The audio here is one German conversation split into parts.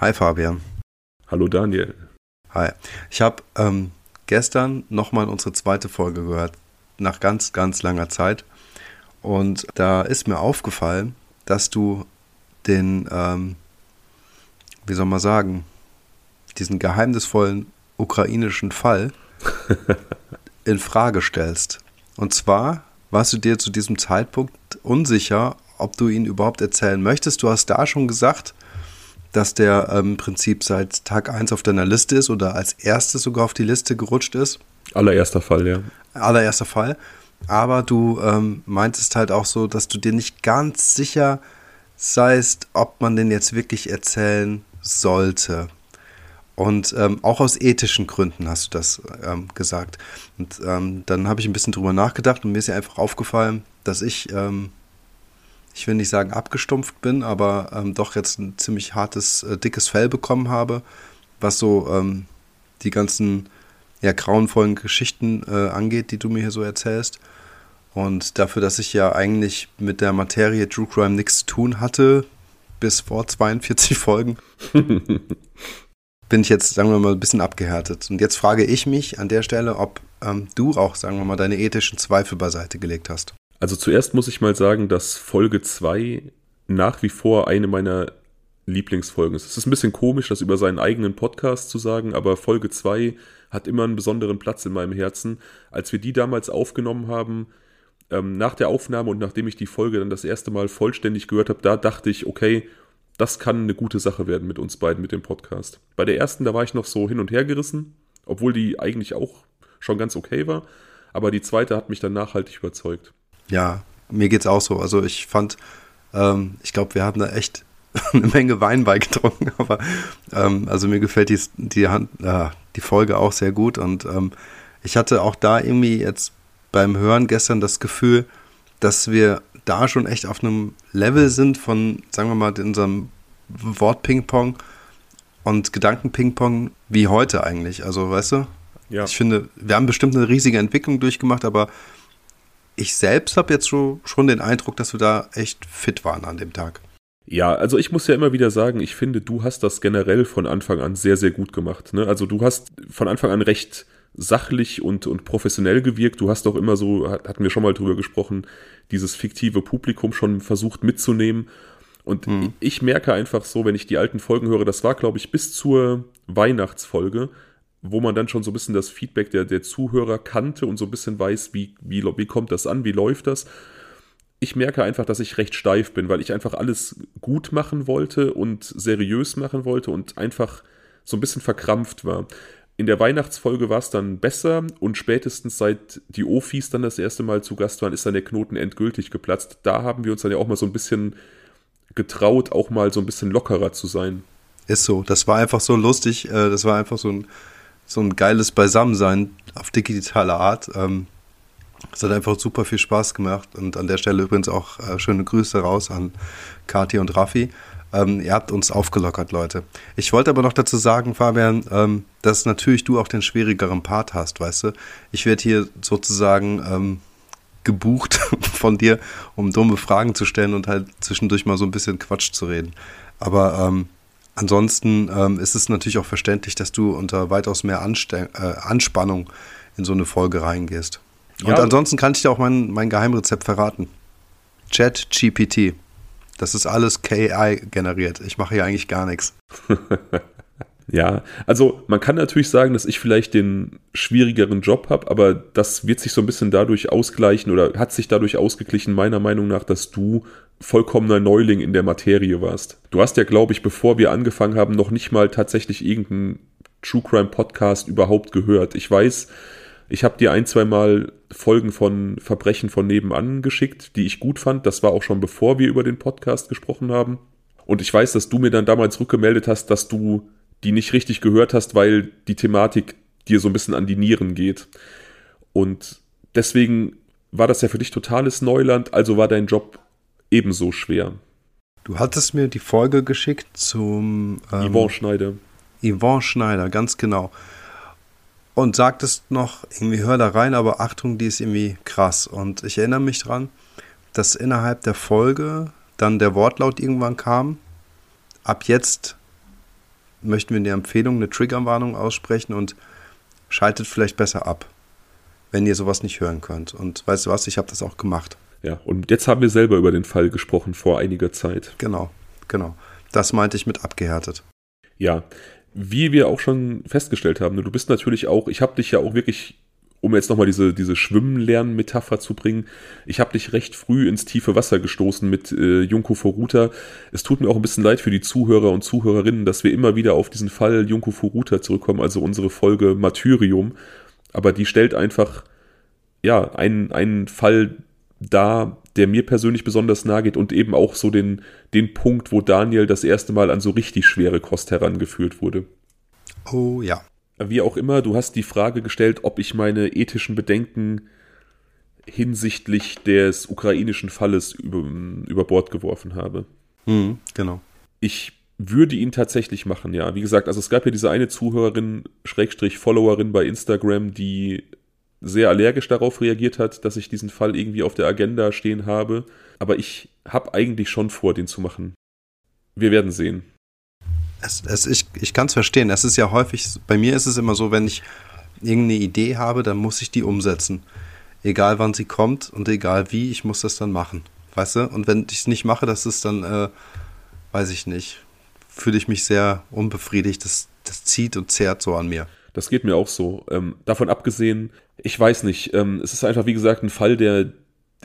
Hi Fabian. Hallo Daniel. Hi. Ich habe ähm, gestern nochmal unsere zweite Folge gehört, nach ganz, ganz langer Zeit. Und da ist mir aufgefallen, dass du den, ähm, wie soll man sagen, diesen geheimnisvollen ukrainischen Fall in Frage stellst. Und zwar warst du dir zu diesem Zeitpunkt unsicher, ob du ihn überhaupt erzählen möchtest. Du hast da schon gesagt, dass der ähm, im Prinzip seit Tag 1 auf deiner Liste ist oder als erstes sogar auf die Liste gerutscht ist. Allererster Fall, ja. Allererster Fall. Aber du ähm, meintest halt auch so, dass du dir nicht ganz sicher seist, ob man den jetzt wirklich erzählen sollte. Und ähm, auch aus ethischen Gründen hast du das ähm, gesagt. Und ähm, dann habe ich ein bisschen drüber nachgedacht und mir ist ja einfach aufgefallen, dass ich ähm, ich will nicht sagen abgestumpft bin, aber ähm, doch jetzt ein ziemlich hartes, äh, dickes Fell bekommen habe, was so ähm, die ganzen ja, grauenvollen Geschichten äh, angeht, die du mir hier so erzählst. Und dafür, dass ich ja eigentlich mit der Materie True Crime nichts zu tun hatte, bis vor 42 Folgen, bin ich jetzt, sagen wir mal, ein bisschen abgehärtet. Und jetzt frage ich mich an der Stelle, ob ähm, du auch, sagen wir mal, deine ethischen Zweifel beiseite gelegt hast. Also zuerst muss ich mal sagen, dass Folge 2 nach wie vor eine meiner Lieblingsfolgen ist. Es ist ein bisschen komisch, das über seinen eigenen Podcast zu sagen, aber Folge 2 hat immer einen besonderen Platz in meinem Herzen. Als wir die damals aufgenommen haben, ähm, nach der Aufnahme und nachdem ich die Folge dann das erste Mal vollständig gehört habe, da dachte ich, okay, das kann eine gute Sache werden mit uns beiden, mit dem Podcast. Bei der ersten, da war ich noch so hin und her gerissen, obwohl die eigentlich auch schon ganz okay war, aber die zweite hat mich dann nachhaltig überzeugt. Ja, mir geht's auch so. Also ich fand, ähm, ich glaube, wir haben da echt eine Menge Wein beigetrunken, aber ähm, also mir gefällt die, die, Hand, äh, die Folge auch sehr gut und ähm, ich hatte auch da irgendwie jetzt beim Hören gestern das Gefühl, dass wir da schon echt auf einem Level sind von, sagen wir mal, unserem Wort Ping-Pong und Gedanken-Ping-Pong wie heute eigentlich. Also, weißt du? Ja. Ich finde, wir haben bestimmt eine riesige Entwicklung durchgemacht, aber ich selbst habe jetzt schon, schon den Eindruck, dass wir da echt fit waren an dem Tag. Ja, also ich muss ja immer wieder sagen, ich finde, du hast das generell von Anfang an sehr, sehr gut gemacht. Ne? Also du hast von Anfang an recht sachlich und, und professionell gewirkt. Du hast auch immer so, hatten wir schon mal drüber gesprochen, dieses fiktive Publikum schon versucht mitzunehmen. Und mhm. ich merke einfach so, wenn ich die alten Folgen höre, das war, glaube ich, bis zur Weihnachtsfolge, wo man dann schon so ein bisschen das Feedback der, der Zuhörer kannte und so ein bisschen weiß, wie, wie, wie kommt das an, wie läuft das. Ich merke einfach, dass ich recht steif bin, weil ich einfach alles gut machen wollte und seriös machen wollte und einfach so ein bisschen verkrampft war. In der Weihnachtsfolge war es dann besser und spätestens seit die Ofis dann das erste Mal zu Gast waren, ist dann der Knoten endgültig geplatzt. Da haben wir uns dann ja auch mal so ein bisschen getraut, auch mal so ein bisschen lockerer zu sein. Ist so. Das war einfach so lustig. Äh, das war einfach so ein so ein geiles Beisammensein auf digitale Art. Ähm, es hat einfach super viel Spaß gemacht und an der Stelle übrigens auch äh, schöne Grüße raus an Kati und Raffi. Ähm, ihr habt uns aufgelockert, Leute. Ich wollte aber noch dazu sagen, Fabian, ähm, dass natürlich du auch den schwierigeren Part hast, weißt du. Ich werde hier sozusagen ähm, gebucht von dir, um dumme Fragen zu stellen und halt zwischendurch mal so ein bisschen Quatsch zu reden. Aber ähm, Ansonsten ähm, ist es natürlich auch verständlich, dass du unter weitaus mehr Anste äh, Anspannung in so eine Folge reingehst. Ja. Und ansonsten kann ich dir auch mein, mein Geheimrezept verraten. Chat GPT. Das ist alles KI generiert. Ich mache hier eigentlich gar nichts. Ja, also man kann natürlich sagen, dass ich vielleicht den schwierigeren Job habe, aber das wird sich so ein bisschen dadurch ausgleichen oder hat sich dadurch ausgeglichen, meiner Meinung nach, dass du vollkommener Neuling in der Materie warst. Du hast ja, glaube ich, bevor wir angefangen haben, noch nicht mal tatsächlich irgendeinen True Crime Podcast überhaupt gehört. Ich weiß, ich habe dir ein, zwei Mal Folgen von Verbrechen von nebenan geschickt, die ich gut fand. Das war auch schon bevor wir über den Podcast gesprochen haben. Und ich weiß, dass du mir dann damals rückgemeldet hast, dass du die nicht richtig gehört hast, weil die Thematik dir so ein bisschen an die Nieren geht. Und deswegen war das ja für dich totales Neuland, also war dein Job ebenso schwer. Du hattest mir die Folge geschickt zum ähm, Yvonne Schneider. Yvonne Schneider, ganz genau. Und sagtest noch, irgendwie hör da rein, aber Achtung, die ist irgendwie krass. Und ich erinnere mich dran, dass innerhalb der Folge dann der Wortlaut irgendwann kam, ab jetzt möchten wir in der Empfehlung eine Triggerwarnung aussprechen und schaltet vielleicht besser ab, wenn ihr sowas nicht hören könnt. Und weißt du was, ich habe das auch gemacht. Ja, und jetzt haben wir selber über den Fall gesprochen vor einiger Zeit. Genau, genau. Das meinte ich mit abgehärtet. Ja, wie wir auch schon festgestellt haben, du bist natürlich auch, ich habe dich ja auch wirklich, um jetzt nochmal diese, diese Schwimmen-Lernen-Metapher zu bringen, ich habe dich recht früh ins tiefe Wasser gestoßen mit äh, Junko Furuta. Es tut mir auch ein bisschen leid für die Zuhörer und Zuhörerinnen, dass wir immer wieder auf diesen Fall Junko Furuta zurückkommen, also unsere Folge Martyrium. Aber die stellt einfach, ja, einen, einen Fall dar, der mir persönlich besonders nahe geht und eben auch so den, den Punkt, wo Daniel das erste Mal an so richtig schwere Kost herangeführt wurde. Oh ja. Wie auch immer, du hast die Frage gestellt, ob ich meine ethischen Bedenken hinsichtlich des ukrainischen Falles über, über Bord geworfen habe. Mhm, genau. Ich würde ihn tatsächlich machen, ja. Wie gesagt, also es gab ja diese eine Zuhörerin, Schrägstrich Followerin bei Instagram, die sehr allergisch darauf reagiert hat, dass ich diesen Fall irgendwie auf der Agenda stehen habe. Aber ich habe eigentlich schon vor, den zu machen. Wir werden sehen. Es, es, ich ich kann es verstehen. Es ist ja häufig, bei mir ist es immer so, wenn ich irgendeine Idee habe, dann muss ich die umsetzen. Egal wann sie kommt und egal wie, ich muss das dann machen. Weißt du? Und wenn ich es nicht mache, das ist dann, äh, weiß ich nicht, fühle ich mich sehr unbefriedigt. Das, das zieht und zehrt so an mir. Das geht mir auch so. Ähm, davon abgesehen, ich weiß nicht, ähm, es ist einfach, wie gesagt, ein Fall, der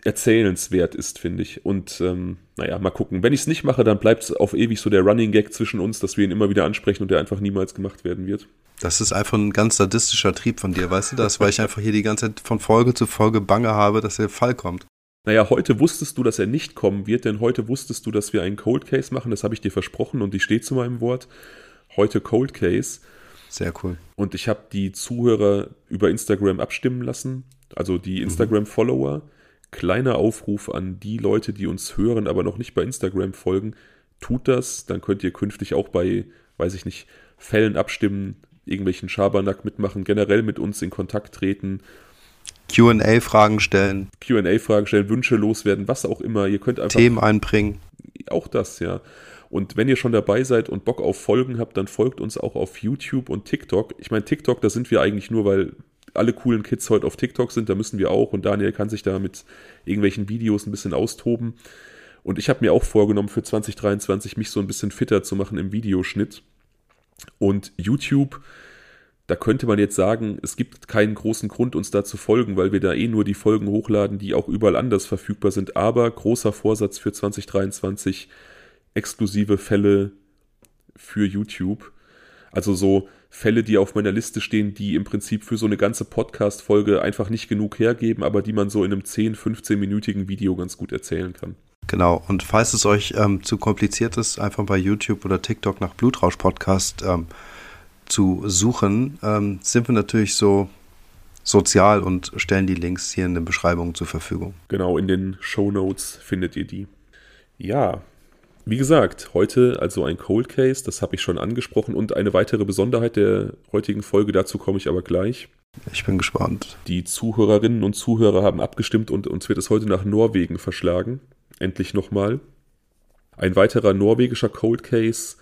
erzählenswert ist, finde ich. Und ähm, naja, mal gucken. Wenn ich es nicht mache, dann bleibt es auf ewig so der Running Gag zwischen uns, dass wir ihn immer wieder ansprechen und der einfach niemals gemacht werden wird. Das ist einfach ein ganz sadistischer Trieb von dir, weißt du das? Weil ich einfach hier die ganze Zeit von Folge zu Folge Bange habe, dass der Fall kommt. Naja, heute wusstest du, dass er nicht kommen wird, denn heute wusstest du, dass wir einen Cold Case machen. Das habe ich dir versprochen und ich stehe zu meinem Wort. Heute Cold Case. Sehr cool. Und ich habe die Zuhörer über Instagram abstimmen lassen, also die Instagram-Follower. Kleiner Aufruf an die Leute, die uns hören, aber noch nicht bei Instagram folgen. Tut das, dann könnt ihr künftig auch bei, weiß ich nicht, Fällen abstimmen, irgendwelchen Schabernack mitmachen, generell mit uns in Kontakt treten. QA-Fragen stellen. QA-Fragen stellen, Wünsche loswerden, was auch immer. Ihr könnt einfach. Themen einbringen. Auch das, ja. Und wenn ihr schon dabei seid und Bock auf Folgen habt, dann folgt uns auch auf YouTube und TikTok. Ich meine, TikTok, da sind wir eigentlich nur, weil alle coolen Kids heute auf TikTok sind, da müssen wir auch. Und Daniel kann sich da mit irgendwelchen Videos ein bisschen austoben. Und ich habe mir auch vorgenommen, für 2023 mich so ein bisschen fitter zu machen im Videoschnitt. Und YouTube, da könnte man jetzt sagen, es gibt keinen großen Grund, uns da zu folgen, weil wir da eh nur die Folgen hochladen, die auch überall anders verfügbar sind. Aber großer Vorsatz für 2023, exklusive Fälle für YouTube. Also so Fälle, die auf meiner Liste stehen, die im Prinzip für so eine ganze Podcast-Folge einfach nicht genug hergeben, aber die man so in einem 10-, 15-minütigen Video ganz gut erzählen kann. Genau, und falls es euch ähm, zu kompliziert ist, einfach bei YouTube oder TikTok nach Blutrausch-Podcast ähm, zu suchen, ähm, sind wir natürlich so sozial und stellen die Links hier in den Beschreibungen zur Verfügung. Genau, in den Show Notes findet ihr die. Ja, wie gesagt, heute also ein Cold Case, das habe ich schon angesprochen und eine weitere Besonderheit der heutigen Folge, dazu komme ich aber gleich. Ich bin gespannt. Die Zuhörerinnen und Zuhörer haben abgestimmt und uns wird es heute nach Norwegen verschlagen. Endlich nochmal. Ein weiterer norwegischer Cold Case.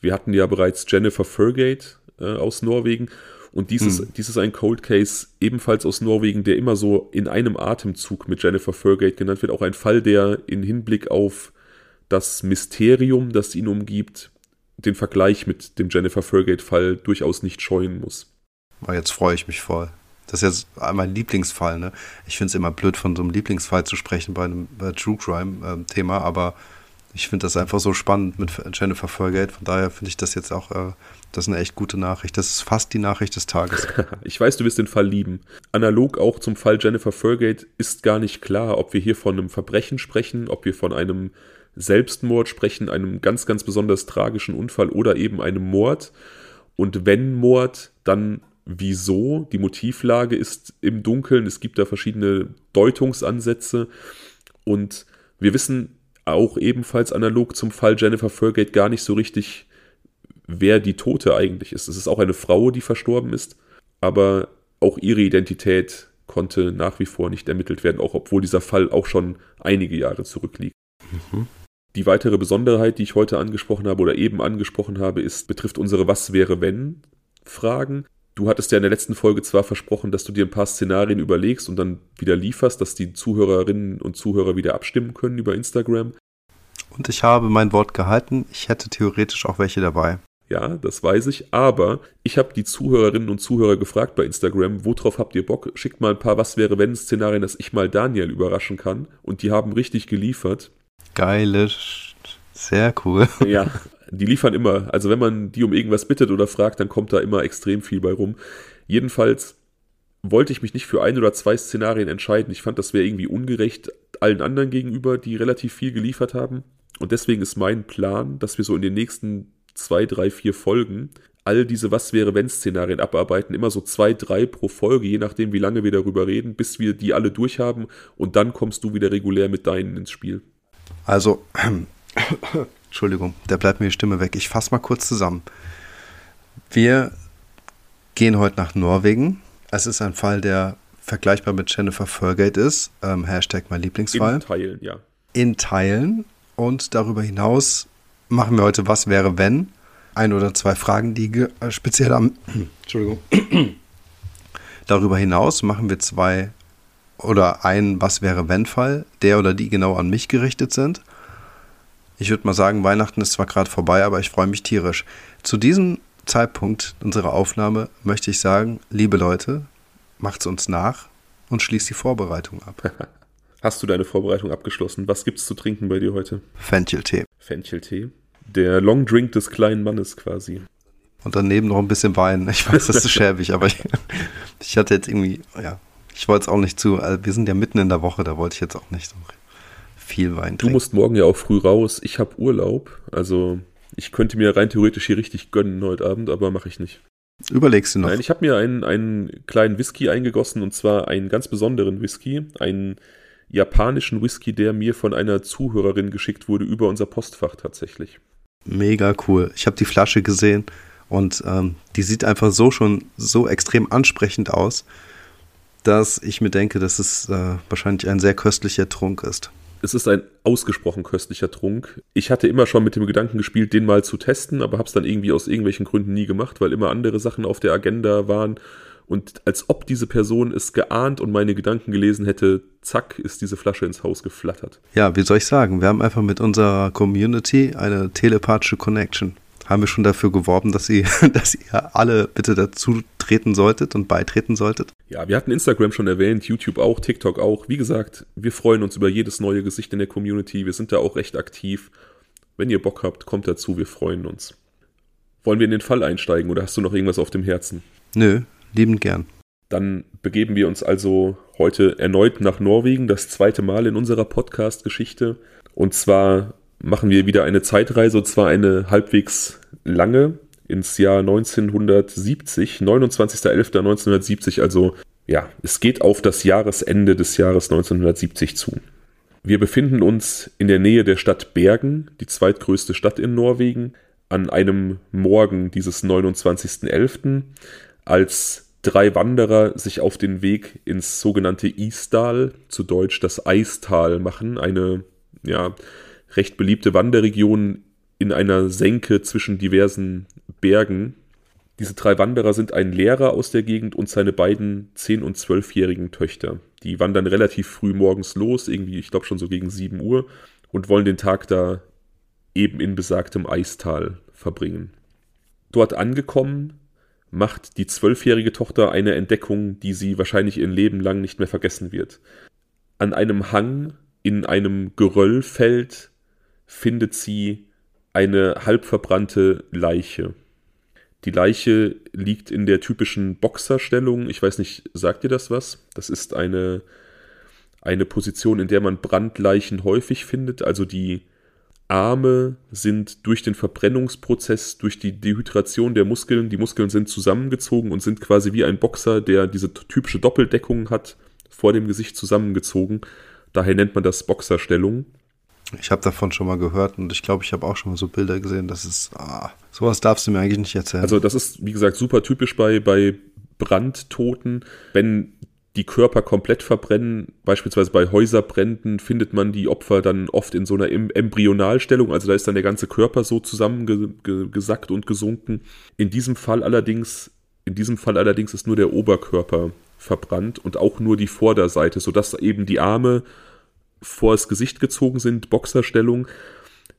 Wir hatten ja bereits Jennifer Fergate äh, aus Norwegen und dieses, hm. dies ist ein Cold Case ebenfalls aus Norwegen, der immer so in einem Atemzug mit Jennifer Fergate genannt wird. Auch ein Fall, der in Hinblick auf das Mysterium, das ihn umgibt, den Vergleich mit dem Jennifer Fergate-Fall durchaus nicht scheuen muss. Oh, jetzt freue ich mich voll. Das ist jetzt mein Lieblingsfall. Ne? Ich finde es immer blöd, von so einem Lieblingsfall zu sprechen bei einem bei True Crime-Thema, ähm, aber ich finde das einfach so spannend mit Jennifer Fergate. Von daher finde ich das jetzt auch, äh, das ist eine echt gute Nachricht. Das ist fast die Nachricht des Tages. ich weiß, du wirst den Fall lieben. Analog auch zum Fall Jennifer Fergate ist gar nicht klar, ob wir hier von einem Verbrechen sprechen, ob wir von einem Selbstmord sprechen, einem ganz, ganz besonders tragischen Unfall oder eben einem Mord. Und wenn Mord, dann wieso? Die Motivlage ist im Dunkeln. Es gibt da verschiedene Deutungsansätze. Und wir wissen auch ebenfalls analog zum Fall Jennifer Fergate gar nicht so richtig, wer die Tote eigentlich ist. Es ist auch eine Frau, die verstorben ist, aber auch ihre Identität konnte nach wie vor nicht ermittelt werden, auch obwohl dieser Fall auch schon einige Jahre zurückliegt. Mhm. Die weitere Besonderheit, die ich heute angesprochen habe oder eben angesprochen habe, ist, betrifft unsere Was wäre wenn Fragen. Du hattest ja in der letzten Folge zwar versprochen, dass du dir ein paar Szenarien überlegst und dann wieder lieferst, dass die Zuhörerinnen und Zuhörer wieder abstimmen können über Instagram. Und ich habe mein Wort gehalten. Ich hätte theoretisch auch welche dabei. Ja, das weiß ich. Aber ich habe die Zuhörerinnen und Zuhörer gefragt bei Instagram, worauf habt ihr Bock? Schickt mal ein paar Was wäre wenn Szenarien, dass ich mal Daniel überraschen kann. Und die haben richtig geliefert. Geile, sehr cool. Ja, die liefern immer. Also wenn man die um irgendwas bittet oder fragt, dann kommt da immer extrem viel bei rum. Jedenfalls wollte ich mich nicht für ein oder zwei Szenarien entscheiden. Ich fand, das wäre irgendwie ungerecht allen anderen gegenüber, die relativ viel geliefert haben. Und deswegen ist mein Plan, dass wir so in den nächsten zwei, drei, vier Folgen all diese Was wäre wenn Szenarien abarbeiten, immer so zwei, drei pro Folge, je nachdem, wie lange wir darüber reden, bis wir die alle durchhaben und dann kommst du wieder regulär mit deinen ins Spiel. Also, Entschuldigung, da bleibt mir die Stimme weg. Ich fasse mal kurz zusammen. Wir gehen heute nach Norwegen. Es ist ein Fall, der vergleichbar mit Jennifer Fergate ist. Ähm, Hashtag mein Lieblingsfall. In Teilen, ja. In Teilen. Und darüber hinaus machen wir heute Was wäre wenn? Ein oder zwei Fragen, die äh, speziell am. Entschuldigung. darüber hinaus machen wir zwei oder ein Was wäre wenn Fall, der oder die genau an mich gerichtet sind. Ich würde mal sagen, Weihnachten ist zwar gerade vorbei, aber ich freue mich tierisch. Zu diesem Zeitpunkt unserer Aufnahme möchte ich sagen, liebe Leute, macht's uns nach und schließt die Vorbereitung ab. Hast du deine Vorbereitung abgeschlossen? Was gibt's zu trinken bei dir heute? Fencheltee. Fencheltee. Der Long Drink des kleinen Mannes quasi. Und daneben noch ein bisschen Wein. Ich weiß, das ist schäbig, aber ich, ich hatte jetzt irgendwie, ja, ich wollte es auch nicht zu. Also wir sind ja mitten in der Woche, da wollte ich jetzt auch nicht so viel Wein trinken. Du musst morgen ja auch früh raus. Ich habe Urlaub. Also ich könnte mir rein theoretisch hier richtig gönnen heute Abend, aber mache ich nicht. Überlegst du noch? Nein, ich habe mir einen, einen kleinen Whisky eingegossen und zwar einen ganz besonderen Whisky. Einen japanischen Whisky, der mir von einer Zuhörerin geschickt wurde über unser Postfach tatsächlich. Mega cool. Ich habe die Flasche gesehen und ähm, die sieht einfach so schon so extrem ansprechend aus, dass ich mir denke, dass es äh, wahrscheinlich ein sehr köstlicher Trunk ist. Es ist ein ausgesprochen köstlicher Trunk. Ich hatte immer schon mit dem Gedanken gespielt, den mal zu testen, aber habe es dann irgendwie aus irgendwelchen Gründen nie gemacht, weil immer andere Sachen auf der Agenda waren. Und als ob diese Person es geahnt und meine Gedanken gelesen hätte, zack, ist diese Flasche ins Haus geflattert. Ja, wie soll ich sagen? Wir haben einfach mit unserer Community eine telepathische Connection haben wir schon dafür geworben, dass, sie, dass ihr alle bitte dazu treten solltet und beitreten solltet? Ja, wir hatten Instagram schon erwähnt, YouTube auch, TikTok auch. Wie gesagt, wir freuen uns über jedes neue Gesicht in der Community. Wir sind da auch recht aktiv. Wenn ihr Bock habt, kommt dazu, wir freuen uns. Wollen wir in den Fall einsteigen oder hast du noch irgendwas auf dem Herzen? Nö, liebend gern. Dann begeben wir uns also heute erneut nach Norwegen, das zweite Mal in unserer Podcast-Geschichte. Und zwar machen wir wieder eine Zeitreise, und zwar eine halbwegs lange, ins Jahr 1970, 29.11.1970, also ja, es geht auf das Jahresende des Jahres 1970 zu. Wir befinden uns in der Nähe der Stadt Bergen, die zweitgrößte Stadt in Norwegen, an einem Morgen dieses 29.11., als drei Wanderer sich auf den Weg ins sogenannte Isdal, zu Deutsch das Eistal, machen, eine ja, recht beliebte Wanderregion in einer Senke zwischen diversen Bergen. Diese drei Wanderer sind ein Lehrer aus der Gegend und seine beiden 10- und 12-jährigen Töchter. Die wandern relativ früh morgens los, irgendwie, ich glaube schon so gegen 7 Uhr, und wollen den Tag da eben in besagtem Eistal verbringen. Dort angekommen, macht die zwölfjährige Tochter eine Entdeckung, die sie wahrscheinlich ihr Leben lang nicht mehr vergessen wird. An einem Hang in einem Geröllfeld findet sie eine halb verbrannte Leiche. Die Leiche liegt in der typischen Boxerstellung. Ich weiß nicht, sagt ihr das was? Das ist eine, eine Position, in der man Brandleichen häufig findet. Also die Arme sind durch den Verbrennungsprozess, durch die Dehydration der Muskeln, die Muskeln sind zusammengezogen und sind quasi wie ein Boxer, der diese typische Doppeldeckung hat, vor dem Gesicht zusammengezogen. Daher nennt man das Boxerstellung. Ich habe davon schon mal gehört und ich glaube, ich habe auch schon mal so Bilder gesehen. Das ist, ah, sowas darfst du mir eigentlich nicht erzählen. Also das ist, wie gesagt, super typisch bei, bei Brandtoten. Wenn die Körper komplett verbrennen. Beispielsweise bei Häuserbränden findet man die Opfer dann oft in so einer Embryonalstellung, also da ist dann der ganze Körper so zusammengesackt und gesunken. In diesem Fall allerdings, in diesem Fall allerdings ist nur der Oberkörper verbrannt und auch nur die Vorderseite, sodass eben die Arme vor das Gesicht gezogen sind, Boxerstellung,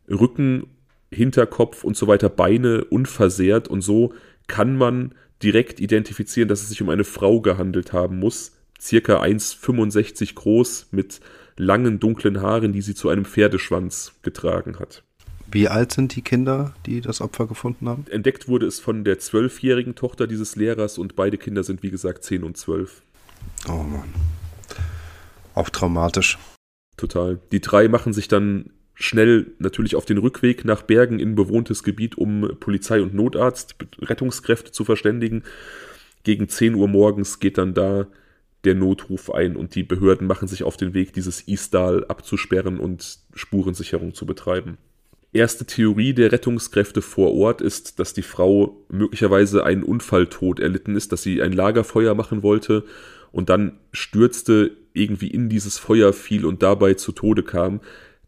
Rücken, Hinterkopf und so weiter, Beine unversehrt und so kann man direkt identifizieren, dass es sich um eine Frau gehandelt haben muss, circa 1,65 groß mit langen dunklen Haaren, die sie zu einem Pferdeschwanz getragen hat. Wie alt sind die Kinder, die das Opfer gefunden haben? Entdeckt wurde es von der zwölfjährigen Tochter dieses Lehrers und beide Kinder sind wie gesagt 10 und 12. Oh Mann. Auch traumatisch. Total. Die drei machen sich dann schnell natürlich auf den Rückweg nach Bergen in bewohntes Gebiet, um Polizei und Notarzt, Rettungskräfte zu verständigen. Gegen 10 Uhr morgens geht dann da der Notruf ein und die Behörden machen sich auf den Weg, dieses Istal abzusperren und Spurensicherung zu betreiben. Erste Theorie der Rettungskräfte vor Ort ist, dass die Frau möglicherweise einen Unfalltod erlitten ist, dass sie ein Lagerfeuer machen wollte und dann stürzte, irgendwie in dieses Feuer fiel und dabei zu Tode kam.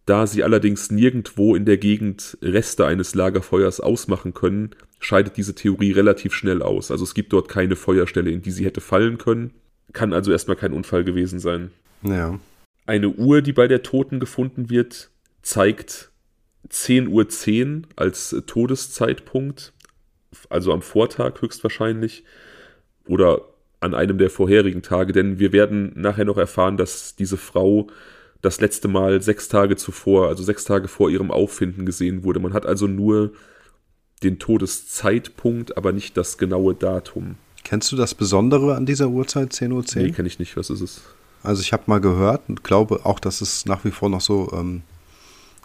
Da sie allerdings nirgendwo in der Gegend Reste eines Lagerfeuers ausmachen können, scheidet diese Theorie relativ schnell aus. Also es gibt dort keine Feuerstelle, in die sie hätte fallen können. Kann also erstmal kein Unfall gewesen sein. Ja. Eine Uhr, die bei der Toten gefunden wird, zeigt 10.10 Uhr 10 als Todeszeitpunkt, also am Vortag höchstwahrscheinlich, oder an einem der vorherigen Tage, denn wir werden nachher noch erfahren, dass diese Frau das letzte Mal sechs Tage zuvor, also sechs Tage vor ihrem Auffinden gesehen wurde. Man hat also nur den Todeszeitpunkt, aber nicht das genaue Datum. Kennst du das Besondere an dieser Uhrzeit, 10.10 Uhr? 10? Nee, kenne ich nicht. Was ist es? Also ich habe mal gehört und glaube auch, dass es nach wie vor noch so ähm,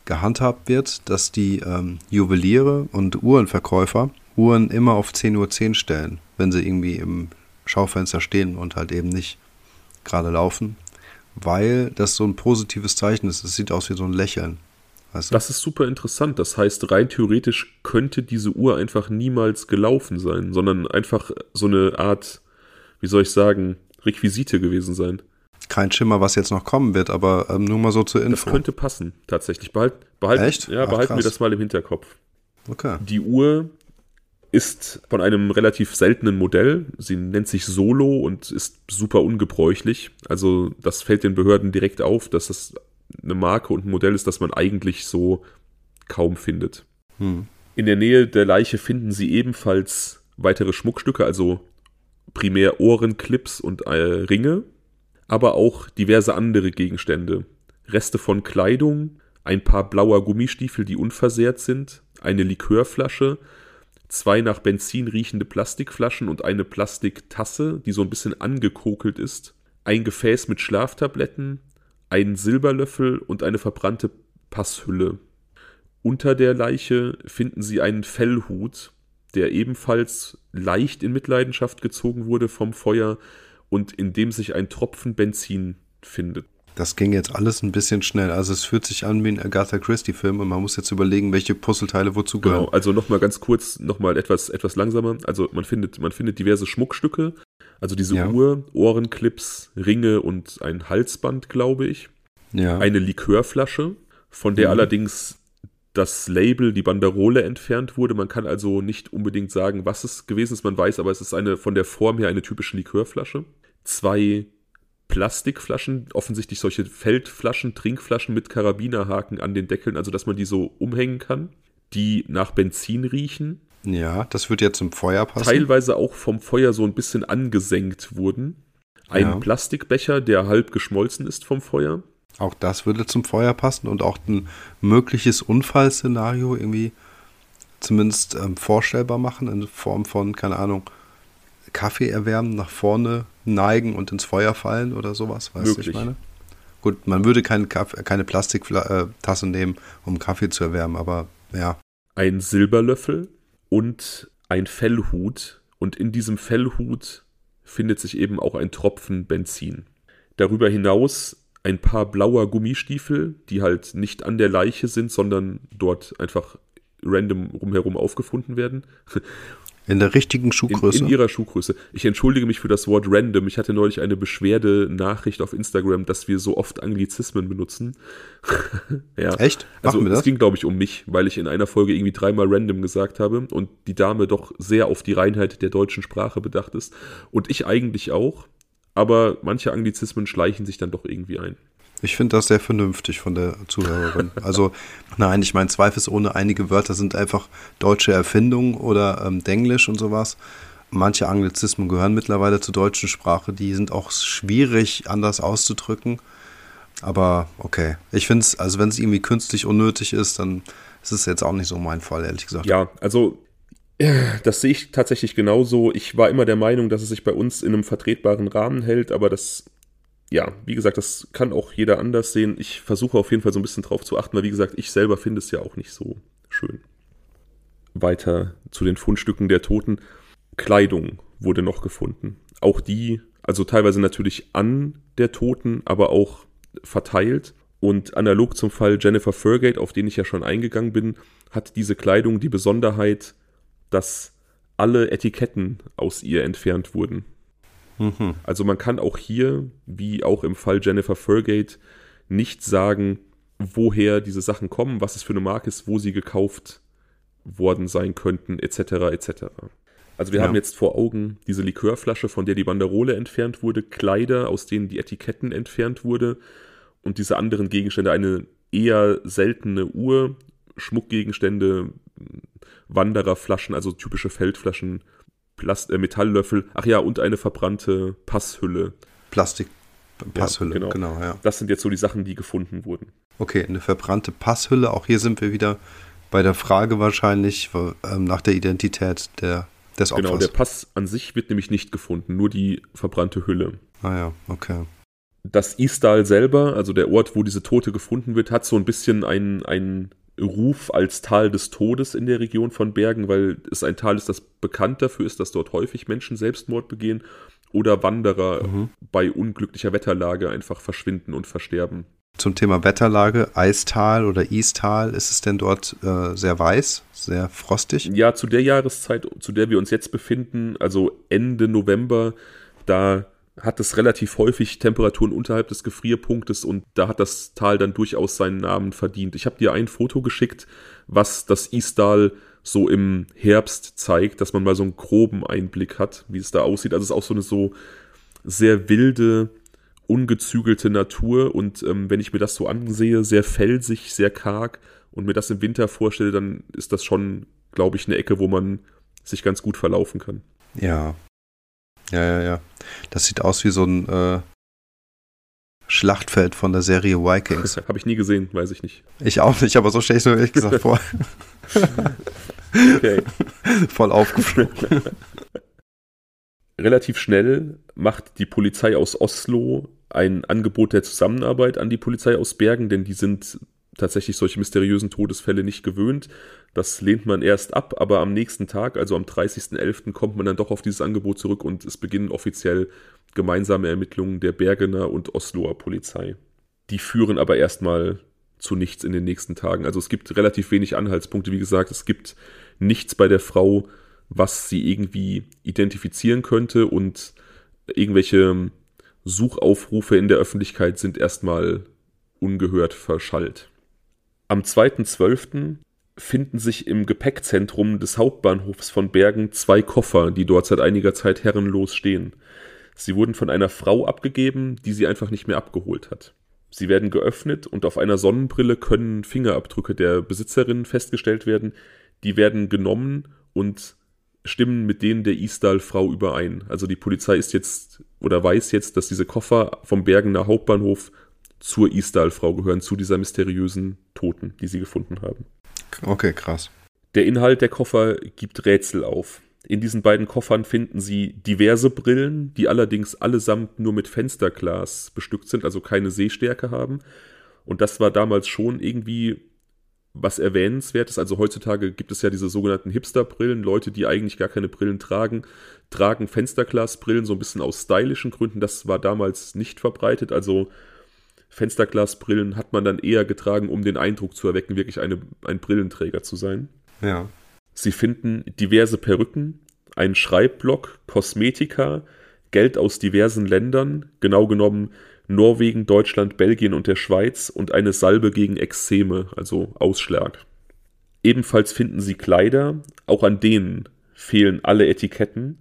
gehandhabt wird, dass die ähm, Juweliere und Uhrenverkäufer Uhren immer auf 10.10 Uhr 10 stellen, wenn sie irgendwie im Schaufenster stehen und halt eben nicht gerade laufen, weil das so ein positives Zeichen ist. Es sieht aus wie so ein Lächeln. Weißt du? Das ist super interessant. Das heißt, rein theoretisch könnte diese Uhr einfach niemals gelaufen sein, sondern einfach so eine Art, wie soll ich sagen, Requisite gewesen sein. Kein Schimmer, was jetzt noch kommen wird, aber ähm, nur mal so zur Info. Das könnte passen, tatsächlich. Behalt, behalt, Echt? Ja, Ach, behalten krass. wir das mal im Hinterkopf. Okay. Die Uhr ist von einem relativ seltenen Modell. Sie nennt sich Solo und ist super ungebräuchlich. Also das fällt den Behörden direkt auf, dass das eine Marke und ein Modell ist, das man eigentlich so kaum findet. Hm. In der Nähe der Leiche finden sie ebenfalls weitere Schmuckstücke, also primär Ohrenclips und äh, Ringe, aber auch diverse andere Gegenstände. Reste von Kleidung, ein paar blauer Gummistiefel, die unversehrt sind, eine Likörflasche, zwei nach Benzin riechende Plastikflaschen und eine Plastiktasse, die so ein bisschen angekokelt ist, ein Gefäß mit Schlaftabletten, einen Silberlöffel und eine verbrannte Passhülle. Unter der Leiche finden sie einen Fellhut, der ebenfalls leicht in Mitleidenschaft gezogen wurde vom Feuer und in dem sich ein Tropfen Benzin findet. Das ging jetzt alles ein bisschen schnell. Also es fühlt sich an wie ein Agatha Christie-Film und man muss jetzt überlegen, welche Puzzleteile wozu gehören. Genau, also nochmal ganz kurz, nochmal etwas, etwas langsamer. Also man findet, man findet diverse Schmuckstücke, also diese Ja. Uhr, Ohrenclips, Ringe und ein Halsband, glaube ich. Ja. Eine Likörflasche, von der Mhm. allerdings das Label, die Banderole entfernt wurde. Man kann also nicht unbedingt sagen, was es gewesen ist. Man weiß, aber es ist eine von der Form her eine typische Likörflasche. Zwei Plastikflaschen, offensichtlich solche Feldflaschen, Trinkflaschen mit Karabinerhaken an den Deckeln, also dass man die so umhängen kann, die nach Benzin riechen, ja, das wird jetzt zum Feuer passen. teilweise auch vom Feuer so ein bisschen angesenkt wurden. Ein Ja. Plastikbecher, der halb geschmolzen ist vom Feuer. Auch das würde zum Feuer passen und auch ein mögliches Unfallszenario irgendwie zumindest ähm, vorstellbar machen in Form von, keine Ahnung, Kaffee erwärmen, nach vorne neigen und ins Feuer fallen oder sowas, weißt du, ich meine? Gut, man würde keine, Kaffee, keine Plastiktasse nehmen, um Kaffee zu erwärmen, aber ja, ein Silberlöffel und ein Fellhut. Und in diesem Fellhut findet sich eben auch ein Tropfen Benzin. Darüber hinaus ein paar blauer Gummistiefel, die halt nicht an der Leiche sind, sondern dort einfach random rumherum aufgefunden werden. In der richtigen Schuhgröße? In, in, ihrer Schuhgröße. Ich entschuldige mich für das Wort random. Ich hatte neulich eine Beschwerde-Nachricht auf Instagram, dass wir so oft Anglizismen benutzen. ja. Echt? Machen also, es ging, glaube ich, um mich, weil ich in einer Folge irgendwie dreimal random gesagt habe und die Dame doch sehr auf die Reinheit der deutschen Sprache bedacht ist. Und ich eigentlich auch. Aber manche Anglizismen schleichen sich dann doch irgendwie ein. Ich finde das sehr vernünftig von der Zuhörerin. Also, nein, ich meine, zweifelsohne, einige Wörter sind einfach deutsche Erfindungen oder ähm, Denglisch und sowas. Manche Anglizismen gehören mittlerweile zur deutschen Sprache. Die sind auch schwierig anders auszudrücken. Aber okay. Ich finde es, also wenn es irgendwie künstlich unnötig ist, dann ist es jetzt auch nicht so mein Fall, ehrlich gesagt. Ja, also das sehe ich tatsächlich genauso. Ich war immer der Meinung, dass es sich bei uns in einem vertretbaren Rahmen hält, aber das ja, wie gesagt, das kann auch jeder anders sehen. Ich versuche auf jeden Fall so ein bisschen drauf zu achten, weil wie gesagt, ich selber finde es ja auch nicht so schön. Weiter zu den Fundstücken der Toten. Kleidung wurde noch gefunden. Auch die, also teilweise natürlich an der Toten, aber auch verteilt. Und analog zum Fall Jennifer Fergate, auf den ich ja schon eingegangen bin, hat diese Kleidung die Besonderheit, dass alle Etiketten aus ihr entfernt wurden. Mhm. Also man kann auch hier, wie auch im Fall Jennifer Fergate, nicht sagen, woher diese Sachen kommen, was es für eine Marke ist, wo sie gekauft worden sein könnten, etc. etc. Also wir ja. haben jetzt vor Augen diese Likörflasche, von der die Banderole entfernt wurde, Kleider, aus denen die Etiketten entfernt wurde und diese anderen Gegenstände, eine eher seltene Uhr, Schmuckgegenstände, Wandererflaschen, also typische Feldflaschen, Plast äh, Metalllöffel, ach ja, und eine verbrannte Passhülle. Plastik. Passhülle, ja, genau. genau ja. Das sind jetzt so die Sachen, die gefunden wurden. Okay, eine verbrannte Passhülle. Auch hier sind wir wieder bei der Frage wahrscheinlich ähm, nach der Identität der, des Opfers. Genau, der Pass an sich wird nämlich nicht gefunden, nur die verbrannte Hülle. Ah ja, okay. Das Istal selber, also der Ort, wo diese Tote gefunden wird, hat so ein bisschen einen, einen Ruf als Tal des Todes in der Region von Bergen, weil es ein Tal ist, das bekannt dafür ist, dass dort häufig Menschen Selbstmord begehen oder Wanderer mhm. bei unglücklicher Wetterlage einfach verschwinden und versterben. Zum Thema Wetterlage, Eistal oder Istal, ist es denn dort äh, sehr weiß, sehr frostig? Ja, zu der Jahreszeit, zu der wir uns jetzt befinden, also Ende November, da hat es relativ häufig Temperaturen unterhalb des Gefrierpunktes und da hat das Tal dann durchaus seinen Namen verdient. Ich habe dir ein Foto geschickt, was das Istal so im Herbst zeigt, dass man mal so einen groben Einblick hat, wie es da aussieht. Also es ist auch so eine so sehr wilde, ungezügelte Natur und ähm, wenn ich mir das so ansehe, sehr felsig, sehr karg und mir das im Winter vorstelle, dann ist das schon, glaube ich, eine Ecke, wo man sich ganz gut verlaufen kann. Ja, ja, ja, ja. Das sieht aus wie so ein äh, Schlachtfeld von der Serie Vikings. Habe ich nie gesehen, weiß ich nicht. Ich auch nicht, aber so stelle ich es mir ehrlich gesagt vor. okay. Voll aufgeflogen. Relativ schnell macht die Polizei aus Oslo ein Angebot der Zusammenarbeit an die Polizei aus Bergen, denn die sind tatsächlich solche mysteriösen Todesfälle nicht gewöhnt. Das lehnt man erst ab, aber am nächsten Tag, also am 30.11., kommt man dann doch auf dieses Angebot zurück und es beginnen offiziell gemeinsame Ermittlungen der Bergener und Osloer Polizei. Die führen aber erstmal zu nichts in den nächsten Tagen. Also es gibt relativ wenig Anhaltspunkte. Wie gesagt, es gibt nichts bei der Frau, was sie irgendwie identifizieren könnte und irgendwelche Suchaufrufe in der Öffentlichkeit sind erstmal ungehört verschallt. Am 2.12. finden sich im Gepäckzentrum des Hauptbahnhofs von Bergen zwei Koffer, die dort seit einiger Zeit herrenlos stehen. Sie wurden von einer Frau abgegeben, die sie einfach nicht mehr abgeholt hat. Sie werden geöffnet und auf einer Sonnenbrille können Fingerabdrücke der Besitzerin festgestellt werden. Die werden genommen und stimmen mit denen der Isdal-Frau überein. Also die Polizei ist jetzt oder weiß jetzt, dass diese Koffer vom Bergener Hauptbahnhof zur Isdal-Frau gehören, zu dieser mysteriösen Toten, die sie gefunden haben. Okay, krass. Der Inhalt der Koffer gibt Rätsel auf. In diesen beiden Koffern finden Sie diverse Brillen, die allerdings allesamt nur mit Fensterglas bestückt sind, also keine Sehstärke haben. Und das war damals schon irgendwie was erwähnenswertes. Also heutzutage gibt es ja diese sogenannten Hipster-Brillen. Leute, die eigentlich gar keine Brillen tragen, tragen Fensterglasbrillen so ein bisschen aus stylischen Gründen. Das war damals nicht verbreitet. Also Fensterglasbrillen hat man dann eher getragen, um den Eindruck zu erwecken, wirklich eine, ein Brillenträger zu sein. Ja. Sie finden diverse Perücken, ein Schreibblock, Kosmetika, Geld aus diversen Ländern, genau genommen Norwegen, Deutschland, Belgien und der Schweiz und eine Salbe gegen Ekzeme, also Ausschlag. Ebenfalls finden sie Kleider, auch an denen fehlen alle Etiketten.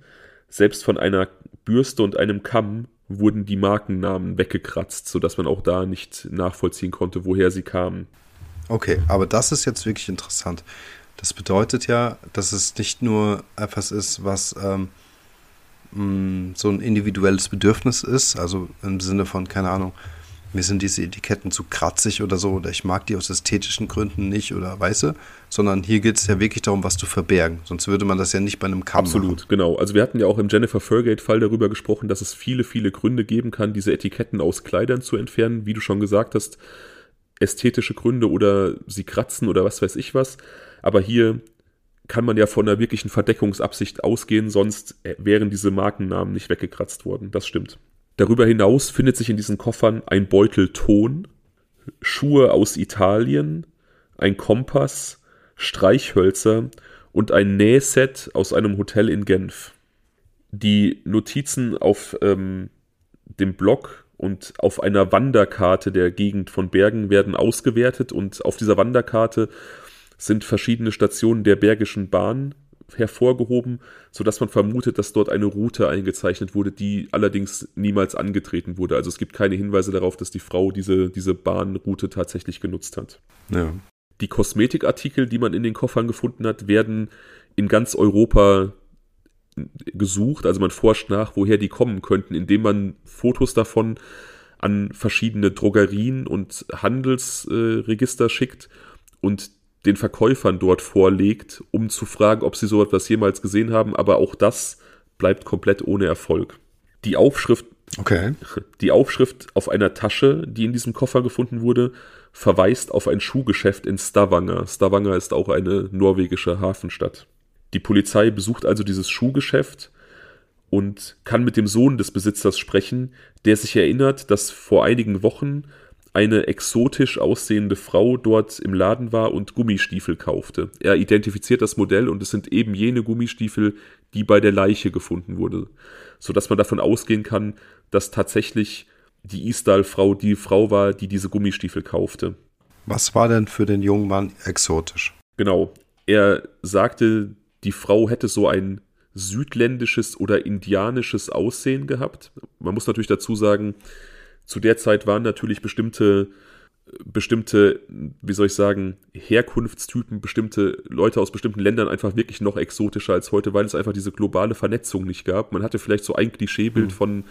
Selbst von einer Bürste und einem Kamm wurden die Markennamen weggekratzt, sodass man auch da nicht nachvollziehen konnte, woher sie kamen. Okay, aber das ist jetzt wirklich interessant. Das bedeutet ja, dass es nicht nur etwas ist, was ähm, mh, so ein individuelles Bedürfnis ist, also im Sinne von, keine Ahnung, mir sind diese Etiketten zu kratzig oder so, oder ich mag die aus ästhetischen Gründen nicht oder weiße, sondern hier geht es ja wirklich darum, was zu verbergen. Sonst würde man das ja nicht bei einem Kamm Absolut, machen. genau. Also wir hatten ja auch im Jennifer Fergate-Fall darüber gesprochen, dass es viele, viele Gründe geben kann, diese Etiketten aus Kleidern zu entfernen, wie du schon gesagt hast, ästhetische Gründe oder sie kratzen oder was weiß ich was. Aber hier kann man ja von einer wirklichen Verdeckungsabsicht ausgehen, sonst wären diese Markennamen nicht weggekratzt worden. Das stimmt. Darüber hinaus findet sich in diesen Koffern ein Beutel Ton, Schuhe aus Italien, ein Kompass, Streichhölzer und ein Nähset aus einem Hotel in Genf. Die Notizen auf ähm, dem Blog und auf einer Wanderkarte der Gegend von Bergen werden ausgewertet und auf dieser Wanderkarte sind verschiedene Stationen der Bergischen Bahn hervorgehoben, sodass man vermutet, dass dort eine Route eingezeichnet wurde, die allerdings niemals angetreten wurde. Also es gibt keine Hinweise darauf, dass die Frau diese, diese Bahnroute tatsächlich genutzt hat. Ja. Die Kosmetikartikel, die man in den Koffern gefunden hat, werden in ganz Europa gesucht. Also man forscht nach, woher die kommen könnten, indem man Fotos davon an verschiedene Drogerien und Handelsregister äh, schickt und den Verkäufern dort vorlegt, um zu fragen, ob sie so etwas jemals gesehen haben, aber auch das bleibt komplett ohne Erfolg. Die Aufschrift, okay. die Aufschrift auf einer Tasche, die in diesem Koffer gefunden wurde, verweist auf ein Schuhgeschäft in Stavanger. Stavanger ist auch eine norwegische Hafenstadt. Die Polizei besucht also dieses Schuhgeschäft und kann mit dem Sohn des Besitzers sprechen, der sich erinnert, dass vor einigen Wochen eine exotisch aussehende Frau dort im Laden war und Gummistiefel kaufte. Er identifiziert das Modell und es sind eben jene Gummistiefel, die bei der Leiche gefunden wurde, sodass man davon ausgehen kann, dass tatsächlich die Isdal-Frau die Frau war, die diese Gummistiefel kaufte. Was war denn für den jungen Mann exotisch? Genau. Er sagte, die Frau hätte so ein südländisches oder indianisches Aussehen gehabt. Man muss natürlich dazu sagen, zu der Zeit waren natürlich bestimmte, bestimmte, wie soll ich sagen, Herkunftstypen, bestimmte Leute aus bestimmten Ländern einfach wirklich noch exotischer als heute, weil es einfach diese globale Vernetzung nicht gab. Man hatte vielleicht so ein Klischeebild mhm. von,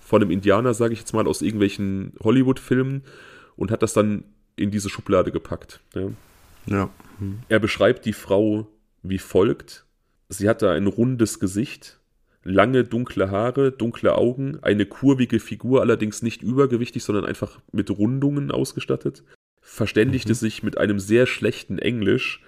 von einem Indianer, sage ich jetzt mal, aus irgendwelchen Hollywood-Filmen und hat das dann in diese Schublade gepackt. Ja. ja. Mhm. Er beschreibt die Frau wie folgt. Sie hatte ein rundes Gesicht, lange dunkle Haare, dunkle Augen, eine kurvige Figur, allerdings nicht übergewichtig, sondern einfach mit Rundungen ausgestattet, verständigte mhm. sich mit einem sehr schlechten Englisch,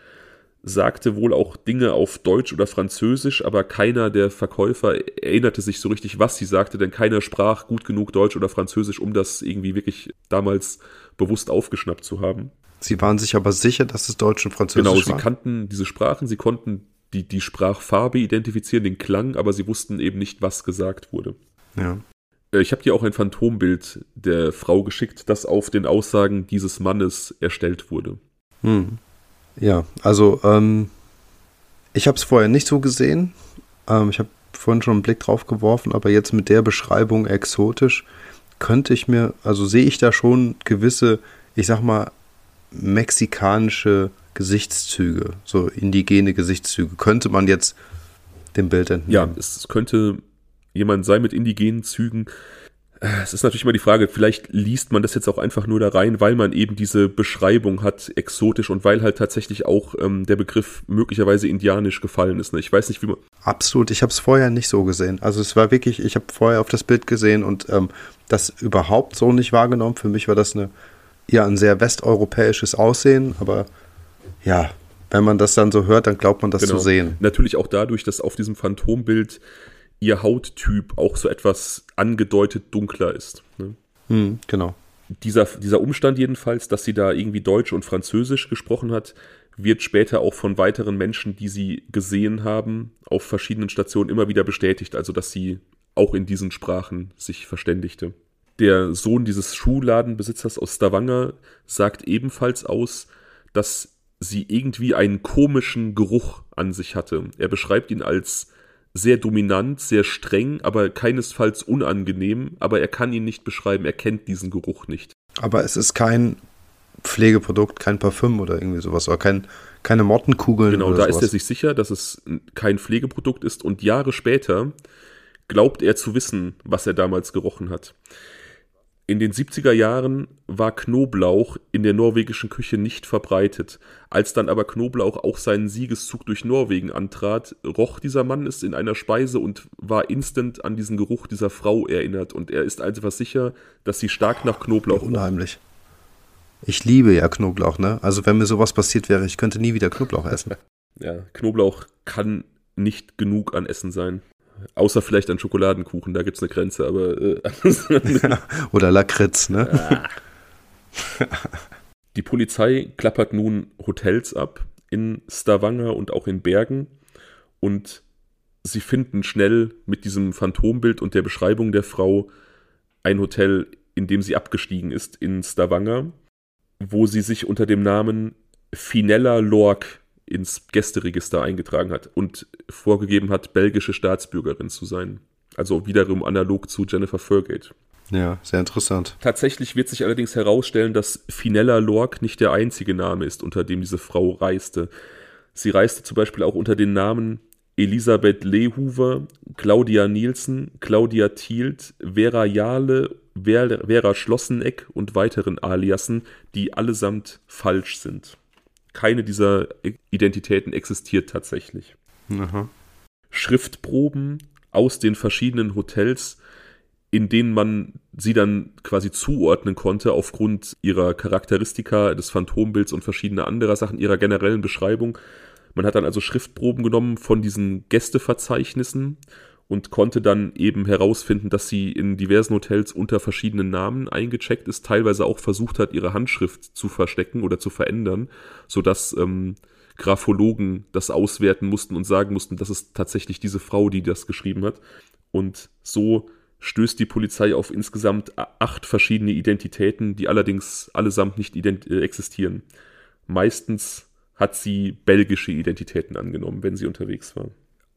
sagte wohl auch Dinge auf Deutsch oder Französisch, aber keiner der Verkäufer erinnerte sich so richtig, was sie sagte, denn keiner sprach gut genug Deutsch oder Französisch, um das irgendwie wirklich damals bewusst aufgeschnappt zu haben. Sie waren sich aber sicher, dass es Deutsch und Französisch war. Genau, sie kannten diese Sprachen, sie konnten die, die Sprachfarbe identifizieren, den Klang, aber sie wussten eben nicht, was gesagt wurde. Ja. Äh, ich habe dir auch ein Phantombild der Frau geschickt, das auf den Aussagen dieses Mannes erstellt wurde. Hm. Ja, also ähm, ich habe es vorher nicht so gesehen. Ähm, ich habe vorhin schon einen Blick drauf geworfen, aber jetzt mit der Beschreibung exotisch könnte ich mir, also sehe ich da schon gewisse, ich sag mal, mexikanische Gesichtszüge, so indigene Gesichtszüge. Könnte man jetzt dem Bild entnehmen? Ja, es könnte jemand sein mit indigenen Zügen. Es ist natürlich immer die Frage, vielleicht liest man das jetzt auch einfach nur da rein, weil man eben diese Beschreibung hat, exotisch und weil halt tatsächlich auch ähm, der Begriff möglicherweise indianisch gefallen ist. Ne? Ich weiß nicht, wie man. Absolut, ich habe es vorher nicht so gesehen. Also es war wirklich, ich habe vorher auf das Bild gesehen und ähm, das überhaupt so nicht wahrgenommen. Für mich war das eine, ja, ein sehr westeuropäisches Aussehen, aber ja, wenn man das dann so hört, dann glaubt man das genau. zu sehen. Natürlich auch dadurch, dass auf diesem Phantombild ihr Hauttyp auch so etwas angedeutet dunkler ist. Ne? Hm, genau. Dieser, dieser Umstand jedenfalls, dass sie da irgendwie Deutsch und Französisch gesprochen hat, wird später auch von weiteren Menschen, die sie gesehen haben, auf verschiedenen Stationen immer wieder bestätigt, also dass sie auch in diesen Sprachen sich verständigte. Der Sohn dieses Schuhladenbesitzers aus Stavanger sagt ebenfalls aus, dass sie irgendwie einen komischen Geruch an sich hatte. Er beschreibt ihn als sehr dominant, sehr streng, aber keinesfalls unangenehm, aber er kann ihn nicht beschreiben, er kennt diesen Geruch nicht. Aber es ist kein Pflegeprodukt, kein Parfüm oder irgendwie sowas, oder kein, keine Mottenkugeln. Genau, da sowas. ist er sich sicher, dass es kein Pflegeprodukt ist und Jahre später glaubt er zu wissen, was er damals gerochen hat. In den 70er Jahren war Knoblauch in der norwegischen Küche nicht verbreitet. Als dann aber Knoblauch auch seinen Siegeszug durch Norwegen antrat, roch dieser Mann es in einer Speise und war instant an diesen Geruch dieser Frau erinnert. Und er ist einfach sicher, dass sie stark nach Knoblauch roch. Unheimlich. Ich liebe ja Knoblauch, ne? Also wenn mir sowas passiert wäre, ich könnte nie wieder Knoblauch essen. Ja, Knoblauch kann nicht genug an Essen sein. Außer vielleicht an Schokoladenkuchen, da gibt es eine Grenze, aber äh, Oder Lakritz, ne? Die Polizei klappert nun Hotels ab in Stavanger und auch in Bergen und sie finden schnell mit diesem Phantombild und der Beschreibung der Frau ein Hotel, in dem sie abgestiegen ist in Stavanger, wo sie sich unter dem Namen Finella Lork ins Gästeregister eingetragen hat und vorgegeben hat, belgische Staatsbürgerin zu sein. Also wiederum analog zu Jennifer Fergate. Ja, sehr interessant. Tatsächlich wird sich allerdings herausstellen, dass Finella Lork nicht der einzige Name ist, unter dem diese Frau reiste. Sie reiste zum Beispiel auch unter den Namen Elisabeth Lehuver, Claudia Nielsen, Claudia Thielt, Vera Ver- Vera Schlosseneck und weiteren Aliasen, die allesamt falsch sind. Keine dieser Identitäten existiert tatsächlich. Aha. Schriftproben aus den verschiedenen Hotels, in denen man sie dann quasi zuordnen konnte aufgrund ihrer Charakteristika, des Phantombilds und verschiedener anderer Sachen, ihrer generellen Beschreibung. Man hat dann also Schriftproben genommen von diesen Gästeverzeichnissen und konnte dann eben herausfinden, dass sie in diversen Hotels unter verschiedenen Namen eingecheckt ist, teilweise auch versucht hat, ihre Handschrift zu verstecken oder zu verändern, sodass ähm, Graphologen das auswerten mussten und sagen mussten, das ist tatsächlich diese Frau, die das geschrieben hat. Und so stößt die Polizei auf insgesamt acht verschiedene Identitäten, die allerdings allesamt nicht äh, existieren. Meistens hat sie belgische Identitäten angenommen, wenn sie unterwegs war.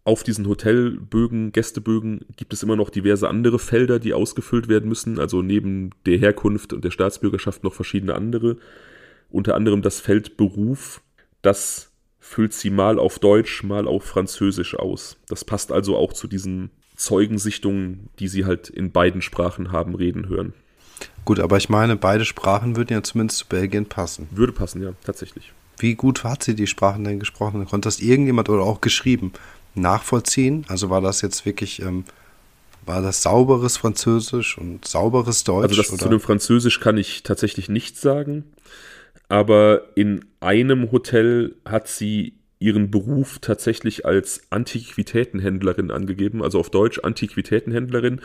Auf diesen Hotelbögen, Gästebögen gibt es immer noch diverse andere Felder, die ausgefüllt werden müssen, also neben der Herkunft und der Staatsbürgerschaft noch verschiedene andere. Unter anderem das Feld Beruf, das füllt sie mal auf Deutsch, mal auf Französisch aus. Das passt also auch zu diesen Zeugensichtungen, die sie halt in beiden Sprachen haben reden hören. Gut, aber ich meine, beide Sprachen würden ja zumindest zu Belgien passen. Würde passen, ja, tatsächlich. Wie gut hat sie die Sprachen denn gesprochen? Konnte das irgendjemand oder auch geschrieben nachvollziehen? Also war das jetzt wirklich, ähm, war das sauberes Französisch und sauberes Deutsch? Also das oder? zu dem Französisch kann ich tatsächlich nichts sagen. Aber in einem Hotel hat sie ihren Beruf tatsächlich als Antiquitätenhändlerin angegeben, also auf Deutsch Antiquitätenhändlerin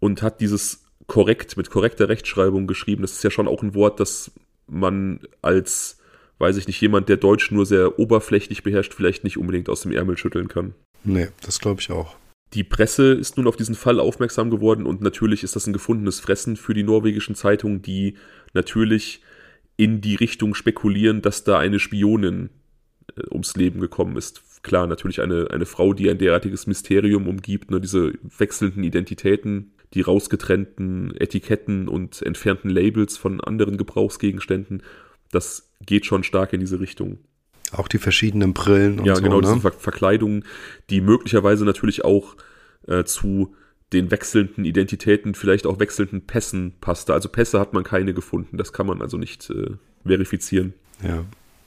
und hat dieses korrekt mit korrekter Rechtschreibung geschrieben. Das ist ja schon auch ein Wort, das man als, weiß ich nicht, jemand, der Deutsch nur sehr oberflächlich beherrscht, vielleicht nicht unbedingt aus dem Ärmel schütteln kann. Nee, das glaube ich auch. Die Presse ist nun auf diesen Fall aufmerksam geworden und natürlich ist das ein gefundenes Fressen für die norwegischen Zeitungen, die natürlich in die Richtung spekulieren, dass da eine Spionin äh, ums Leben gekommen ist. Klar, natürlich eine, eine Frau, die ein derartiges Mysterium umgibt, nur diese wechselnden Identitäten, die rausgetrennten Etiketten und entfernten Labels von anderen Gebrauchsgegenständen, das geht schon stark in diese Richtung. Auch die verschiedenen Brillen und ja, so, genau, ne? diese Ver Verkleidungen, die möglicherweise natürlich auch äh, zu den wechselnden Identitäten, vielleicht auch wechselnden Pässen passte. Also Pässe hat man keine gefunden, das kann man also nicht äh, verifizieren. Ja.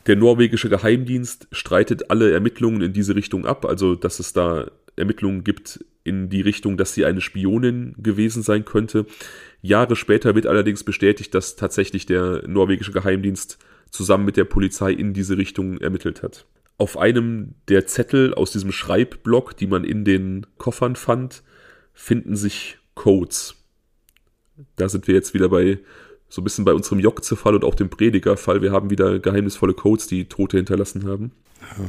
Der norwegische Geheimdienst streitet alle Ermittlungen in diese Richtung ab, also dass es da Ermittlungen gibt in die Richtung, dass sie eine Spionin gewesen sein könnte. Jahre später wird allerdings bestätigt, dass tatsächlich der norwegische Geheimdienst zusammen mit der Polizei in diese Richtung ermittelt hat. Auf einem der Zettel aus diesem Schreibblock, die man in den Koffern fand, finden sich Codes. Da sind wir jetzt wieder bei So ein bisschen bei unserem Jokze-Fall und auch dem Prediger-Fall. Wir haben wieder geheimnisvolle Codes, die Tote hinterlassen haben. Ja.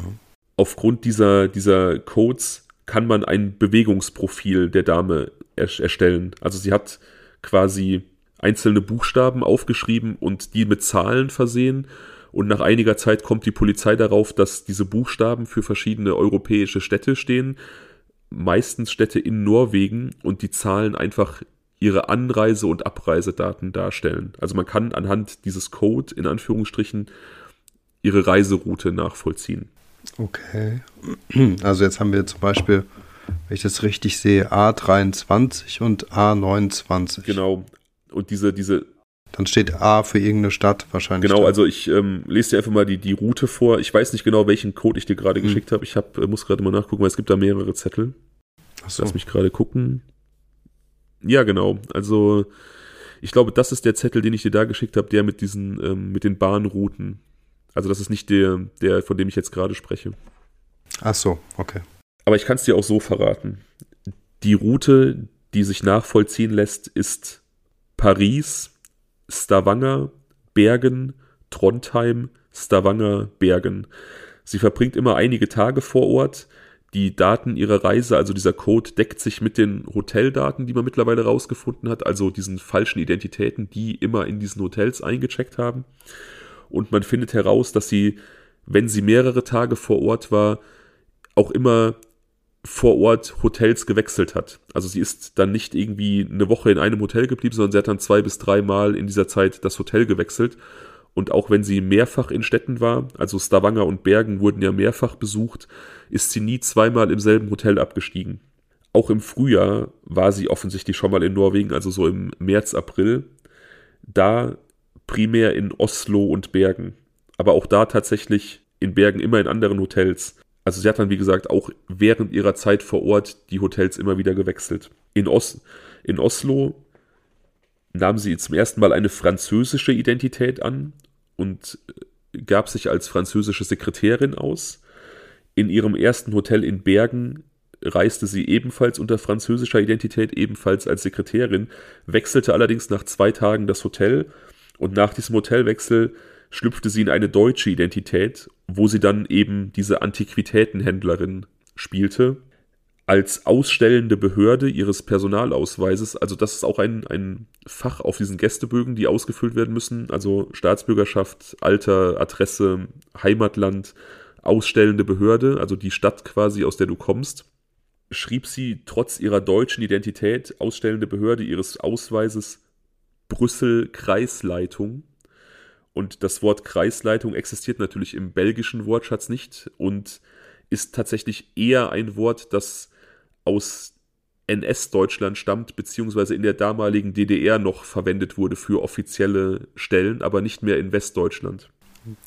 Aufgrund dieser, dieser Codes kann man ein Bewegungsprofil der Dame er erstellen. Also sie hat quasi einzelne Buchstaben aufgeschrieben und die mit Zahlen versehen. Und nach einiger Zeit kommt die Polizei darauf, dass diese Buchstaben für verschiedene europäische Städte stehen. Meistens Städte in Norwegen und die Zahlen einfach ihre Anreise- und Abreisedaten darstellen. Also man kann anhand dieses Code in Anführungsstrichen ihre Reiseroute nachvollziehen. Okay. Also jetzt haben wir zum Beispiel, wenn ich das richtig sehe, A23 und A29. Genau. Und diese, diese. Dann steht A für irgendeine Stadt wahrscheinlich. Genau, da. also ich ähm, lese dir einfach mal die, die Route vor. Ich weiß nicht genau, welchen Code ich dir gerade mhm. geschickt habe. Ich hab, äh, muss gerade mal nachgucken, weil es gibt da mehrere Zettel. Ach so. Lass mich gerade gucken. Ja, genau. Also ich glaube, das ist der Zettel, den ich dir da geschickt habe, der mit diesen, ähm, mit den Bahnrouten. Also das ist nicht der, der, von dem ich jetzt gerade spreche. Ach so, okay. Aber ich kann es dir auch so verraten. Die Route, die sich nachvollziehen lässt, ist Paris, Stavanger, Bergen, Trondheim, Stavanger, Bergen. Sie verbringt immer einige Tage vor Ort, die Daten ihrer Reise, also dieser Code, deckt sich mit den Hoteldaten, die man mittlerweile rausgefunden hat, also diesen falschen Identitäten, die immer in diesen Hotels eingecheckt haben. Und man findet heraus, dass sie, wenn sie mehrere Tage vor Ort war, auch immer vor Ort Hotels gewechselt hat. Also sie ist dann nicht irgendwie eine Woche in einem Hotel geblieben, sondern sie hat dann zwei bis drei Mal in dieser Zeit das Hotel gewechselt. Und auch wenn sie mehrfach in Städten war, also Stavanger und Bergen wurden ja mehrfach besucht, ist sie nie zweimal im selben Hotel abgestiegen. Auch im Frühjahr war sie offensichtlich schon mal in Norwegen, also so im März, April. Da primär in Oslo und Bergen. Aber auch da tatsächlich in Bergen immer in anderen Hotels. Also sie hat dann, wie gesagt, auch während ihrer Zeit vor Ort die Hotels immer wieder gewechselt. In, Os in Oslo nahm sie zum ersten Mal eine französische Identität an und gab sich als französische Sekretärin aus. In ihrem ersten Hotel in Bergen reiste sie ebenfalls unter französischer Identität, ebenfalls als Sekretärin, wechselte allerdings nach zwei Tagen das Hotel und nach diesem Hotelwechsel schlüpfte sie in eine deutsche Identität, wo sie dann eben diese Antiquitätenhändlerin spielte. Als ausstellende Behörde ihres Personalausweises, also das ist auch ein, ein Fach auf diesen Gästebögen, die ausgefüllt werden müssen, also Staatsbürgerschaft, Alter, Adresse, Heimatland, ausstellende Behörde, also die Stadt quasi, aus der du kommst, schrieb sie trotz ihrer deutschen Identität ausstellende Behörde ihres Ausweises Brüssel Kreisleitung. Und das Wort Kreisleitung existiert natürlich im belgischen Wortschatz nicht und ist tatsächlich eher ein Wort, das aus NS-Deutschland stammt, beziehungsweise in der damaligen DDR noch verwendet wurde für offizielle Stellen, aber nicht mehr in Westdeutschland.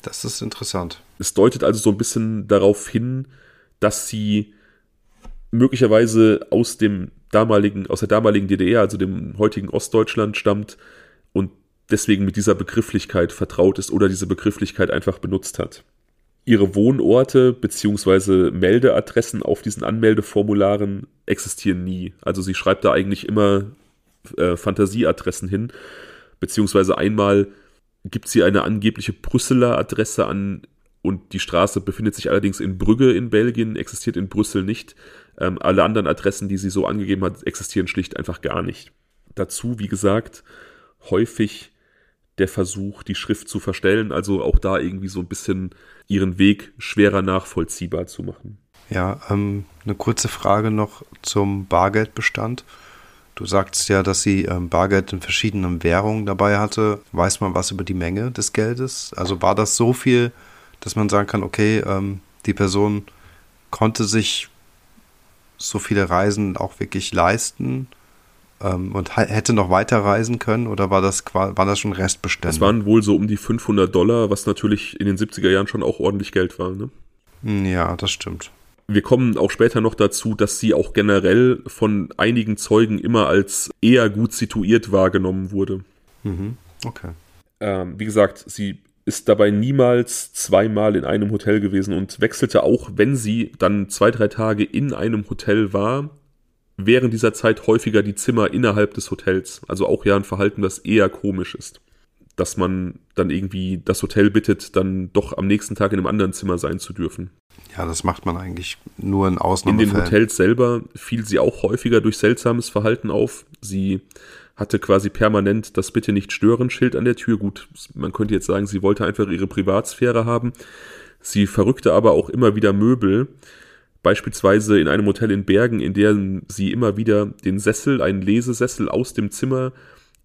Das ist interessant. Es deutet also so ein bisschen darauf hin, dass sie möglicherweise aus dem damaligen, aus der damaligen DDR, also dem heutigen Ostdeutschland stammt und deswegen mit dieser Begrifflichkeit vertraut ist oder diese Begrifflichkeit einfach benutzt hat. Ihre Wohnorte bzw. Meldeadressen auf diesen Anmeldeformularen existieren nie. Also sie schreibt da eigentlich immer äh, Fantasieadressen hin, beziehungsweise einmal gibt sie eine angebliche Brüsseler Adresse an und die Straße befindet sich allerdings in Brügge in Belgien, existiert in Brüssel nicht. Ähm, alle anderen Adressen, die sie so angegeben hat, existieren schlicht einfach gar nicht. Dazu, wie gesagt, häufig der Versuch, die Schrift zu verstellen, also auch da irgendwie so ein bisschen ihren Weg schwerer nachvollziehbar zu machen. Ja, ähm, eine kurze Frage noch zum Bargeldbestand. Du sagst ja, dass sie ähm, Bargeld in verschiedenen Währungen dabei hatte. Weiß man was über die Menge des Geldes? Also war das so viel, dass man sagen kann, okay, ähm, die Person konnte sich so viele Reisen auch wirklich leisten ähm, und hätte noch weiter reisen können oder war das, war das schon Restbestände? Das waren wohl so um die 500 Dollar, was natürlich in den 70er Jahren schon auch ordentlich Geld war. Ne? Hm, ja, das stimmt. Wir kommen auch später noch dazu, dass sie auch generell von einigen Zeugen immer als eher gut situiert wahrgenommen wurde. Mhm. Okay. Ähm, wie gesagt, sie ist dabei niemals zweimal in einem Hotel gewesen und wechselte auch, wenn sie dann zwei, drei Tage in einem Hotel war, während dieser Zeit häufiger die Zimmer innerhalb des Hotels. Also auch ja ein Verhalten, das eher komisch ist. dass man dann irgendwie das Hotel bittet, dann doch am nächsten Tag in einem anderen Zimmer sein zu dürfen. Ja, das macht man eigentlich nur in Ausnahmefällen. In den Hotels selber fiel sie auch häufiger durch seltsames Verhalten auf. Sie hatte quasi permanent das Bitte nicht stören Schild an der Tür. Gut, man könnte jetzt sagen, sie wollte einfach ihre Privatsphäre haben. Sie verrückte aber auch immer wieder Möbel. Beispielsweise in einem Hotel in Bergen, in dem sie immer wieder den Sessel, einen Lesesessel aus dem Zimmer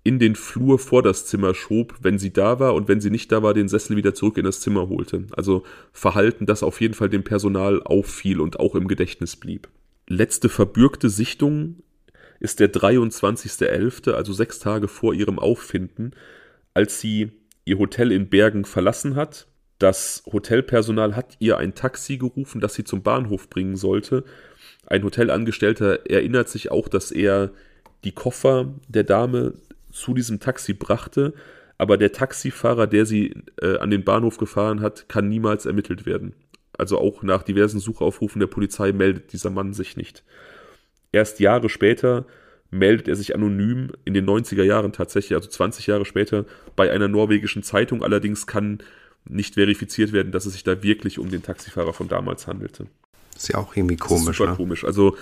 in den Flur vor das Zimmer schob, wenn sie da war und wenn sie nicht da war, den Sessel wieder zurück in das Zimmer holte. Also Verhalten, das auf jeden Fall dem Personal auffiel und auch im Gedächtnis blieb. Letzte verbürgte Sichtung ist der 23.11., also sechs Tage vor ihrem Auffinden, als sie ihr Hotel in Bergen verlassen hat. Das Hotelpersonal hat ihr ein Taxi gerufen, das sie zum Bahnhof bringen sollte. Ein Hotelangestellter erinnert sich auch, dass er die Koffer der Dame zu diesem Taxi brachte, aber der Taxifahrer, der sie äh, an den Bahnhof gefahren hat, kann niemals ermittelt werden. Also auch nach diversen Suchaufrufen der Polizei meldet dieser Mann sich nicht. Erst Jahre später meldet er sich anonym in den 90er Jahren tatsächlich, also 20 Jahre später, bei einer norwegischen Zeitung. Allerdings kann nicht verifiziert werden, dass es sich da wirklich um den Taxifahrer von damals handelte. Ist ja auch irgendwie komisch. Das ist super ne? komisch. Also,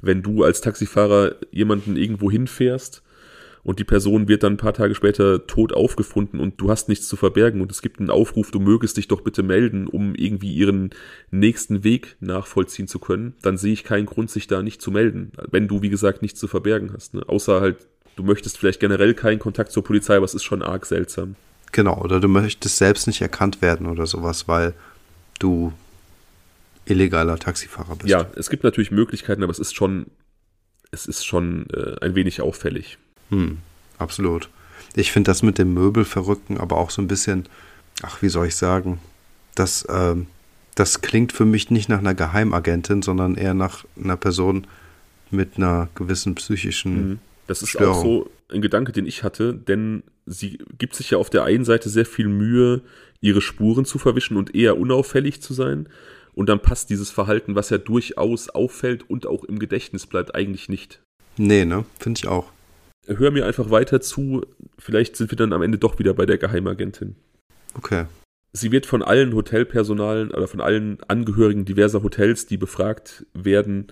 wenn du als Taxifahrer jemanden irgendwo hinfährst und die Person wird dann ein paar Tage später tot aufgefunden und du hast nichts zu verbergen und es gibt einen Aufruf, du mögest dich doch bitte melden, um irgendwie ihren nächsten Weg nachvollziehen zu können, dann sehe ich keinen Grund, sich da nicht zu melden, wenn du, wie gesagt, nichts zu verbergen hast. Ne? Außer halt, du möchtest vielleicht generell keinen Kontakt zur Polizei, aber es ist schon arg seltsam. Genau, oder du möchtest selbst nicht erkannt werden oder sowas, weil du illegaler Taxifahrer bist. Ja, es gibt natürlich Möglichkeiten, aber es ist schon, es ist schon äh, ein wenig auffällig. Hm, absolut. Ich finde das mit dem Möbelverrückten aber auch so ein bisschen, ach, wie soll ich sagen, das, ähm, das klingt für mich nicht nach einer Geheimagentin, sondern eher nach einer Person mit einer gewissen psychischen. Mhm. Das ist Störung. auch so ein Gedanke, den ich hatte, denn sie gibt sich ja auf der einen Seite sehr viel Mühe, ihre Spuren zu verwischen und eher unauffällig zu sein. Und dann passt dieses Verhalten, was ja durchaus auffällt und auch im Gedächtnis bleibt, eigentlich nicht. Nee, ne? Finde ich auch hör mir einfach weiter zu. Vielleicht sind wir dann am Ende doch wieder bei der Geheimagentin. Okay. Sie wird von allen Hotelpersonalen oder von allen Angehörigen diverser Hotels, die befragt werden,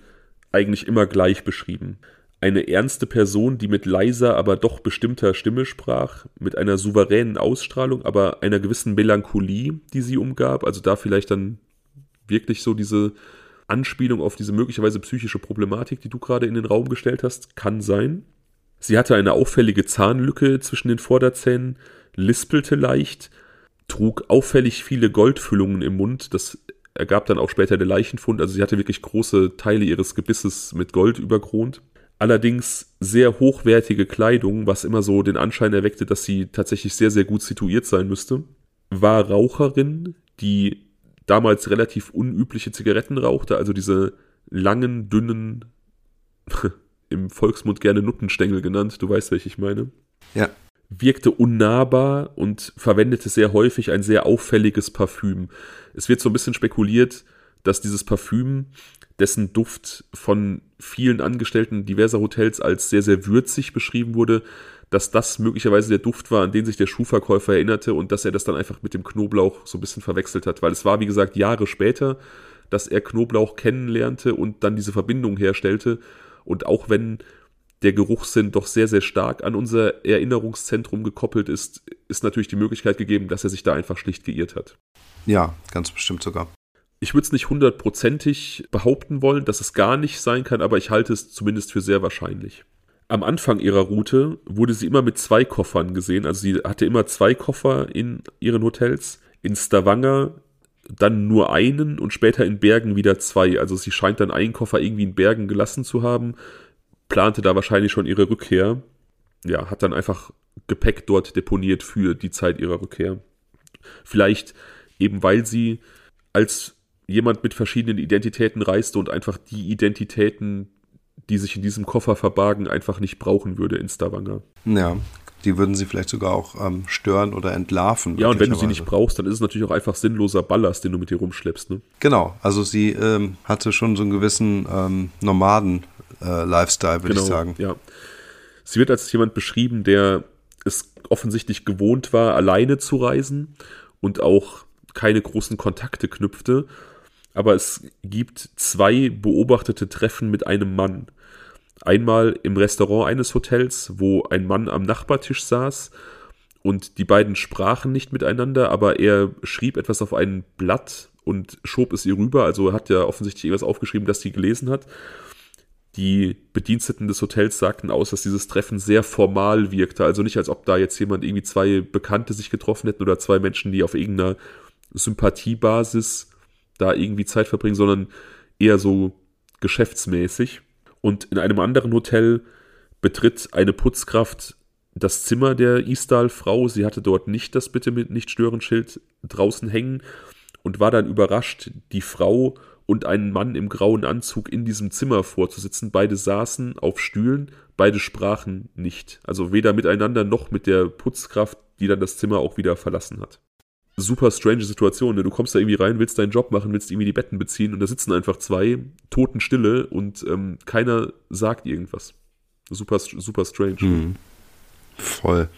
eigentlich immer gleich beschrieben. Eine ernste Person, die mit leiser, aber doch bestimmter Stimme sprach, mit einer souveränen Ausstrahlung, aber einer gewissen Melancholie, die sie umgab. Also da vielleicht dann wirklich so diese Anspielung auf diese möglicherweise psychische Problematik, die du gerade in den Raum gestellt hast, kann sein. Sie hatte eine auffällige Zahnlücke zwischen den Vorderzähnen, lispelte leicht, trug auffällig viele Goldfüllungen im Mund. Das ergab dann auch später der Leichenfund. Also sie hatte wirklich große Teile ihres Gebisses mit Gold überkront. Allerdings sehr hochwertige Kleidung, was immer so den Anschein erweckte, dass sie tatsächlich sehr, sehr gut situiert sein müsste. War Raucherin, die damals relativ unübliche Zigaretten rauchte, also diese langen, dünnen im Volksmund gerne Nuttenstängel genannt, du weißt, welche ich meine. Ja. Wirkte unnahbar und verwendete sehr häufig ein sehr auffälliges Parfüm. Es wird so ein bisschen spekuliert, dass dieses Parfüm, dessen Duft von vielen Angestellten diverser Hotels als sehr, sehr würzig beschrieben wurde, dass das möglicherweise der Duft war, an den sich der Schuhverkäufer erinnerte und dass er das dann einfach mit dem Knoblauch so ein bisschen verwechselt hat, weil es war, wie gesagt, Jahre später, dass er Knoblauch kennenlernte und dann diese Verbindung herstellte und auch wenn der Geruchssinn doch sehr, sehr stark an unser Erinnerungszentrum gekoppelt ist, ist natürlich die Möglichkeit gegeben, dass er sich da einfach schlicht geirrt hat. Ja, ganz bestimmt sogar. Ich würde es nicht hundertprozentig behaupten wollen, dass es gar nicht sein kann, aber ich halte es zumindest für sehr wahrscheinlich. Am Anfang ihrer Route wurde sie immer mit zwei Koffern gesehen. Also sie hatte immer zwei Koffer in ihren Hotels. In Stavanger dann nur einen und später in Bergen wieder zwei. Also sie scheint dann einen Koffer irgendwie in Bergen gelassen zu haben, plante da wahrscheinlich schon ihre Rückkehr. Ja, hat dann einfach Gepäck dort deponiert für die Zeit ihrer Rückkehr. Vielleicht eben weil sie als jemand mit verschiedenen Identitäten reiste und einfach die Identitäten, die sich in diesem Koffer verbargen, einfach nicht brauchen würde in Stavanger. Ja, die würden sie vielleicht sogar auch ähm, stören oder entlarven. Ja, und wenn du sie nicht brauchst, dann ist es natürlich auch einfach sinnloser Ballast, den du mit dir rumschleppst. Ne? Genau, also sie ähm, hatte schon so einen gewissen ähm, Nomaden-Lifestyle, äh, würde genau, ich sagen. Ja. Sie wird als jemand beschrieben, der es offensichtlich gewohnt war, alleine zu reisen und auch keine großen Kontakte knüpfte. Aber es gibt zwei beobachtete Treffen mit einem Mann. Einmal im Restaurant eines Hotels, wo ein Mann am Nachbartisch saß und die beiden sprachen nicht miteinander, aber er schrieb etwas auf ein Blatt und schob es ihr rüber. Also hat ja offensichtlich irgendwas aufgeschrieben, das sie gelesen hat. Die Bediensteten des Hotels sagten aus, dass dieses Treffen sehr formal wirkte. Also nicht, als ob da jetzt jemand irgendwie zwei Bekannte sich getroffen hätten oder zwei Menschen, die auf irgendeiner Sympathiebasis da irgendwie Zeit verbringen, sondern eher so geschäftsmäßig. Und in einem anderen Hotel betritt eine Putzkraft das Zimmer der Isdal-Frau. Sie hatte dort nicht das Bitte mit Nicht-Stören-Schild draußen hängen und war dann überrascht, die Frau und einen Mann im grauen Anzug in diesem Zimmer vorzusitzen. Beide saßen auf Stühlen, beide sprachen nicht. Also weder miteinander noch mit der Putzkraft, die dann das Zimmer auch wieder verlassen hat. Super strange Situation. Ne? Du kommst da irgendwie rein, willst deinen Job machen, willst irgendwie die Betten beziehen und da sitzen einfach zwei, Totenstille und ähm, keiner sagt irgendwas. Super, super strange. Mhm. Voll.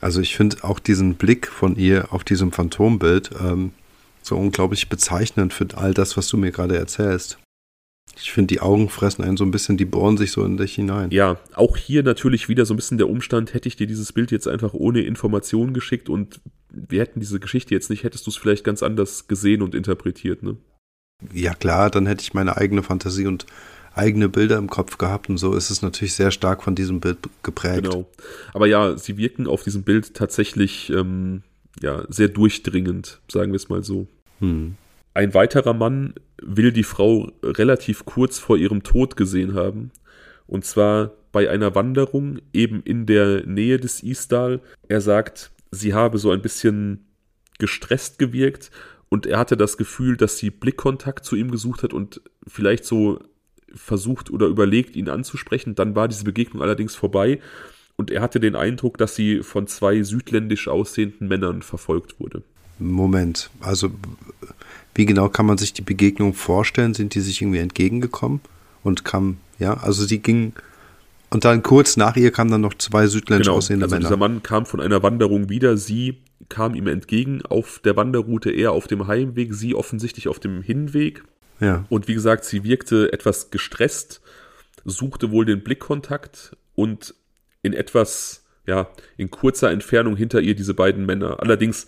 Also ich finde auch diesen Blick von ihr auf diesem Phantombild ähm, so unglaublich bezeichnend für all das, was du mir gerade erzählst. Ich finde, die Augen fressen einen so ein bisschen, die bohren sich so in dich hinein. Ja, auch hier natürlich wieder so ein bisschen der Umstand, hätte ich dir dieses Bild jetzt einfach ohne Information geschickt und wir hätten diese Geschichte jetzt nicht, hättest du es vielleicht ganz anders gesehen und interpretiert, ne? Ja, klar, dann hätte ich meine eigene Fantasie und eigene Bilder im Kopf gehabt und so ist es natürlich sehr stark von diesem Bild geprägt. Genau. Aber ja, sie wirken auf diesem Bild tatsächlich ähm, ja, sehr durchdringend, sagen wir es mal so. Hm. Ein weiterer Mann will die Frau relativ kurz vor ihrem Tod gesehen haben. Und zwar bei einer Wanderung eben in der Nähe des Isdal. Er sagt, sie habe so ein bisschen gestresst gewirkt und er hatte das Gefühl, dass sie Blickkontakt zu ihm gesucht hat und vielleicht so versucht oder überlegt, ihn anzusprechen. Dann war diese Begegnung allerdings vorbei und er hatte den Eindruck, dass sie von zwei südländisch aussehenden Männern verfolgt wurde. Moment, also wie genau kann man sich die Begegnung vorstellen? Sind die sich irgendwie entgegengekommen und kam, ja, also sie ging und dann kurz nach ihr kamen dann noch zwei südländisch genau, aussehende also Männer. Dieser Mann kam von einer Wanderung wieder, sie kam ihm entgegen auf der Wanderroute, er auf dem Heimweg, sie offensichtlich auf dem Hinweg. Ja. Und wie gesagt, sie wirkte etwas gestresst, suchte wohl den Blickkontakt und in etwas, ja, in kurzer Entfernung hinter ihr diese beiden Männer. Allerdings,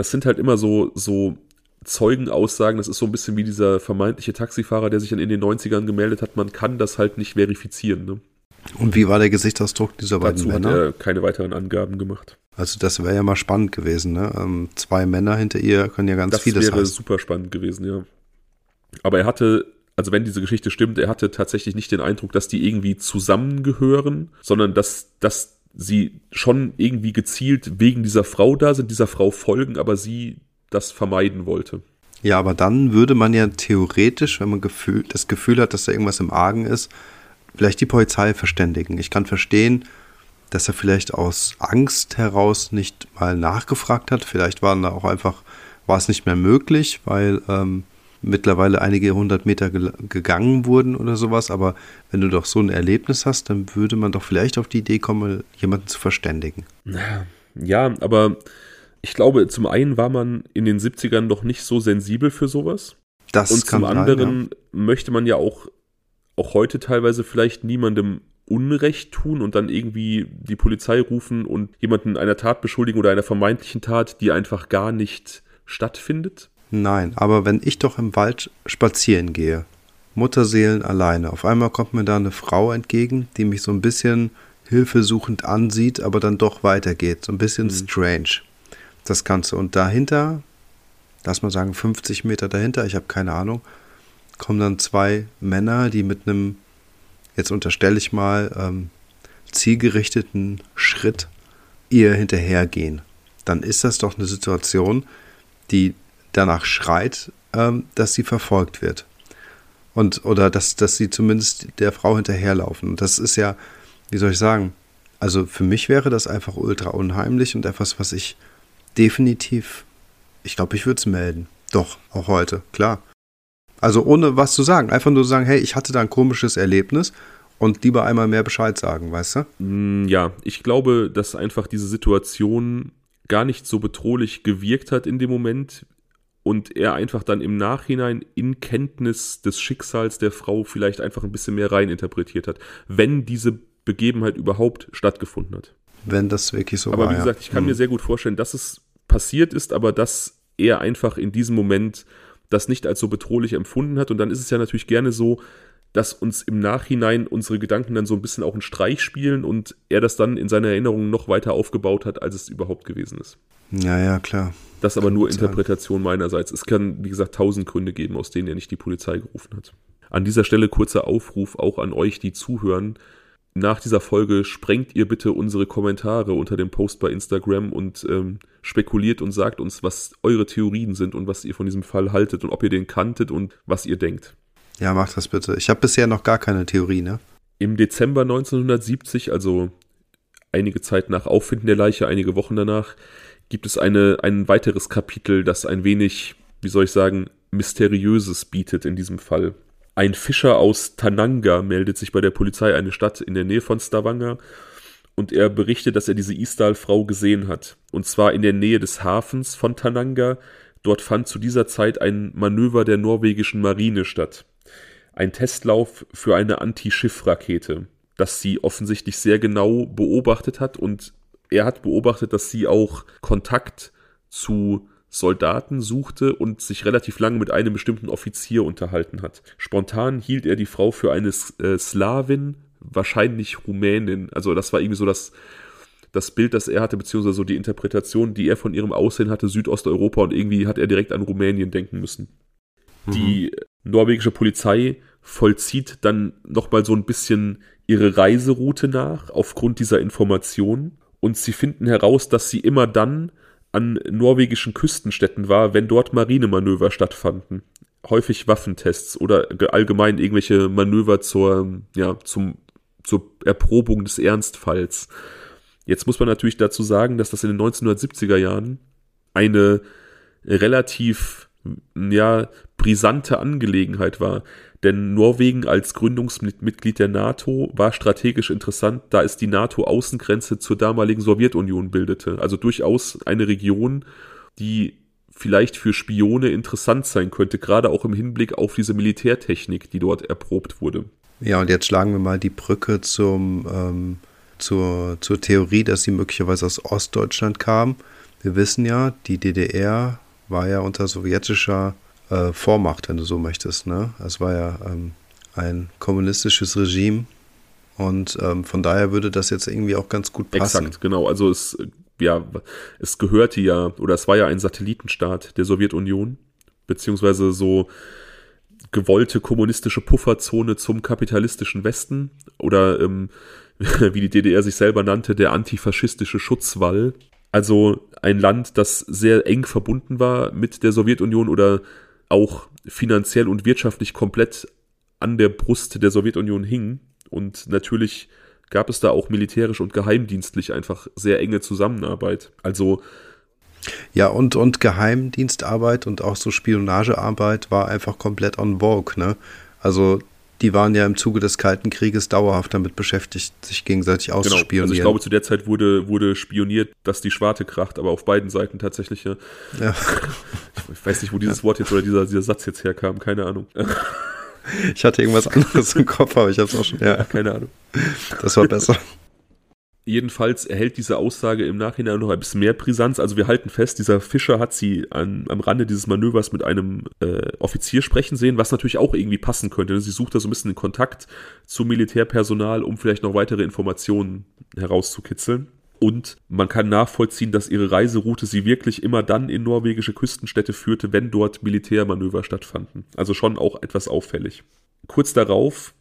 das sind halt immer so, so Zeugenaussagen, das ist so ein bisschen wie dieser vermeintliche Taxifahrer, der sich dann in den 90ern gemeldet hat. Man kann das halt nicht verifizieren. Ne? Und wie war der Gesichtsausdruck dieser beiden Dazu Männer? hat er keine weiteren Angaben gemacht. Also das wäre ja mal spannend gewesen, ne? Ähm, zwei Männer hinter ihr können ja ganz das vieles Das wäre super spannend gewesen, ja. Aber er hatte, also wenn diese Geschichte stimmt, er hatte tatsächlich nicht den Eindruck, dass die irgendwie zusammengehören, sondern dass, dass sie schon irgendwie gezielt wegen dieser Frau da sind, dieser Frau folgen, aber sie das vermeiden wollte. Ja, aber dann würde man ja theoretisch, wenn man Gefühl, das Gefühl hat, dass da irgendwas im Argen ist, vielleicht die Polizei verständigen. Ich kann verstehen, dass er vielleicht aus Angst heraus nicht mal nachgefragt hat. Vielleicht waren da auch einfach, war es nicht mehr möglich, weil ähm, mittlerweile einige hundert Meter ge gegangen wurden oder sowas. Aber wenn du doch so ein Erlebnis hast, dann würde man doch vielleicht auf die Idee kommen, jemanden zu verständigen. Ja, aber ich glaube, zum einen war man in den 70ern noch nicht so sensibel für sowas. Das Und zum anderen ja. möchte man ja auch, auch heute teilweise vielleicht niemandem Unrecht tun und dann irgendwie die Polizei rufen und jemanden einer Tat beschuldigen oder einer vermeintlichen Tat, die einfach gar nicht stattfindet. Nein, aber wenn ich doch im Wald spazieren gehe, Mutterseelen alleine, auf einmal kommt mir da eine Frau entgegen, die mich so ein bisschen hilfesuchend ansieht, aber dann doch weitergeht. So ein bisschen mhm. strange, das Ganze. Und dahinter, lass mal sagen 50 Meter dahinter, ich habe keine Ahnung, kommen dann zwei Männer, die mit einem, jetzt unterstelle ich mal, ähm, zielgerichteten Schritt ihr hinterhergehen. Dann ist das doch eine Situation, die danach schreit, ähm, dass sie verfolgt wird. Und, oder dass, dass sie zumindest der Frau hinterherlaufen. Und das ist ja, wie soll ich sagen, also für mich wäre das einfach ultra unheimlich und etwas, was ich definitiv, ich glaube, ich würde es melden. Doch, auch heute, klar. Also ohne was zu sagen. Einfach nur sagen, hey, ich hatte da ein komisches Erlebnis und lieber einmal mehr Bescheid sagen, weißt du? Mm, ja, ich glaube, dass einfach diese Situation gar nicht so bedrohlich gewirkt hat in dem Moment und er einfach dann im Nachhinein in Kenntnis des Schicksals der Frau vielleicht einfach ein bisschen mehr reininterpretiert hat, wenn diese Begebenheit überhaupt stattgefunden hat. Wenn das wirklich so aber war. Aber wie gesagt, ich kann mhm. mir sehr gut vorstellen, dass es passiert ist, aber dass er einfach in diesem Moment das nicht als so bedrohlich empfunden hat. Und dann ist es ja natürlich gerne so, dass uns im Nachhinein unsere Gedanken dann so ein bisschen auch einen Streich spielen und er das dann in seiner Erinnerung noch weiter aufgebaut hat, als es überhaupt gewesen ist. Ja, ja, klar. Das ist aber nur Interpretation meinerseits. Es kann, wie gesagt, tausend Gründe geben, aus denen er nicht die Polizei gerufen hat. An dieser Stelle kurzer Aufruf auch an euch, die zuhören. Nach dieser Folge sprengt ihr bitte unsere Kommentare unter dem Post bei Instagram und ähm, spekuliert und sagt uns, was eure Theorien sind und was ihr von diesem Fall haltet und ob ihr den kanntet und was ihr denkt. Ja, macht das bitte. Ich habe bisher noch gar keine Theorie, ne? Im Dezember 1970, also einige Zeit nach Auffinden der Leiche, einige Wochen danach, gibt es eine, ein weiteres Kapitel, das ein wenig, wie soll ich sagen, Mysteriöses bietet in diesem Fall. Ein Fischer aus Tananga meldet sich bei der Polizei, eine Stadt in der Nähe von Stavanger, und er berichtet, dass er diese Isdal-Frau gesehen hat. Und zwar in der Nähe des Hafens von Tananga. Dort fand zu dieser Zeit ein Manöver der norwegischen Marine statt. Ein Testlauf für eine Anti-Schiff-Rakete, das sie offensichtlich sehr genau beobachtet hat und er hat beobachtet, dass sie auch Kontakt zu Soldaten suchte und sich relativ lange mit einem bestimmten Offizier unterhalten hat. Spontan hielt er die Frau für eine äh, Slawin, wahrscheinlich Rumänin. Also das war irgendwie so das, das Bild, das er hatte, beziehungsweise so die Interpretation, die er von ihrem Aussehen hatte, Südosteuropa und irgendwie hat er direkt an Rumänien denken müssen. Mhm. Die norwegische Polizei vollzieht dann nochmal so ein bisschen ihre Reiseroute nach aufgrund dieser Informationen und sie finden heraus, dass sie immer dann an norwegischen Küstenstädten war, wenn dort Marinemanöver stattfanden. Häufig Waffentests oder allgemein irgendwelche Manöver zur, ja, zum, zur Erprobung des Ernstfalls. Jetzt muss man natürlich dazu sagen, dass das in den 1970er Jahren eine relativ ja, brisante Angelegenheit war. Denn Norwegen als Gründungsmitglied der NATO war strategisch interessant, da es die NATO-Außengrenze zur damaligen Sowjetunion bildete. Also durchaus eine Region, die vielleicht für Spione interessant sein könnte, gerade auch im Hinblick auf diese Militärtechnik, die dort erprobt wurde. Ja, und jetzt schlagen wir mal die Brücke zum, ähm, zur, zur Theorie, dass sie möglicherweise aus Ostdeutschland kam. Wir wissen ja, die DDR war ja unter sowjetischer äh, Vormacht, wenn du so möchtest. Ne? Es war ja ähm, ein kommunistisches Regime und ähm, von daher würde das jetzt irgendwie auch ganz gut passen. Exakt, genau. Also es, ja, es gehörte ja, oder es war ja ein Satellitenstaat der Sowjetunion, beziehungsweise so gewollte kommunistische Pufferzone zum kapitalistischen Westen oder ähm, wie die DDR sich selber nannte, der antifaschistische Schutzwall. Also ein Land, das sehr eng verbunden war mit der Sowjetunion oder auch finanziell und wirtschaftlich komplett an der Brust der Sowjetunion hing. Und natürlich gab es da auch militärisch und geheimdienstlich einfach sehr enge Zusammenarbeit. Also ja, und, und Geheimdienstarbeit und auch so Spionagearbeit war einfach komplett on vogue, ne? Also die waren ja im Zuge des Kalten Krieges dauerhaft damit beschäftigt, sich gegenseitig auszuspionieren. Genau. Also ich glaube, zu der Zeit wurde, wurde spioniert, dass die Schwarte kracht, aber auf beiden Seiten tatsächlich. Ja. ja. Ich weiß nicht, wo dieses Wort jetzt oder dieser, dieser Satz jetzt herkam, keine Ahnung. Ich hatte irgendwas anderes im Kopf, aber ich habe es auch schon. Ja, keine Ahnung. Das war besser. Jedenfalls erhält diese Aussage im Nachhinein noch ein bisschen mehr Brisanz. Also wir halten fest, dieser Fischer hat sie an, am Rande dieses Manövers mit einem äh, Offizier sprechen sehen, was natürlich auch irgendwie passen könnte. Sie sucht da so ein bisschen den Kontakt zum Militärpersonal, um vielleicht noch weitere Informationen herauszukitzeln. Und man kann nachvollziehen, dass ihre Reiseroute sie wirklich immer dann in norwegische Küstenstädte führte, wenn dort Militärmanöver stattfanden. Also schon auch etwas auffällig. Kurz darauf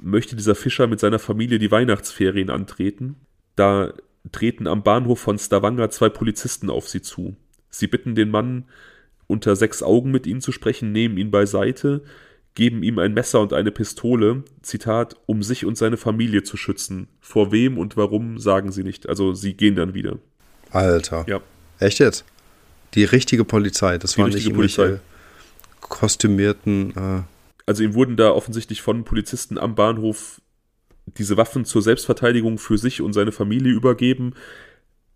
möchte dieser Fischer mit seiner Familie die Weihnachtsferien antreten da treten am Bahnhof von Stavanger zwei Polizisten auf sie zu. Sie bitten den Mann, unter sechs Augen mit ihnen zu sprechen, nehmen ihn beiseite, geben ihm ein Messer und eine Pistole, Zitat, um sich und seine Familie zu schützen. Vor wem und warum sagen sie nicht. Also sie gehen dann wieder. Alter. Ja. Echt jetzt? Die richtige Polizei, das Die waren nicht Polizei. kostümierten. Äh also ihm wurden da offensichtlich von Polizisten am Bahnhof diese Waffen zur Selbstverteidigung für sich und seine Familie übergeben.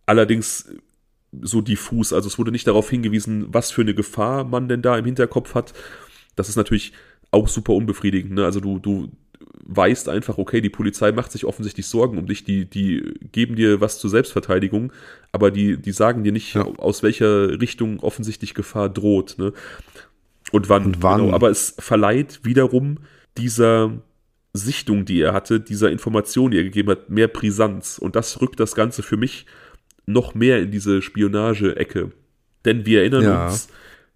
Allerdings so diffus. Also es wurde nicht darauf hingewiesen, was für eine Gefahr man denn da im Hinterkopf hat. Das ist natürlich auch super unbefriedigend. Ne? Also du, du weißt einfach, okay, die Polizei macht sich offensichtlich Sorgen um dich, die, die geben dir was zur Selbstverteidigung, aber die, die sagen dir nicht, ja. aus welcher Richtung offensichtlich Gefahr droht. Ne? Und wann. Und wann. Genau. Aber es verleiht wiederum dieser Sichtung, die er hatte, dieser Information, die er gegeben hat, mehr Brisanz. Und das rückt das Ganze für mich noch mehr in diese Spionage-Ecke. Denn wir erinnern ja. uns,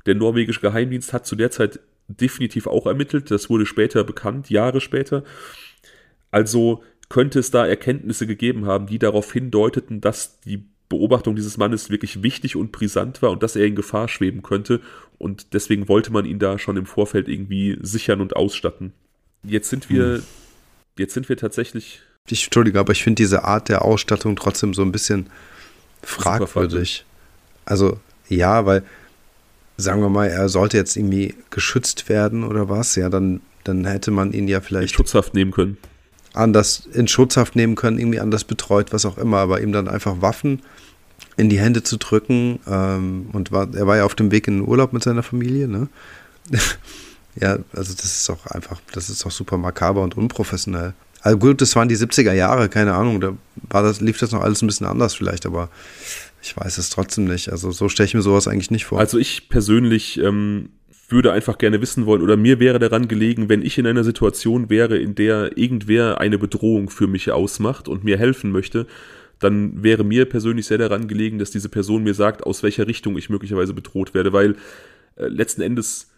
der norwegische Geheimdienst hat zu der Zeit definitiv auch ermittelt. Das wurde später bekannt, Jahre später. Also könnte es da Erkenntnisse gegeben haben, die darauf hindeuteten, dass die Beobachtung dieses Mannes wirklich wichtig und brisant war und dass er in Gefahr schweben könnte. Und deswegen wollte man ihn da schon im Vorfeld irgendwie sichern und ausstatten. Jetzt sind wir, hm. jetzt sind wir tatsächlich. Ich entschuldige, aber ich finde diese Art der Ausstattung trotzdem so ein bisschen fragwürdig. Also ja, weil sagen wir mal, er sollte jetzt irgendwie geschützt werden oder was, ja, dann, dann hätte man ihn ja vielleicht. In Schutzhaft nehmen können. Anders in Schutzhaft nehmen können, irgendwie anders betreut, was auch immer, aber ihm dann einfach Waffen in die Hände zu drücken. Ähm, und war, er war ja auf dem Weg in den Urlaub mit seiner Familie, ne? ja, also das ist doch einfach, das ist doch super makaber und unprofessionell. Also gut, das waren die 70er Jahre, keine Ahnung, da war das, lief das noch alles ein bisschen anders vielleicht, aber ich weiß es trotzdem nicht. Also so stelle ich mir sowas eigentlich nicht vor. Also ich persönlich ähm, würde einfach gerne wissen wollen, oder mir wäre daran gelegen, wenn ich in einer Situation wäre, in der irgendwer eine Bedrohung für mich ausmacht und mir helfen möchte, dann wäre mir persönlich sehr daran gelegen, dass diese Person mir sagt, aus welcher Richtung ich möglicherweise bedroht werde, weil äh, letzten Endes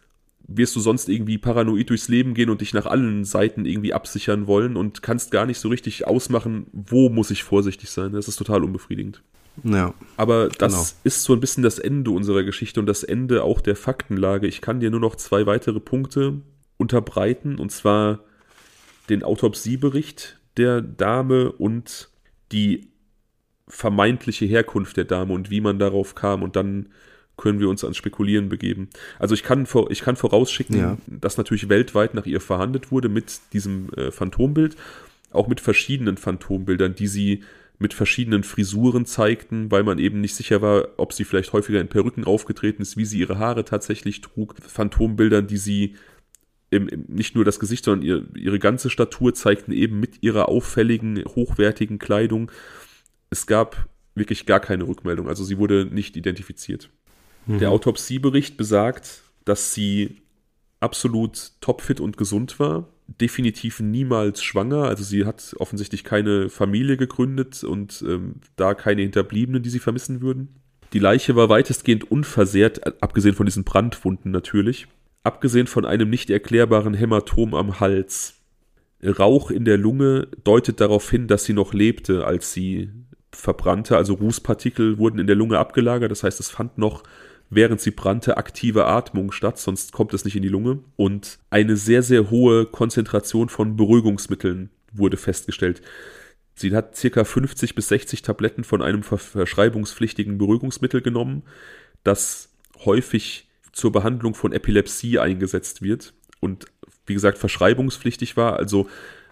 wirst du sonst irgendwie paranoid durchs Leben gehen und dich nach allen Seiten irgendwie absichern wollen und kannst gar nicht so richtig ausmachen, wo muss ich vorsichtig sein. Das ist total unbefriedigend. Ja. Aber das genau. ist so ein bisschen das Ende unserer Geschichte und das Ende auch der Faktenlage. Ich kann dir nur noch zwei weitere Punkte unterbreiten und zwar den Autopsiebericht der Dame und die vermeintliche Herkunft der Dame und wie man darauf kam und dann können wir uns ans Spekulieren begeben. Also ich kann, ich kann vorausschicken, ja. dass natürlich weltweit nach ihr verhandelt wurde mit diesem äh, Phantombild, auch mit verschiedenen Phantombildern, die sie mit verschiedenen Frisuren zeigten, weil man eben nicht sicher war, ob sie vielleicht häufiger in Perücken aufgetreten ist, wie sie ihre Haare tatsächlich trug. Phantombildern, die sie im, im, nicht nur das Gesicht, sondern ihr, ihre ganze Statur zeigten eben mit ihrer auffälligen, hochwertigen Kleidung. Es gab wirklich gar keine Rückmeldung, also sie wurde nicht identifiziert. Mhm. Der Autopsiebericht besagt, dass sie absolut topfit und gesund war definitiv niemals schwanger. Also sie hat offensichtlich keine Familie gegründet und ähm, da keine Hinterbliebenen, die sie vermissen würden. Die Leiche war weitestgehend unversehrt, abgesehen von diesen Brandwunden natürlich. Abgesehen von einem nicht erklärbaren Hämatom am Hals. Rauch in der Lunge deutet darauf hin, dass sie noch lebte, als sie verbrannte. Also Rußpartikel wurden in der Lunge abgelagert. Das heißt, es fand noch während sie brannte, aktive Atmung statt, sonst kommt es nicht in die Lunge. Und eine sehr, sehr hohe Konzentration von Beruhigungsmitteln wurde festgestellt. Sie hat circa 50 bis 60 Tabletten von einem verschreibungspflichtigen Beruhigungsmittel genommen, das häufig zur Behandlung von Epilepsie eingesetzt wird und wie gesagt verschreibungspflichtig war. Also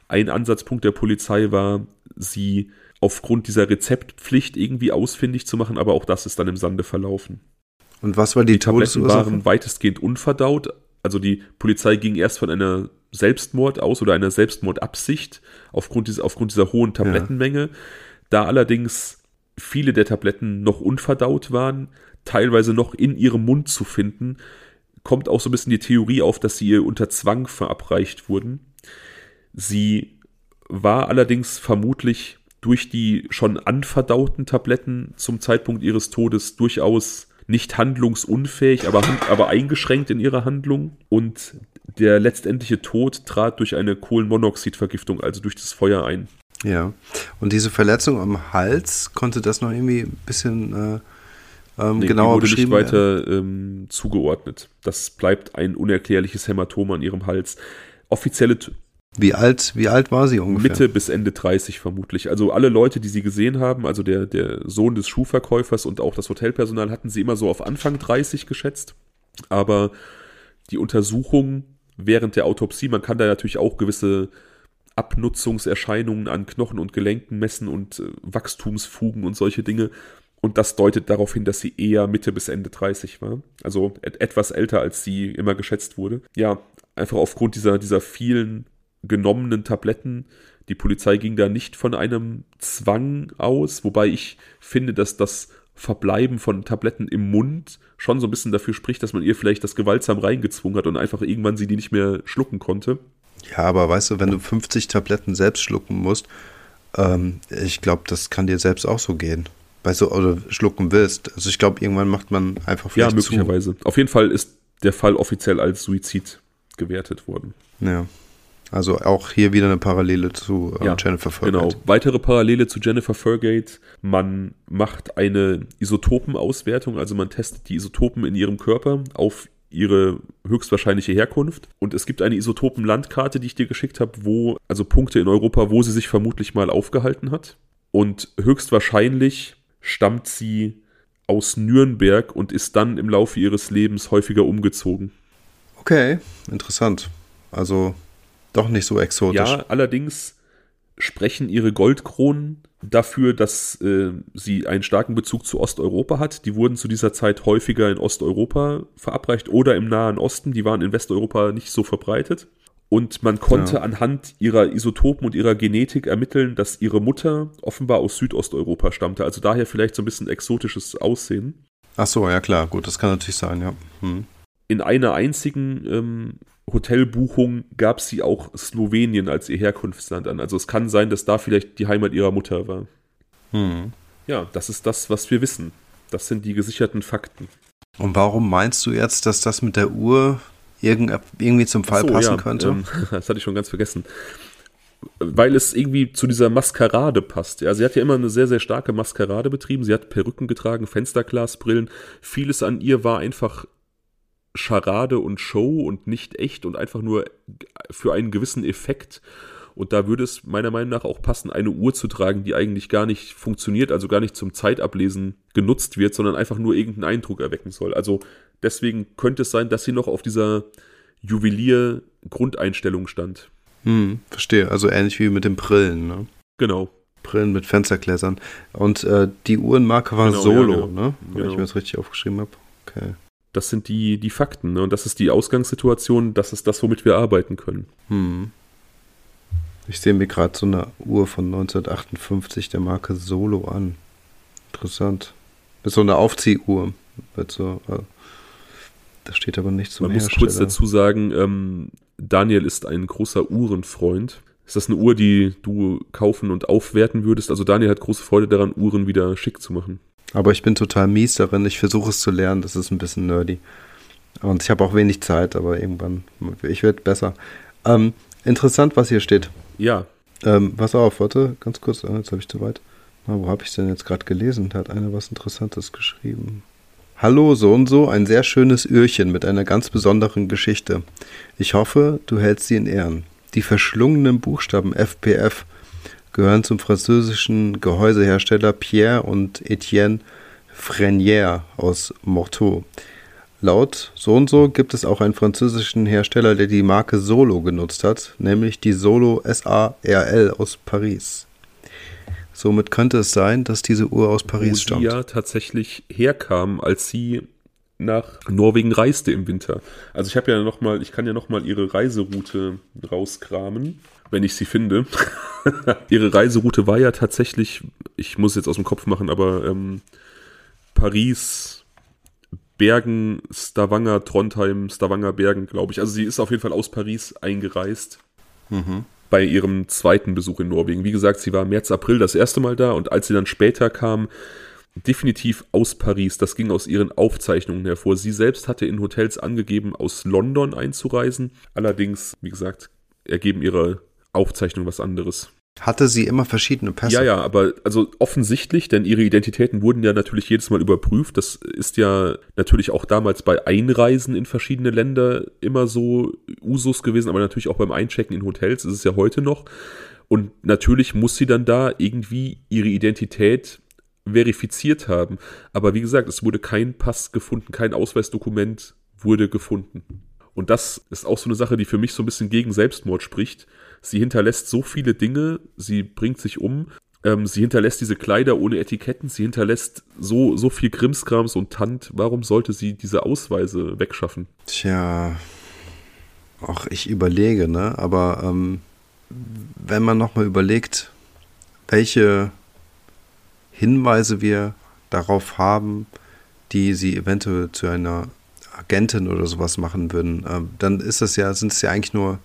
ein Ansatzpunkt der Polizei war, sie aufgrund dieser Rezeptpflicht irgendwie ausfindig zu machen, aber auch das ist dann im Sande verlaufen. Und was war die, die Tabletten waren weitestgehend unverdaut. Also die Polizei ging erst von einer Selbstmord aus oder einer Selbstmordabsicht aufgrund, dieses, aufgrund dieser hohen Tablettenmenge. Ja. Da allerdings viele der Tabletten noch unverdaut waren, teilweise noch in ihrem Mund zu finden, kommt auch so ein bisschen die Theorie auf, dass sie ihr unter Zwang verabreicht wurden. Sie war allerdings vermutlich durch die schon anverdauten Tabletten zum Zeitpunkt ihres Todes durchaus nicht handlungsunfähig, aber, aber eingeschränkt in ihrer Handlung. Und der letztendliche Tod trat durch eine Kohlenmonoxidvergiftung, also durch das Feuer ein. Ja, und diese Verletzung am Hals, konnte das noch irgendwie ein bisschen äh, ähm, nee, genauer wurde nicht weiter ähm, zugeordnet. Das bleibt ein unerklärliches Hämatom an ihrem Hals. Offizielle wie alt, wie alt war sie ungefähr? Mitte bis Ende 30 vermutlich. Also alle Leute, die sie gesehen haben, also der, der Sohn des Schuhverkäufers und auch das Hotelpersonal, hatten sie immer so auf Anfang 30 geschätzt. Aber die Untersuchung während der Autopsie, man kann da natürlich auch gewisse Abnutzungserscheinungen an Knochen und Gelenken messen und äh, Wachstumsfugen und solche Dinge. Und das deutet darauf hin, dass sie eher Mitte bis Ende 30 war. Also et etwas älter, als sie immer geschätzt wurde. Ja, einfach aufgrund dieser, dieser vielen genommenen Tabletten. Die Polizei ging da nicht von einem Zwang aus, wobei ich finde, dass das Verbleiben von Tabletten im Mund schon so ein bisschen dafür spricht, dass man ihr vielleicht das gewaltsam reingezwungen hat und einfach irgendwann sie die nicht mehr schlucken konnte. Ja, aber weißt du, wenn du 50 Tabletten selbst schlucken musst, ähm, ich glaube, das kann dir selbst auch so gehen. Weißt du, oder schlucken willst. Also ich glaube, irgendwann macht man einfach vielleicht Ja, möglicherweise. Zu. Auf jeden Fall ist der Fall offiziell als Suizid gewertet worden. Ja. Also auch hier wieder eine Parallele zu äh, ja, Jennifer Fergate. Genau, weitere Parallele zu Jennifer Fergate. Man macht eine Isotopenauswertung, also man testet die Isotopen in ihrem Körper auf ihre höchstwahrscheinliche Herkunft. Und es gibt eine Isotopenlandkarte, die ich dir geschickt habe, wo, also Punkte in Europa, wo sie sich vermutlich mal aufgehalten hat. Und höchstwahrscheinlich stammt sie aus Nürnberg und ist dann im Laufe ihres Lebens häufiger umgezogen. Okay, interessant. Also doch nicht so exotisch. Ja, allerdings sprechen ihre Goldkronen dafür, dass äh, sie einen starken Bezug zu Osteuropa hat. Die wurden zu dieser Zeit häufiger in Osteuropa verabreicht oder im Nahen Osten. Die waren in Westeuropa nicht so verbreitet. Und man konnte ja. anhand ihrer Isotopen und ihrer Genetik ermitteln, dass ihre Mutter offenbar aus Südosteuropa stammte. Also daher vielleicht so ein bisschen exotisches Aussehen. Ach so, ja klar, gut, das kann natürlich sein, ja. Hm. In einer einzigen ähm, Hotelbuchung gab sie auch Slowenien als ihr Herkunftsland an. Also es kann sein, dass da vielleicht die Heimat ihrer Mutter war. Hm. Ja, das ist das, was wir wissen. Das sind die gesicherten Fakten. Und warum meinst du jetzt, dass das mit der Uhr irgendwie zum Fall so, passen ja, könnte. Ähm, das hatte ich schon ganz vergessen. Weil es irgendwie zu dieser Maskerade passt. Ja, sie hat ja immer eine sehr, sehr starke Maskerade betrieben. Sie hat Perücken getragen, Fensterglasbrillen. Vieles an ihr war einfach Scharade und Show und nicht echt und einfach nur für einen gewissen Effekt. Und da würde es meiner Meinung nach auch passen, eine Uhr zu tragen, die eigentlich gar nicht funktioniert, also gar nicht zum Zeitablesen genutzt wird, sondern einfach nur irgendeinen Eindruck erwecken soll. Also deswegen könnte es sein, dass sie noch auf dieser Juwelier-Grundeinstellung stand. Hm, verstehe. Also ähnlich wie mit den Brillen, ne? Genau. Brillen mit Fenstergläsern. Und äh, die Uhrenmarke war genau, Solo, ja, genau. ne? Wenn genau. ich mir das richtig aufgeschrieben habe. Okay. Das sind die, die Fakten, ne? Und das ist die Ausgangssituation, das ist das, womit wir arbeiten können. Hm. Ich sehe mir gerade so eine Uhr von 1958 der Marke Solo an. Interessant. Ist so eine Aufziehuhr. So, äh, da steht aber nichts zum Man muss kurz dazu sagen, ähm, Daniel ist ein großer Uhrenfreund. Ist das eine Uhr, die du kaufen und aufwerten würdest? Also Daniel hat große Freude daran, Uhren wieder schick zu machen. Aber ich bin total mies darin. Ich versuche es zu lernen. Das ist ein bisschen nerdy. Und ich habe auch wenig Zeit, aber irgendwann, ich werde besser. Ähm, interessant, was hier steht. Ja. Ähm, pass auf, warte, ganz kurz. Ah, jetzt habe ich zu weit. Na, wo habe ich denn jetzt gerade gelesen? Da hat einer was Interessantes geschrieben. Hallo, so und so, ein sehr schönes Öhrchen mit einer ganz besonderen Geschichte. Ich hoffe, du hältst sie in Ehren. Die verschlungenen Buchstaben FPF gehören zum französischen Gehäusehersteller Pierre und Etienne Frenière aus Morteau. Laut so und so gibt es auch einen französischen Hersteller, der die Marke Solo genutzt hat, nämlich die Solo SARL aus Paris. Somit könnte es sein, dass diese Uhr aus Paris Wo stammt. Die ja tatsächlich herkam, als sie nach Norwegen reiste im Winter. Also ich habe ja noch mal, ich kann ja noch mal ihre Reiseroute rauskramen, wenn ich sie finde. ihre Reiseroute war ja tatsächlich, ich muss jetzt aus dem Kopf machen, aber ähm, Paris, Bergen, Stavanger, Trondheim, Stavanger, Bergen, glaube ich. Also sie ist auf jeden Fall aus Paris eingereist. Mhm. Bei ihrem zweiten Besuch in Norwegen. Wie gesagt, sie war März, April das erste Mal da und als sie dann später kam, definitiv aus Paris. Das ging aus ihren Aufzeichnungen hervor. Sie selbst hatte in Hotels angegeben, aus London einzureisen. Allerdings, wie gesagt, ergeben ihre Aufzeichnungen was anderes. Hatte sie immer verschiedene Pässe? Ja, ja, aber also offensichtlich, denn ihre Identitäten wurden ja natürlich jedes Mal überprüft. Das ist ja natürlich auch damals bei Einreisen in verschiedene Länder immer so Usus gewesen, aber natürlich auch beim Einchecken in Hotels ist es ja heute noch. Und natürlich muss sie dann da irgendwie ihre Identität verifiziert haben. Aber wie gesagt, es wurde kein Pass gefunden, kein Ausweisdokument wurde gefunden. Und das ist auch so eine Sache, die für mich so ein bisschen gegen Selbstmord spricht. Sie hinterlässt so viele Dinge, sie bringt sich um, ähm, sie hinterlässt diese Kleider ohne Etiketten, sie hinterlässt so, so viel Krimskrams und Tant. Warum sollte sie diese Ausweise wegschaffen? Tja, auch ich überlege, ne? Aber ähm, wenn man nochmal überlegt, welche Hinweise wir darauf haben, die sie eventuell zu einer Agentin oder sowas machen würden, ähm, dann ist das ja, sind es ja eigentlich nur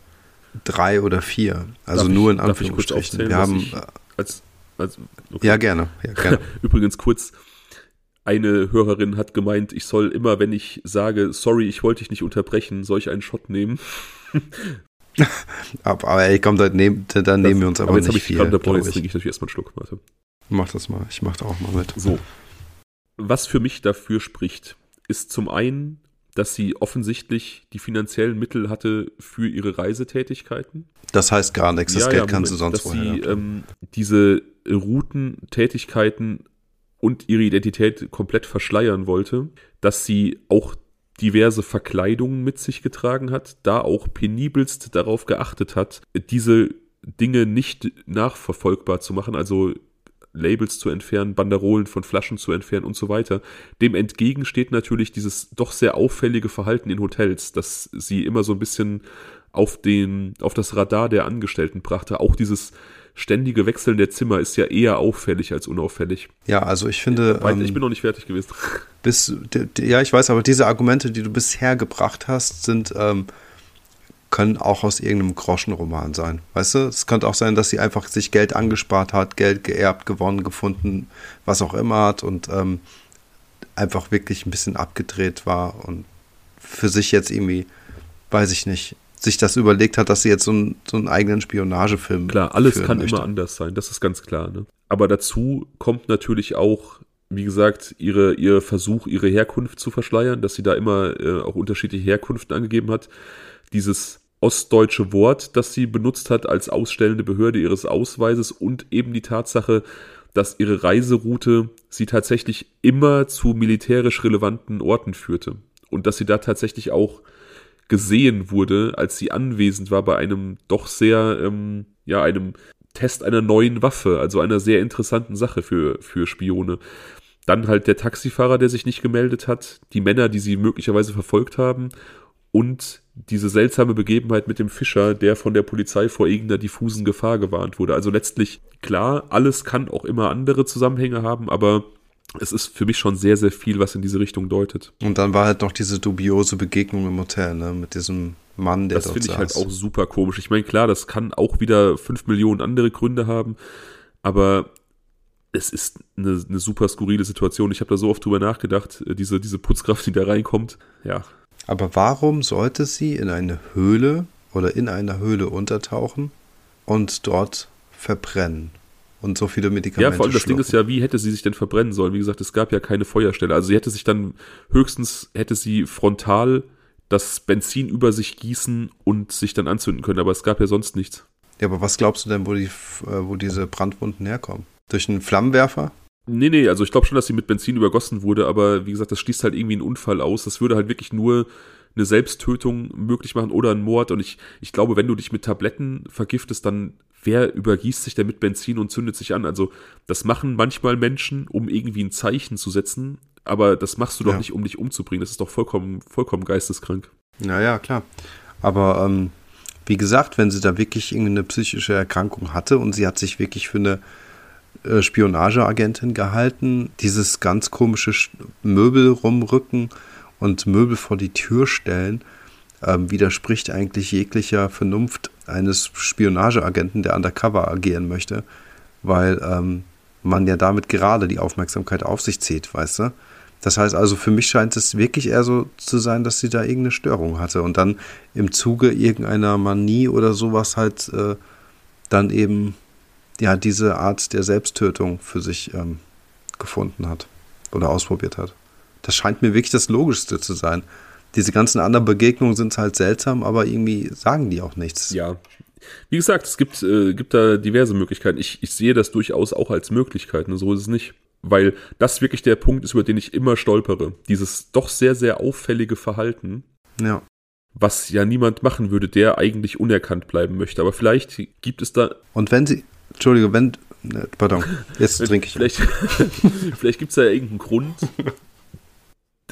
drei oder vier. Also Darf nur in Anführungsstrichen. Wir haben äh, Als, als, okay. ja gerne, ja gerne. Übrigens kurz, eine Hörerin hat gemeint, ich soll immer, wenn ich sage, sorry, ich wollte dich nicht unterbrechen, soll ich einen Shot nehmen? aber, aber ey, komm, da nehmen, da, nehmen wir uns aber, jetzt nicht habe ich viel. unterbrochen, glaub jetzt ich. trinke ich natürlich erstmal einen Schluck. Warte. Mach das mal, ich mach da auch mal mit. So. Was für mich dafür spricht, ist zum einen, dass sie offensichtlich die finanziellen Mittel hatte für ihre Reisetätigkeiten. Das heißt gar nichts, das Ja, Geld ja, kannst du sonst dass woher. sie ähm, diese Routen, Tätigkeiten und ihre Identität komplett verschleiern wollte, dass sie auch diverse Verkleidungen mit sich getragen hat, da auch penibelst darauf geachtet hat, diese Dinge nicht nachverfolgbar zu machen, also Labels zu entfernen, Banderolen von Flaschen zu entfernen und so weiter. Dem entgegen steht natürlich dieses doch sehr auffällige Verhalten in Hotels, dass sie immer so ein bisschen auf den, auf das Radar der Angestellten brachte. Auch dieses ständige Wechseln der Zimmer ist ja eher auffällig als unauffällig. Ja, also ich finde, ähm, ich bin noch nicht fertig gewesen. bis, ja, ich weiß, aber diese Argumente, die du bisher gebracht hast, sind, ähm, können auch aus irgendeinem Groschenroman sein. Weißt du, es könnte auch sein, dass sie einfach sich Geld angespart hat, Geld geerbt, gewonnen, gefunden, was auch immer hat und ähm, einfach wirklich ein bisschen abgedreht war und für sich jetzt irgendwie, weiß ich nicht, sich das überlegt hat, dass sie jetzt so, einen so einen eigenen Spionagefilm Klar, alles kann möchte. immer anders sein, das ist ganz klar. Ne? Aber dazu kommt natürlich auch, wie gesagt, ihre, ihr Versuch, ihre Herkunft zu verschleiern, dass sie da immer äh, auch unterschiedliche Herkünften angegeben hat. Dieses ostdeutsche Wort, das sie benutzt hat als ausstellende Behörde ihres Ausweises und eben die Tatsache, dass ihre Reiseroute sie tatsächlich immer zu militärisch relevanten Orten führte. Und dass sie da tatsächlich auch gesehen wurde, als sie anwesend war bei einem doch sehr, ähm, ja, einem Test einer neuen Waffe, also einer sehr interessanten Sache für, für Spione. Dann halt der Taxifahrer, der sich nicht gemeldet hat, die Männer, die sie möglicherweise verfolgt haben und diese seltsame Begebenheit mit dem Fischer, der von der Polizei vor irgendeiner diffusen Gefahr gewarnt wurde. Also letztlich, klar, alles kann auch immer andere Zusammenhänge haben, aber es ist für mich schon sehr, sehr viel, was in diese Richtung deutet. Und dann war halt noch diese dubiose Begegnung im Hotel, ne, mit diesem Mann, der Das dort finde ich halt auch super komisch. Ich meine, klar, das kann auch wieder fünf Millionen andere Gründe haben, aber es ist eine, eine super skurrile Situation. Ich habe da so oft drüber nachgedacht, äh, diese, diese Putzkraft, die da reinkommt. Ja, Aber warum sollte sie in eine Höhle oder in einer Höhle untertauchen und dort verbrennen und so viele Medikamente ja vor allem das Ding ist ja, wie hätte sie sich denn verbrennen sollen? Wie gesagt, es gab ja keine Feuerstelle. Also sie hätte sich dann höchstens, hätte sie frontal das Benzin über sich gießen und sich dann anzünden können, aber es gab ja sonst nichts. Ja, aber was glaubst du denn, wo, die, äh, wo diese Brandwunden herkommen? Durch einen Flammenwerfer? Nee, nee, also ich glaube schon, dass sie mit Benzin übergossen wurde, aber wie gesagt, das schließt halt irgendwie einen Unfall aus. Das würde halt wirklich nur eine Selbsttötung möglich machen oder einen Mord. Und ich, ich glaube, wenn du dich mit Tabletten vergiftest, dann wer übergießt sich denn mit Benzin und zündet sich an? Also das machen manchmal Menschen, um irgendwie ein Zeichen zu setzen, aber das machst du doch Ja. nicht, um dich umzubringen. Das ist doch vollkommen, vollkommen geisteskrank. Naja, klar. Aber ähm, wie gesagt, wenn sie da wirklich irgendeine psychische Erkrankung hatte und sie hat sich wirklich für eine äh, Spionageagentin gehalten, dieses ganz komische Sch- Möbel rumrücken und Möbel vor die Tür stellen, ähm, widerspricht eigentlich jeglicher Vernunft eines Spionageagenten, der undercover agieren möchte, weil ähm, man ja damit gerade die Aufmerksamkeit auf sich zieht, weißt du? Das heißt also, für mich scheint es wirklich eher so zu sein, dass sie da irgendeine Störung hatte und dann im Zuge irgendeiner Manie oder sowas halt äh, dann eben ja diese Art der Selbsttötung für sich ähm, gefunden hat oder ausprobiert hat. Das scheint mir wirklich das Logischste zu sein. Diese ganzen anderen Begegnungen sind halt seltsam, aber irgendwie sagen die auch nichts. Ja. Wie gesagt, es gibt, äh, gibt da diverse Möglichkeiten. Ich, ich sehe das durchaus auch als Möglichkeit, ne? so ist es nicht. Weil das wirklich der Punkt ist, über den ich immer stolpere. Dieses doch sehr, sehr auffällige Verhalten, Ja. was ja niemand machen würde, der eigentlich unerkannt bleiben möchte. Aber vielleicht gibt es da. Und wenn sie, Entschuldige, wenn, ne, pardon, jetzt trinke ich. Vielleicht, vielleicht gibt es da ja irgendeinen Grund,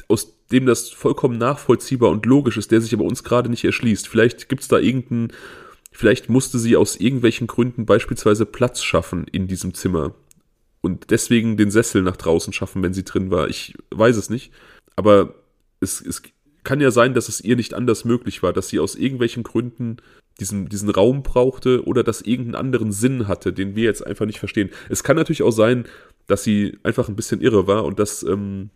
aus dem das vollkommen nachvollziehbar und logisch ist, der sich aber uns gerade nicht erschließt. Vielleicht gibt es da irgendeinen, vielleicht musste sie aus irgendwelchen Gründen beispielsweise Platz schaffen in diesem Zimmer und deswegen den Sessel nach draußen schaffen, wenn sie drin war. Ich weiß es nicht, aber es, es kann ja sein, dass es ihr nicht anders möglich war, dass sie aus irgendwelchen Gründen diesen, diesen Raum brauchte oder dass irgendeinen anderen Sinn hatte, den wir jetzt einfach nicht verstehen. Es kann natürlich auch sein, dass sie einfach ein bisschen irre war und das ähm,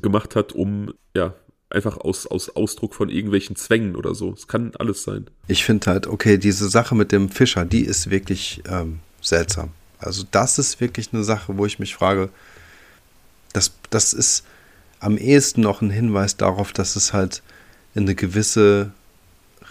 gemacht hat, um ja einfach aus, aus Ausdruck von irgendwelchen Zwängen oder so. Es kann alles sein. Ich finde halt, okay, diese Sache mit dem Fischer, die ist wirklich ähm, seltsam. Also das ist wirklich eine Sache, wo ich mich frage, das, das ist am ehesten noch ein Hinweis darauf, dass es halt in eine gewisse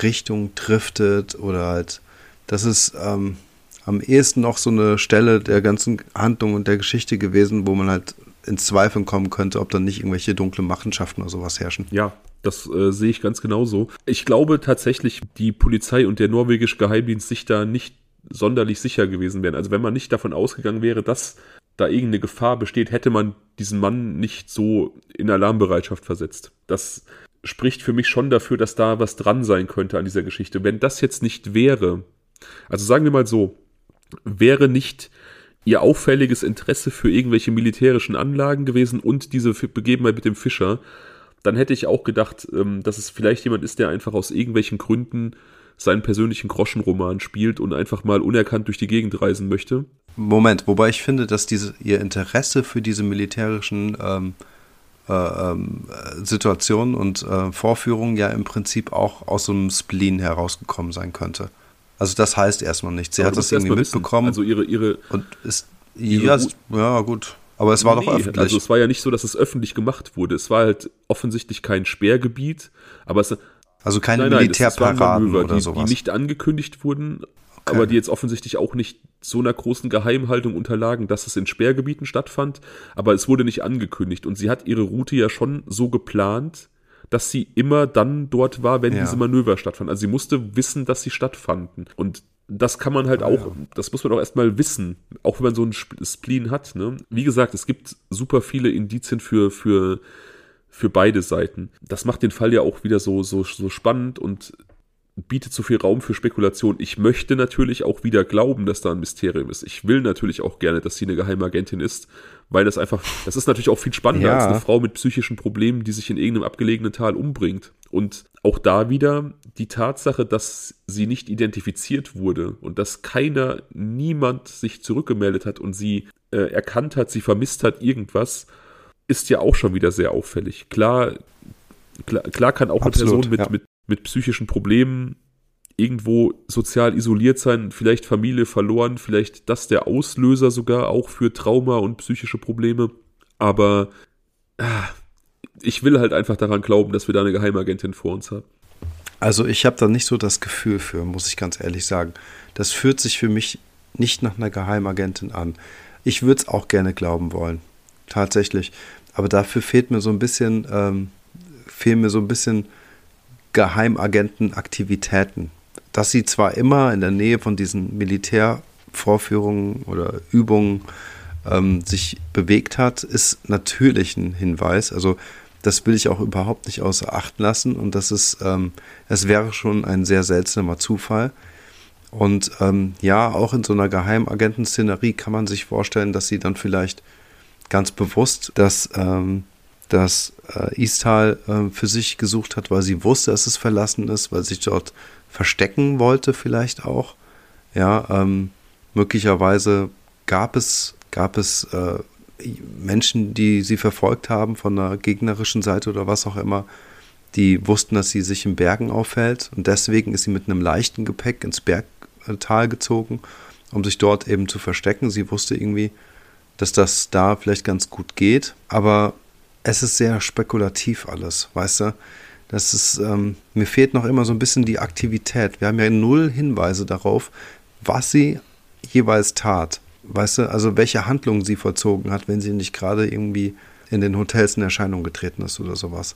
Richtung driftet oder halt, das ist ähm, am ehesten noch so eine Stelle der ganzen Handlung und der Geschichte gewesen, wo man halt ins Zweifeln kommen könnte, ob dann nicht irgendwelche dunkle Machenschaften oder sowas herrschen. Ja, das äh, sehe ich ganz genauso. Ich glaube tatsächlich, die Polizei und der norwegische Geheimdienst sich da nicht sonderlich sicher gewesen wären. Also wenn man nicht davon ausgegangen wäre, dass da irgendeine Gefahr besteht, hätte man diesen Mann nicht so in Alarmbereitschaft versetzt. Das spricht für mich schon dafür, dass da was dran sein könnte an dieser Geschichte. Wenn das jetzt nicht wäre, also sagen wir mal so, wäre nicht ihr auffälliges Interesse für irgendwelche militärischen Anlagen gewesen und diese Begebenheit mit dem Fischer, dann hätte ich auch gedacht, ähm, dass es vielleicht jemand ist, der einfach aus irgendwelchen Gründen seinen persönlichen Groschenroman spielt und einfach mal unerkannt durch die Gegend reisen möchte. Moment, wobei ich finde, dass diese, ihr Interesse für diese militärischen ähm, äh, ähm, Situationen und äh, Vorführungen ja im Prinzip auch aus so einem Spleen herausgekommen sein könnte. Also das heißt erstmal nichts. Sie Aber hat das irgendwie mitbekommen. Also ihre, ihre und ist ihre ja, ja gut. Aber es war nee, doch öffentlich. Also es war ja nicht so, dass es öffentlich gemacht wurde. Es war halt offensichtlich kein Sperrgebiet, aber es also keine nein, nein, Militärparaden Manöver, oder die, sowas. Die nicht angekündigt wurden, okay. aber die jetzt offensichtlich auch nicht so einer großen Geheimhaltung unterlagen, dass es in Sperrgebieten stattfand. Aber es wurde nicht angekündigt und sie hat ihre Route ja schon so geplant, dass sie immer dann dort war, wenn ja. diese Manöver stattfanden. Also sie musste wissen, dass sie stattfanden. Und das kann man halt ah, auch, ja. das muss man auch erstmal wissen, auch wenn man so einen Spleen hat. Ne? Wie gesagt, es gibt super viele Indizien für, für für beide Seiten. Das macht den Fall ja auch wieder so, so, so spannend und bietet so viel Raum für Spekulation. Ich möchte natürlich auch wieder glauben, dass da ein Mysterium ist. Ich will natürlich auch gerne, dass sie eine Geheimagentin ist, weil das einfach, das ist natürlich auch viel spannender ja. als eine Frau mit psychischen Problemen, die sich in irgendeinem abgelegenen Tal umbringt. Und auch da wieder die Tatsache, dass sie nicht identifiziert wurde und dass keiner, niemand sich zurückgemeldet hat und sie äh, erkannt hat, sie vermisst hat irgendwas, ist ja auch schon wieder sehr auffällig. Klar, klar, klar kann auch Absolut, eine Person mit, ja. mit, mit psychischen Problemen irgendwo sozial isoliert sein, vielleicht Familie verloren, vielleicht das der Auslöser sogar auch für Trauma und psychische Probleme. Aber ah, ich will halt einfach daran glauben, dass wir da eine Geheimagentin vor uns haben. Also ich habe da nicht so das Gefühl für, muss ich ganz ehrlich sagen. Das fühlt sich für mich nicht nach einer Geheimagentin an. Ich würde es auch gerne glauben wollen. Tatsächlich. Aber dafür fehlt mir so ein bisschen, ähm, fehlen mir so ein bisschen Geheimagentenaktivitäten. Dass sie zwar immer in der Nähe von diesen Militärvorführungen oder Übungen ähm, sich bewegt hat, ist natürlich ein Hinweis. Also das will ich auch überhaupt nicht außer Acht lassen und das ist, ähm, es wäre schon ein sehr seltsamer Zufall. Und ähm, ja, auch in so einer Geheimagentenszenerie kann man sich vorstellen, dass sie dann vielleicht ganz bewusst, dass, ähm, dass äh, Istal äh, für sich gesucht hat, weil sie wusste, dass es verlassen ist, weil sie sich dort verstecken wollte vielleicht auch. Ja, ähm, möglicherweise gab es, gab es äh, Menschen, die sie verfolgt haben von der gegnerischen Seite oder was auch immer, die wussten, dass sie sich in Bergen aufhält und deswegen ist sie mit einem leichten Gepäck ins Bergtal gezogen, um sich dort eben zu verstecken. Sie wusste irgendwie, dass das da vielleicht ganz gut geht, aber es ist sehr spekulativ alles, weißt du? Das ist, ähm, mir fehlt noch immer so ein bisschen die Aktivität. Wir haben ja null Hinweise darauf, was sie jeweils tat. Weißt du, also welche Handlungen sie vollzogen hat, wenn sie nicht gerade irgendwie in den Hotels in Erscheinung getreten ist oder sowas.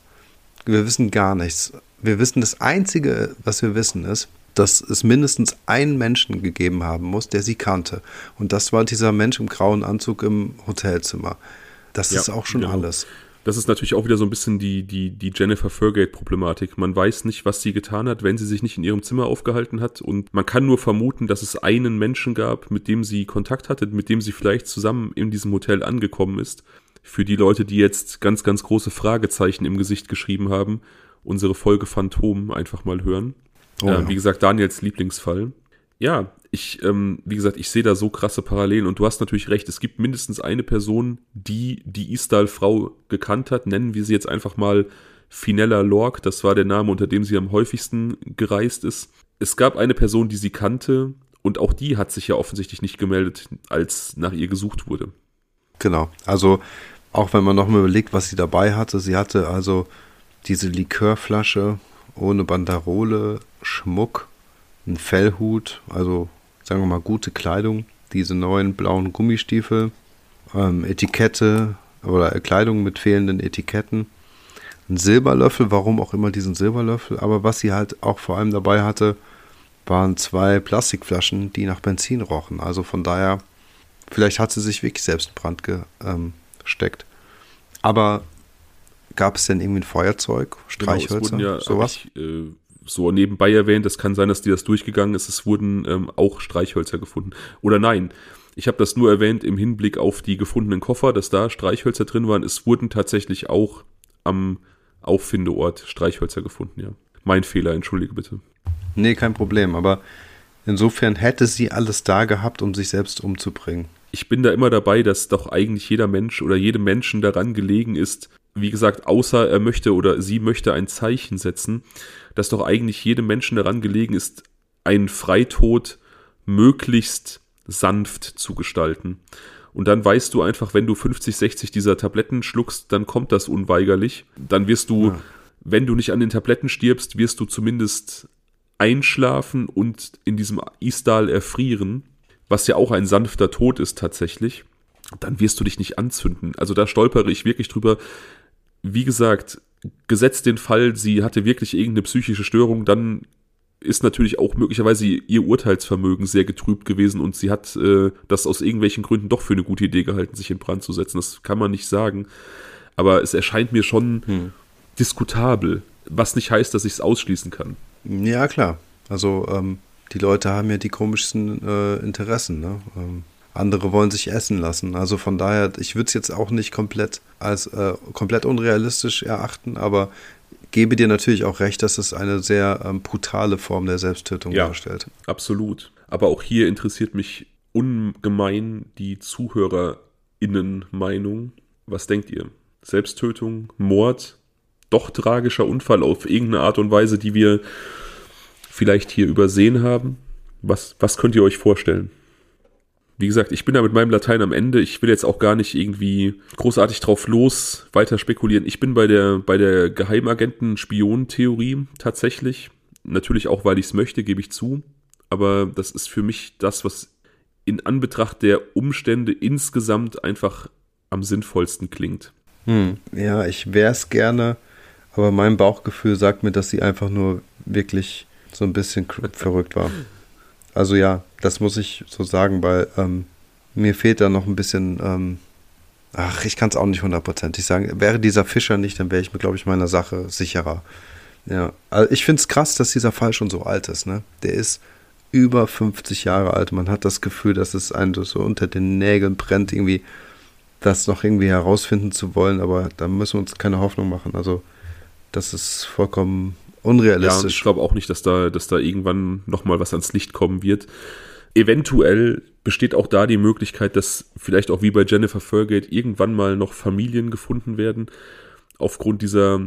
Wir wissen gar nichts. Wir wissen, das Einzige, was wir wissen, ist, dass es mindestens einen Menschen gegeben haben muss, der sie kannte. Und das war dieser Mensch im grauen Anzug im Hotelzimmer. Das ja, ist auch schon genau. alles. Das ist natürlich auch wieder so ein bisschen die, die, die Jennifer Fergate-Problematik. Man weiß nicht, was sie getan hat, wenn sie sich nicht in ihrem Zimmer aufgehalten hat. Und man kann nur vermuten, dass es einen Menschen gab, mit dem sie Kontakt hatte, mit dem sie vielleicht zusammen in diesem Hotel angekommen ist. Für die Leute, die jetzt ganz, ganz große Fragezeichen im Gesicht geschrieben haben, unsere Folge Phantom einfach mal hören. Oh, ja. äh, wie gesagt, Daniels Lieblingsfall. Ja, ich, ähm, wie gesagt, ich sehe da so krasse Parallelen und du hast natürlich recht, es gibt mindestens eine Person, die die Isdal-Frau gekannt hat, nennen wir sie jetzt einfach mal Finella Lork, das war der Name, unter dem sie am häufigsten gereist ist. Es gab eine Person, die sie kannte und auch die hat sich ja offensichtlich nicht gemeldet, als nach ihr gesucht wurde. Genau, also auch wenn man nochmal überlegt, was sie dabei hatte, sie hatte also diese Likörflasche ohne Banderole, Schmuck, ein Fellhut, also sagen wir mal gute Kleidung, diese neuen blauen Gummistiefel, ähm, Etikette oder Kleidung mit fehlenden Etiketten, ein Silberlöffel, warum auch immer diesen Silberlöffel, aber was sie halt auch vor allem dabei hatte, waren zwei Plastikflaschen, die nach Benzin rochen. Also von daher, vielleicht hat sie sich wirklich selbst in Brand gesteckt. Ähm, aber gab es denn irgendwie ein Feuerzeug, Streichhölzer, genau, ja, sowas? Äh, so nebenbei erwähnt, es kann sein, dass dir das durchgegangen ist, es wurden ähm, auch Streichhölzer gefunden. Oder nein, ich habe das nur erwähnt im Hinblick auf die gefundenen Koffer, dass da Streichhölzer drin waren. Es wurden tatsächlich auch am Auffindeort Streichhölzer gefunden, ja. Mein Fehler, entschuldige bitte. Nee, kein Problem, aber insofern hätte sie alles da gehabt, um sich selbst umzubringen. Ich bin da immer dabei, dass doch eigentlich jeder Mensch oder jedem Menschen daran gelegen ist, wie gesagt, außer er möchte oder sie möchte ein Zeichen setzen, dass doch eigentlich jedem Menschen daran gelegen ist, einen Freitod möglichst sanft zu gestalten. Und dann weißt du einfach, wenn du 50, 60 dieser Tabletten schluckst, dann kommt das unweigerlich. Dann wirst du, ja. wenn du nicht an den Tabletten stirbst, wirst du zumindest einschlafen und in diesem Istal erfrieren, was ja auch ein sanfter Tod ist tatsächlich. Dann wirst du dich nicht anzünden. Also da stolpere ich wirklich drüber, wie gesagt, gesetzt den Fall, sie hatte wirklich irgendeine psychische Störung, dann ist natürlich auch möglicherweise ihr Urteilsvermögen sehr getrübt gewesen und sie hat äh, das aus irgendwelchen Gründen doch für eine gute Idee gehalten, sich in Brand zu setzen. Das kann man nicht sagen. Aber es erscheint mir schon hm. diskutabel, was nicht heißt, dass ich es ausschließen kann. Ja, klar. Also ähm, die Leute haben ja die komischsten äh, Interessen. Ne? Ähm, andere wollen sich essen lassen. Also von daher, ich würde es jetzt auch nicht komplett als äh, komplett unrealistisch erachten, aber gebe dir natürlich auch recht, dass es eine sehr ähm, brutale Form der Selbsttötung ja, darstellt. Absolut. Aber auch hier interessiert mich ungemein die ZuhörerInnen-Meinung. Was denkt ihr? Selbsttötung, Mord, doch tragischer Unfall auf irgendeine Art und Weise, die wir vielleicht hier übersehen haben? Was, was könnt ihr euch vorstellen? Wie gesagt, ich bin da mit meinem Latein am Ende. Ich will jetzt auch gar nicht irgendwie großartig drauf los weiter spekulieren. Ich bin bei der, bei der Geheimagenten-Spion-Theorie tatsächlich. Natürlich auch, weil ich es möchte, gebe ich zu. Aber das ist für mich das, was in Anbetracht der Umstände insgesamt einfach am sinnvollsten klingt. Hm, ja, ich wäre es gerne, aber mein Bauchgefühl sagt mir, dass sie einfach nur wirklich so ein bisschen verrückt war. Also ja, das muss ich so sagen, weil ähm, mir fehlt da noch ein bisschen, ähm, ach, ich kann es auch nicht hundertprozentig sagen. Wäre dieser Fischer nicht, dann wäre ich mir, glaube ich, meiner Sache sicherer. Ja, also ich finde es krass, dass dieser Fall schon so alt ist, ne? Der ist über 50 Jahre alt. Man hat das Gefühl, dass es einem so unter den Nägeln brennt, irgendwie das noch irgendwie herausfinden zu wollen, aber da müssen wir uns keine Hoffnung machen. Also, das ist vollkommen Unrealistisch. Ja, ich glaube auch nicht, dass da, dass da irgendwann nochmal was ans Licht kommen wird. Eventuell besteht auch da die Möglichkeit, dass vielleicht auch wie bei Jennifer Fergate irgendwann mal noch Familien gefunden werden. Aufgrund dieser,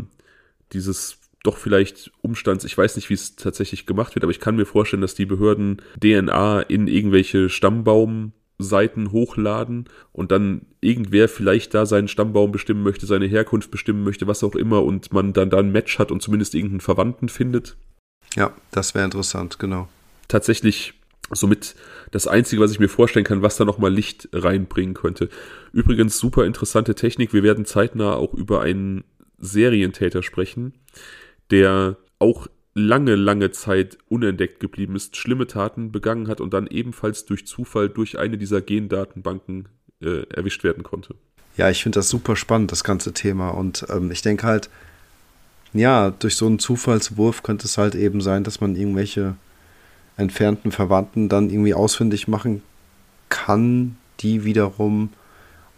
dieses doch vielleicht Umstands, ich weiß nicht, wie es tatsächlich gemacht wird, aber ich kann mir vorstellen, dass die Behörden DNA in irgendwelche Stammbaum Seiten hochladen und dann irgendwer vielleicht da seinen Stammbaum bestimmen möchte, seine Herkunft bestimmen möchte, was auch immer und man dann da ein Match hat und zumindest irgendeinen Verwandten findet. Ja, das wäre interessant, genau. Tatsächlich somit das Einzige, was ich mir vorstellen kann, was da nochmal Licht reinbringen könnte. Übrigens super interessante Technik. Wir werden zeitnah auch über einen Serientäter sprechen, der auch lange, lange Zeit unentdeckt geblieben ist, schlimme Taten begangen hat und dann ebenfalls durch Zufall durch eine dieser Gendatenbanken äh, erwischt werden konnte. Ja, ich finde das super spannend, das ganze Thema. Und ähm, ich denke halt, ja, durch so einen Zufallswurf könnte es halt eben sein, dass man irgendwelche entfernten Verwandten dann irgendwie ausfindig machen kann, die wiederum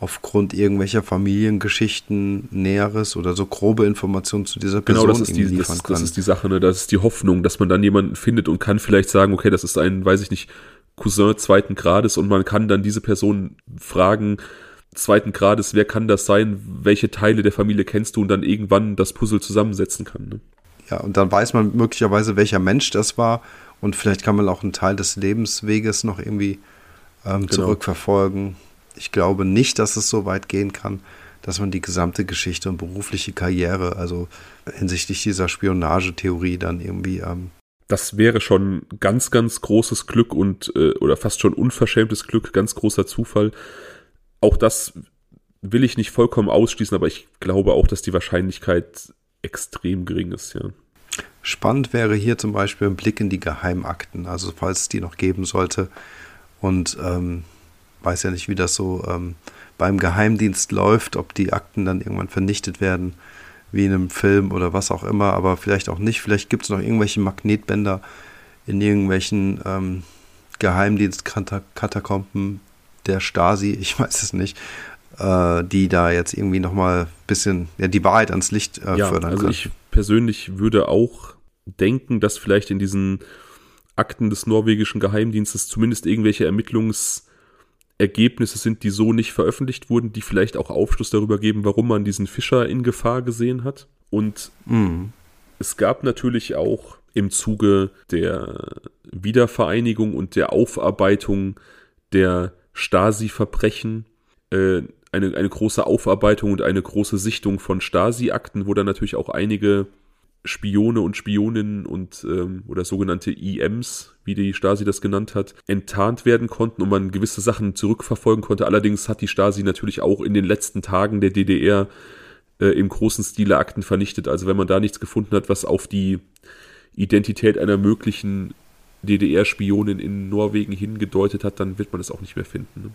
aufgrund irgendwelcher Familiengeschichten Näheres oder so grobe Informationen zu dieser Person genau, das ist die, liefern das, kann. Das ist die Sache, ne? das ist die Hoffnung, dass man dann jemanden findet und kann vielleicht sagen, okay, das ist ein, weiß ich nicht, Cousin zweiten Grades und man kann dann diese Person fragen, zweiten Grades, wer kann das sein, welche Teile der Familie kennst du und dann irgendwann das Puzzle zusammensetzen kann. Ne? Ja, und dann weiß man möglicherweise, welcher Mensch das war und vielleicht kann man auch einen Teil des Lebensweges noch irgendwie ähm, genau. zurückverfolgen. Ich glaube nicht, dass es so weit gehen kann, dass man die gesamte Geschichte und berufliche Karriere, also hinsichtlich dieser Spionagetheorie, dann irgendwie. Ähm das wäre schon ganz, ganz großes Glück und äh, oder fast schon unverschämtes Glück, ganz großer Zufall. Auch das will ich nicht vollkommen ausschließen, aber ich glaube auch, dass die Wahrscheinlichkeit extrem gering ist, ja. Spannend wäre hier zum Beispiel ein Blick in die Geheimakten, also falls es die noch geben sollte. Und ähm, weiß ja nicht, wie das so ähm, beim Geheimdienst läuft, ob die Akten dann irgendwann vernichtet werden, wie in einem Film oder was auch immer, aber vielleicht auch nicht. Vielleicht gibt es noch irgendwelche Magnetbänder in irgendwelchen ähm, Geheimdienstkatakomben der Stasi, ich weiß es nicht, äh, die da jetzt irgendwie nochmal ein bisschen ja, die Wahrheit ans Licht äh, ja, fördern also können. Ich persönlich würde auch denken, dass vielleicht in diesen Akten des norwegischen Geheimdienstes zumindest irgendwelche Ermittlungsergebnisse sind, die so nicht veröffentlicht wurden, die vielleicht auch Aufschluss darüber geben, warum man diesen Fischer in Gefahr gesehen hat. Und mhm. es gab natürlich auch im Zuge der Wiedervereinigung und der Aufarbeitung der Stasi-Verbrechen äh, eine, eine große Aufarbeitung und eine große Sichtung von Stasi-Akten, wo dann natürlich auch einige Spione und Spioninnen und ähm, oder sogenannte IMs, wie die Stasi das genannt hat, enttarnt werden konnten und man gewisse Sachen zurückverfolgen konnte. Allerdings hat die Stasi natürlich auch in den letzten Tagen der DDR äh, im großen Stile Akten vernichtet. Also wenn man da nichts gefunden hat, was auf die Identität einer möglichen DDR-Spionin in Norwegen hingedeutet hat, dann wird man es auch nicht mehr finden. Ne?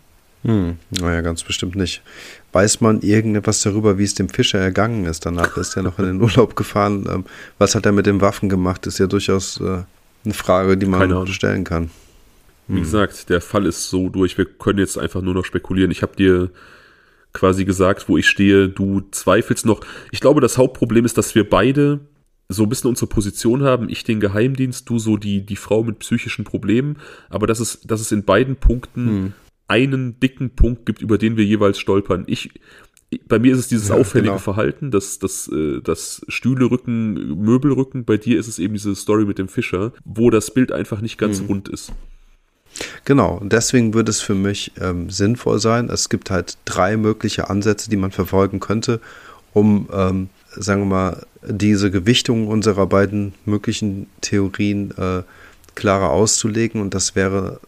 Hm, naja, ganz bestimmt nicht. Weiß man irgendetwas darüber, wie es dem Fischer ergangen ist? Danach ist er noch in den Urlaub gefahren. Ähm, was hat er mit den Waffen gemacht? Ist ja durchaus äh, eine Frage, die man stellen kann. Hm. Wie gesagt, der Fall ist so durch. Wir können jetzt einfach nur noch spekulieren. Ich habe dir quasi gesagt, wo ich stehe. Du zweifelst noch. Ich glaube, das Hauptproblem ist, dass wir beide so ein bisschen unsere Position haben. Ich den Geheimdienst, du so die, die Frau mit psychischen Problemen. Aber dass es, dass es in beiden Punkten hm einen dicken Punkt gibt, über den wir jeweils stolpern. Ich, bei mir ist es dieses ja, auffällige genau. Verhalten, das, das, äh, das Stühle rücken, Möbel rücken. Bei dir ist es eben diese Story mit dem Fischer, wo das Bild einfach nicht ganz mhm. rund ist. Genau, und deswegen würde es für mich ähm, sinnvoll sein. Es gibt halt drei mögliche Ansätze, die man verfolgen könnte, um, ähm, sagen wir mal, diese Gewichtung unserer beiden möglichen Theorien äh, klarer auszulegen. Und das wäre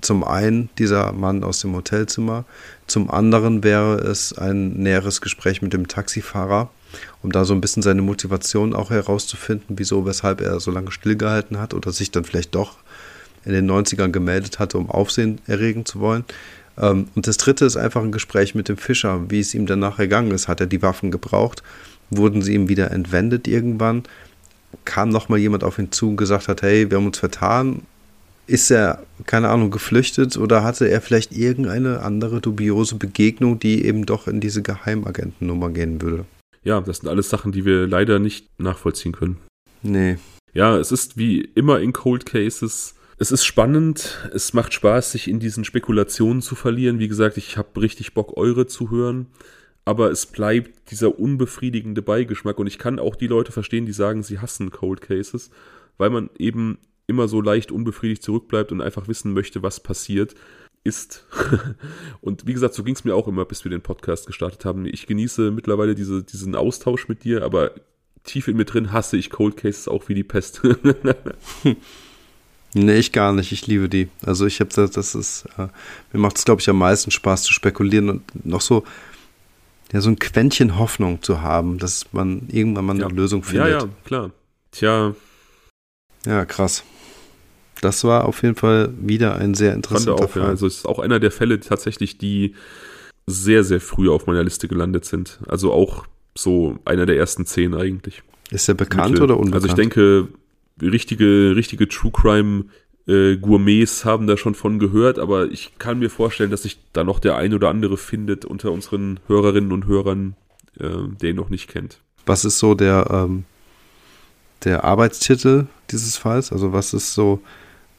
zum einen dieser Mann aus dem Hotelzimmer, zum anderen wäre es ein näheres Gespräch mit dem Taxifahrer, um da so ein bisschen seine Motivation auch herauszufinden, wieso, weshalb er so lange stillgehalten hat oder sich dann vielleicht doch in den 90ern gemeldet hatte, um Aufsehen erregen zu wollen. Ähm, und das dritte ist einfach ein Gespräch mit dem Fischer, wie es ihm danach ergangen ist. Hat er die Waffen gebraucht? Wurden sie ihm wieder entwendet irgendwann? Kam nochmal jemand auf ihn zu und gesagt hat, hey, wir haben uns vertan, ist er, keine Ahnung, geflüchtet oder hatte er vielleicht irgendeine andere dubiose Begegnung, die eben doch in diese Geheimagentennummer gehen würde? Ja, das sind alles Sachen, die wir leider nicht nachvollziehen können. Nee. Ja, es ist wie immer in Cold Cases. Es ist spannend, es macht Spaß, sich in diesen Spekulationen zu verlieren. Wie gesagt, ich habe richtig Bock, eure zu hören. Aber es bleibt dieser unbefriedigende Beigeschmack. Und ich kann auch die Leute verstehen, die sagen, sie hassen Cold Cases, weil man eben immer so leicht unbefriedigt zurückbleibt und einfach wissen möchte, was passiert ist. und wie gesagt, so ging es mir auch immer, bis wir den Podcast gestartet haben. Ich genieße mittlerweile diese, diesen Austausch mit dir, aber tief in mir drin hasse ich Cold Cases auch wie die Pest. nee, ich gar nicht. Ich liebe die. Also ich habe das, das ist, äh, mir macht es, glaube ich, am meisten Spaß zu spekulieren und noch so, ja, so ein Quäntchen Hoffnung zu haben, dass man irgendwann mal eine ja. Lösung findet. Ja, ja, klar Tja. Ja, krass. Das war auf jeden Fall wieder ein sehr interessanter auch, Fall. Ja, also es ist auch einer der Fälle tatsächlich, die sehr, sehr früh auf meiner Liste gelandet sind. Also auch so einer der ersten zehn eigentlich. Ist er bekannt Mittel. oder unbekannt? Also ich denke, richtige, richtige True Crime äh, Gourmets haben da schon von gehört, aber ich kann mir vorstellen, dass sich da noch der ein oder andere findet unter unseren Hörerinnen und Hörern, äh, der ihn noch nicht kennt. Was ist so der, ähm, der Arbeitstitel dieses Falls? Also was ist so,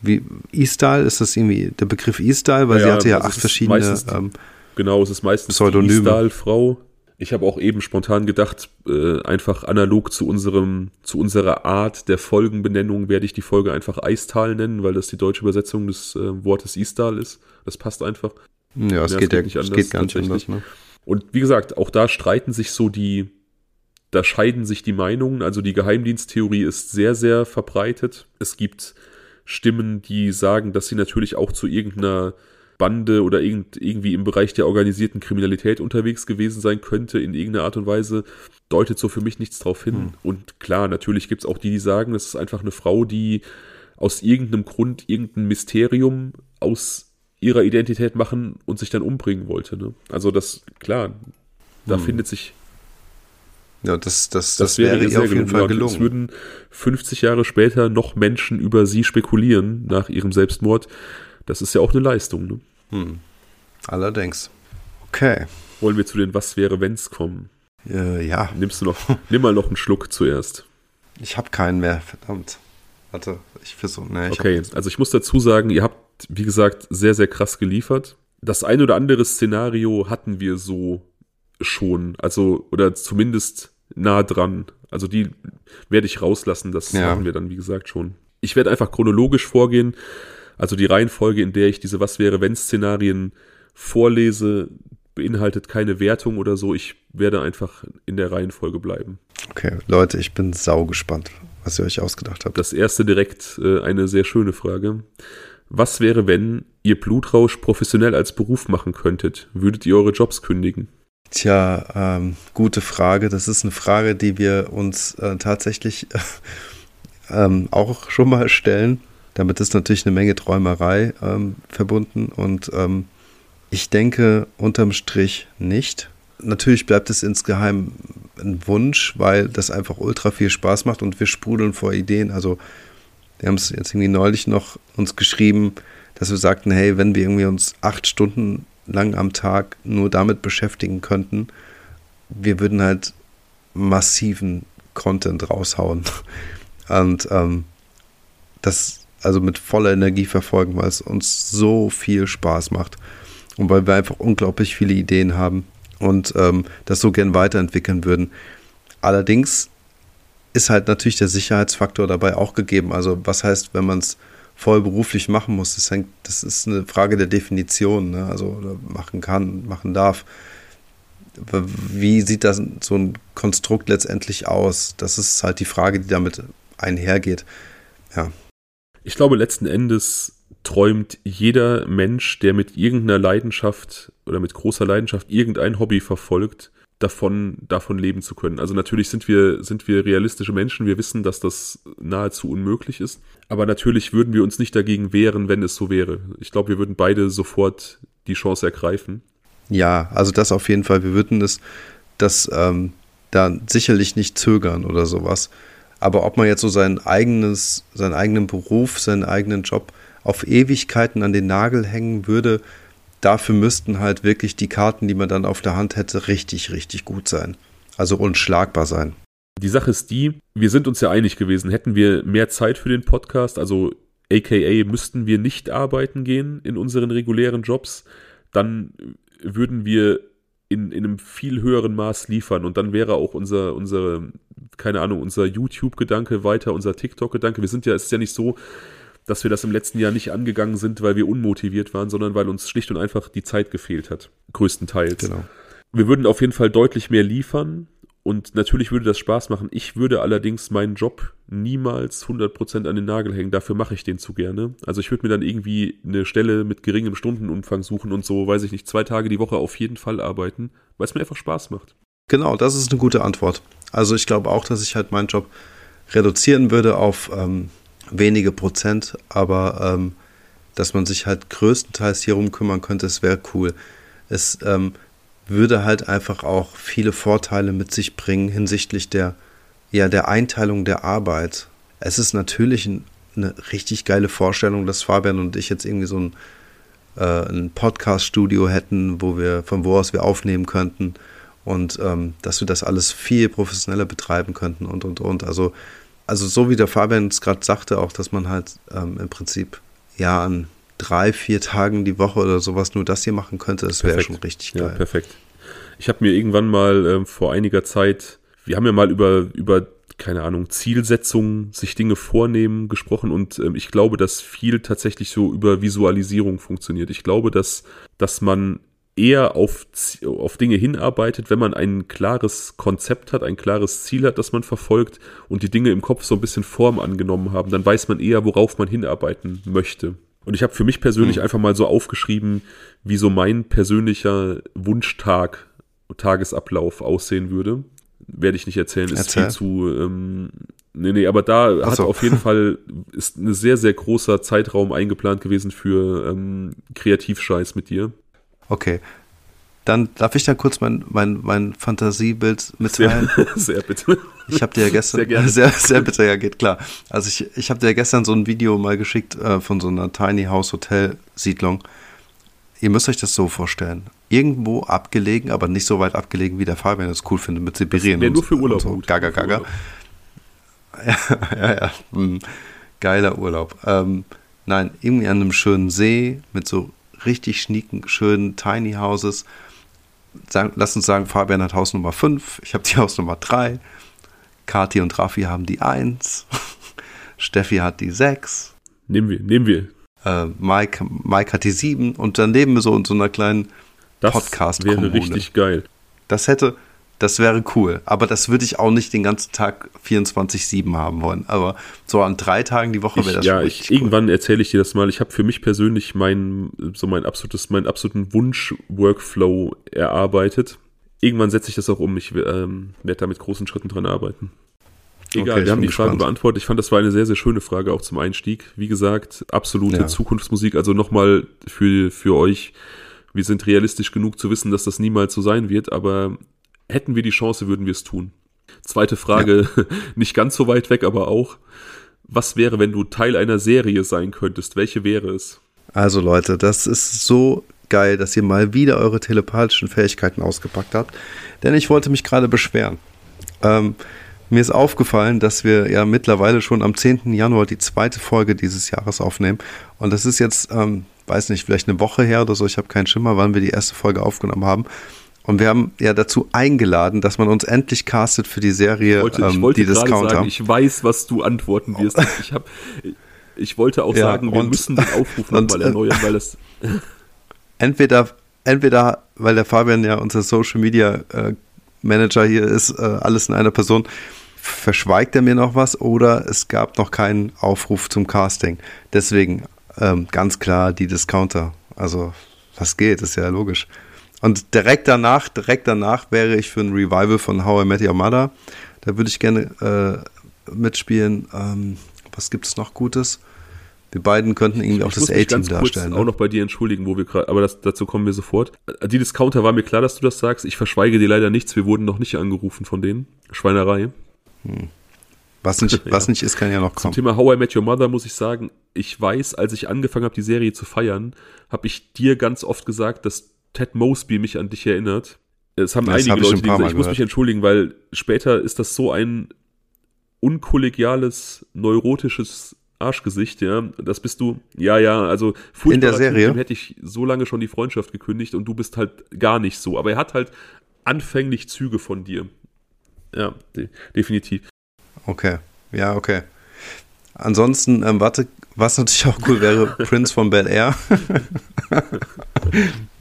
E-Style, ist das irgendwie der Begriff E-Style? Weil ja, sie hatte ja also acht verschiedene ähm, Genau, es ist meistens E-Style-Frau. Ich habe auch eben spontan gedacht, äh, einfach analog zu unserem, zu unserer Art der Folgenbenennung werde ich die Folge einfach Eistal nennen, weil das die deutsche Übersetzung des äh, Wortes Istal ist. Das passt einfach. Ja, es, ja, geht, ja, nicht anders, es geht gar nicht anders. Ne? Und wie gesagt, auch da streiten sich so die, da scheiden sich die Meinungen. Also die Geheimdiensttheorie ist sehr, sehr verbreitet. Es gibt Stimmen, die sagen, dass sie natürlich auch zu irgendeiner Bande oder irgend, irgendwie im Bereich der organisierten Kriminalität unterwegs gewesen sein könnte, in irgendeiner Art und Weise, deutet so für mich nichts drauf hin. Hm. Und klar, natürlich gibt es auch die, die sagen, es ist einfach eine Frau, die aus irgendeinem Grund irgendein Mysterium aus ihrer Identität machen und sich dann umbringen wollte. Ne? Also das, klar, da hm. findet sich ja, das, das, das, das wäre, ihr auf jeden Fall gelungen. Es würden 50 Jahre später noch Menschen über sie spekulieren nach ihrem Selbstmord. Das ist ja auch eine Leistung. Ne? Hm. Allerdings. Okay. Wollen wir zu den Was wäre, wenn's kommen? Äh, ja. Nimmst du noch, nimm mal noch einen Schluck zuerst. Ich habe keinen mehr, verdammt. Warte, ich versuche. Nee, okay, also ich muss dazu sagen, ihr habt, wie gesagt, sehr, sehr krass geliefert. Das ein oder andere Szenario hatten wir so schon, also, oder zumindest nah dran. Also die werde ich rauslassen, das ja. machen wir dann, wie gesagt, schon. Ich werde einfach chronologisch vorgehen. Also die Reihenfolge, in der ich diese Was wäre wenn Szenarien vorlese, beinhaltet keine Wertung oder so. Ich werde einfach in der Reihenfolge bleiben. Okay, Leute, ich bin sau gespannt, was ihr euch ausgedacht habt. Das erste direkt äh, eine sehr schöne Frage. Was wäre, wenn ihr Blutrausch professionell als Beruf machen könntet? Würdet ihr eure Jobs kündigen? Tja, ähm, gute Frage. Das ist eine Frage, die wir uns äh, tatsächlich ähm, auch schon mal stellen. Damit ist natürlich eine Menge Träumerei ähm, verbunden und ähm, ich denke unterm Strich nicht. Natürlich bleibt es insgeheim ein Wunsch, weil das einfach ultra viel Spaß macht und wir sprudeln vor Ideen. Also wir haben es jetzt irgendwie neulich noch uns geschrieben, dass wir sagten, hey, wenn wir irgendwie uns acht Stunden lang am Tag nur damit beschäftigen könnten, wir würden halt massiven Content raushauen. Und ähm, das also mit voller Energie verfolgen, weil es uns so viel Spaß macht und weil wir einfach unglaublich viele Ideen haben und ähm, das so gern weiterentwickeln würden. Allerdings ist halt natürlich der Sicherheitsfaktor dabei auch gegeben. Also was heißt, wenn man es voll beruflich machen muss, das, hängt, das ist eine Frage der Definition, ne? also machen kann, machen darf. Wie sieht das so ein Konstrukt letztendlich aus? Das ist halt die Frage, die damit einhergeht. Ja, ich glaube, letzten Endes träumt jeder Mensch, der mit irgendeiner Leidenschaft oder mit großer Leidenschaft irgendein Hobby verfolgt, davon, davon leben zu können. Also natürlich sind wir, sind wir realistische Menschen. Wir wissen, dass das nahezu unmöglich ist. Aber natürlich würden wir uns nicht dagegen wehren, wenn es so wäre. Ich glaube, wir würden beide sofort die Chance ergreifen. Ja, also das auf jeden Fall. Wir würden es, das ähm, da sicherlich nicht zögern oder sowas. Aber ob man jetzt so sein eigenes, seinen eigenen Beruf, seinen eigenen Job auf Ewigkeiten an den Nagel hängen würde, dafür müssten halt wirklich die Karten, die man dann auf der Hand hätte, richtig, richtig gut sein. Also unschlagbar sein. Die Sache ist die, wir sind uns ja einig gewesen, hätten wir mehr Zeit für den Podcast, also aka müssten wir nicht arbeiten gehen in unseren regulären Jobs, dann würden wir in, in einem viel höheren Maß liefern und dann wäre auch unser, unsere, keine Ahnung, unser YouTube-Gedanke weiter, unser TikTok-Gedanke. Wir sind ja, es ist ja nicht so, dass wir das im letzten Jahr nicht angegangen sind, weil wir unmotiviert waren, sondern weil uns schlicht und einfach die Zeit gefehlt hat. Größtenteils. Genau. Wir würden auf jeden Fall deutlich mehr liefern und natürlich würde das Spaß machen. Ich würde allerdings meinen Job niemals 100% an den Nagel hängen. Dafür mache ich den zu gerne. Also ich würde mir dann irgendwie eine Stelle mit geringem Stundenumfang suchen und so, weiß ich nicht, zwei Tage die Woche auf jeden Fall arbeiten, weil es mir einfach Spaß macht. Genau, das ist eine gute Antwort. Also ich glaube auch, dass ich halt meinen Job reduzieren würde auf ähm, wenige Prozent, aber ähm, dass man sich halt größtenteils hier rum kümmern könnte, es wäre cool. Es ähm, würde halt einfach auch viele Vorteile mit sich bringen hinsichtlich der, ja, der Einteilung der Arbeit. Es ist natürlich ein, eine richtig geile Vorstellung, dass Fabian und ich jetzt irgendwie so ein, äh, ein Podcast-Studio hätten, wo wir, von wo aus wir aufnehmen könnten und ähm, dass wir das alles viel professioneller betreiben könnten und und und. Also, also so wie der Fabian es gerade sagte, auch, dass man halt ähm, im Prinzip ja an drei, vier Tagen die Woche oder sowas nur das hier machen könnte, das wäre schon richtig geil. Ja, perfekt. Ich habe mir irgendwann mal äh, vor einiger Zeit, wir haben ja mal über, über, keine Ahnung, Zielsetzungen, sich Dinge vornehmen gesprochen und ähm, ich glaube, dass viel tatsächlich so über Visualisierung funktioniert. Ich glaube, dass, dass man eher auf, auf Dinge hinarbeitet, wenn man ein klares Konzept hat, ein klares Ziel hat, das man verfolgt und die Dinge im Kopf so ein bisschen Form angenommen haben, dann weiß man eher, worauf man hinarbeiten möchte. Und ich habe für mich persönlich mhm. einfach mal so aufgeschrieben, wie so mein persönlicher Wunschtag, Tagesablauf aussehen würde. Werde ich nicht erzählen, ist Erzähl. viel zu. Ähm, nee, nee, aber da Ach hat so. auf jeden Fall ist ein sehr, sehr großer Zeitraum eingeplant gewesen für ähm, Kreativscheiß mit dir. Okay, dann darf ich da kurz mein, mein, mein Fantasiebild mitteilen. Sehr, sehr bitte. Ich habe dir ja gestern, sehr, gerne. sehr, sehr bitte, ja, geht klar. Also ich, ich habe dir ja gestern so ein Video mal geschickt äh, von so einer Tiny House Hotel Siedlung. Ihr müsst euch das so vorstellen. Irgendwo abgelegen, aber nicht so weit abgelegen, wie der Fabian das cool findet mit Sibirien. Wäre nur für Urlaub. So. Gaga, gaga. Ja, ja, ja. Hm. Geiler Urlaub. Ähm, nein, irgendwie an einem schönen See mit so richtig schnieken, schönen Tiny Houses sagen, lass uns sagen, Fabian hat Haus Nummer 5, ich habe die Haus Nummer 3, Kati und Raffi haben die 1, Steffi hat die 6. Nehmen wir, nehmen wir. Äh, Mike, Mike hat die 7 und dann leben wir so in so einer kleinen Podcast-Kommune. Das wäre richtig geil. Das hätte, das wäre cool. Aber das würde ich auch nicht den ganzen Tag 24-7 haben wollen. Aber so an drei Tagen die Woche wäre das Ja, ich, cool. irgendwann erzähle ich dir das mal. Ich habe für mich persönlich mein, so mein absolutes, meinen absoluten Wunsch-Workflow erarbeitet. Irgendwann setze ich das auch um. Ich ähm, werde da mit großen Schritten dran arbeiten. Egal, okay, wir haben die Frage gespannt. beantwortet. Ich fand, das war eine sehr, sehr schöne Frage auch zum Einstieg. Wie gesagt, absolute ja. Zukunftsmusik. Also nochmal für, für euch. Wir sind realistisch genug zu wissen, dass das niemals so sein wird, aber hätten wir die Chance, würden wir es tun. Zweite Frage, ja. nicht ganz so weit weg, aber auch. Was wäre, wenn du Teil einer Serie sein könntest? Welche wäre es? Also Leute, das ist so geil, dass ihr mal wieder eure telepathischen Fähigkeiten ausgepackt habt. Denn ich wollte mich gerade beschweren. Ähm, mir ist aufgefallen, dass wir ja mittlerweile schon am 10. Januar die zweite Folge dieses Jahres aufnehmen. Und das ist jetzt, ähm, weiß nicht, vielleicht eine Woche her oder so. Ich habe keinen Schimmer, wann wir die erste Folge aufgenommen haben. Und wir haben ja dazu eingeladen, dass man uns endlich castet für die Serie ich wollte, ähm, die Discounter. Sagen, ich weiß, was du antworten wirst. Ich, hab, ich wollte auch ja, sagen, wir und, müssen den Aufruf nochmal erneuern, weil es. entweder, entweder, weil der Fabian ja unser Social Media äh, Manager hier ist, äh, alles in einer Person, verschweigt er mir noch was oder es gab noch keinen Aufruf zum Casting. Deswegen ähm, ganz klar die Discounter. Also, was geht, ist ja logisch. Und direkt danach, direkt danach wäre ich für ein Revival von How I Met Your Mother. Da würde ich gerne äh, mitspielen. Ähm, was gibt es noch Gutes? Wir beiden könnten irgendwie auch das A-Team darstellen. Ich ne? auch noch bei dir entschuldigen, wo wir gerade, aber das, dazu kommen wir sofort. Die Discounter war mir klar, dass du das sagst. Ich verschweige dir leider nichts. Wir wurden noch nicht angerufen von denen. Schweinerei. Hm. Was nicht, ja. was nicht ist, kann ja noch kommen. Zum Thema How I Met Your Mother muss ich sagen, ich weiß, als ich angefangen habe, die Serie zu feiern, habe ich dir ganz oft gesagt, dass Ted Mosby mich an dich erinnert. Es haben das einige hab Leute, die gesagt, ich muss mich entschuldigen, weil später ist das so ein unkollegiales, neurotisches Arschgesicht, ja. Das bist du, ja, ja, also in der Serie hätte ich so lange schon die Freundschaft gekündigt und du bist halt gar nicht so. Aber er hat halt anfänglich Züge von dir. Ja, de definitiv. Okay, ja, okay. Ansonsten, ähm, warte, was natürlich auch cool wäre, Prince von Bel Air.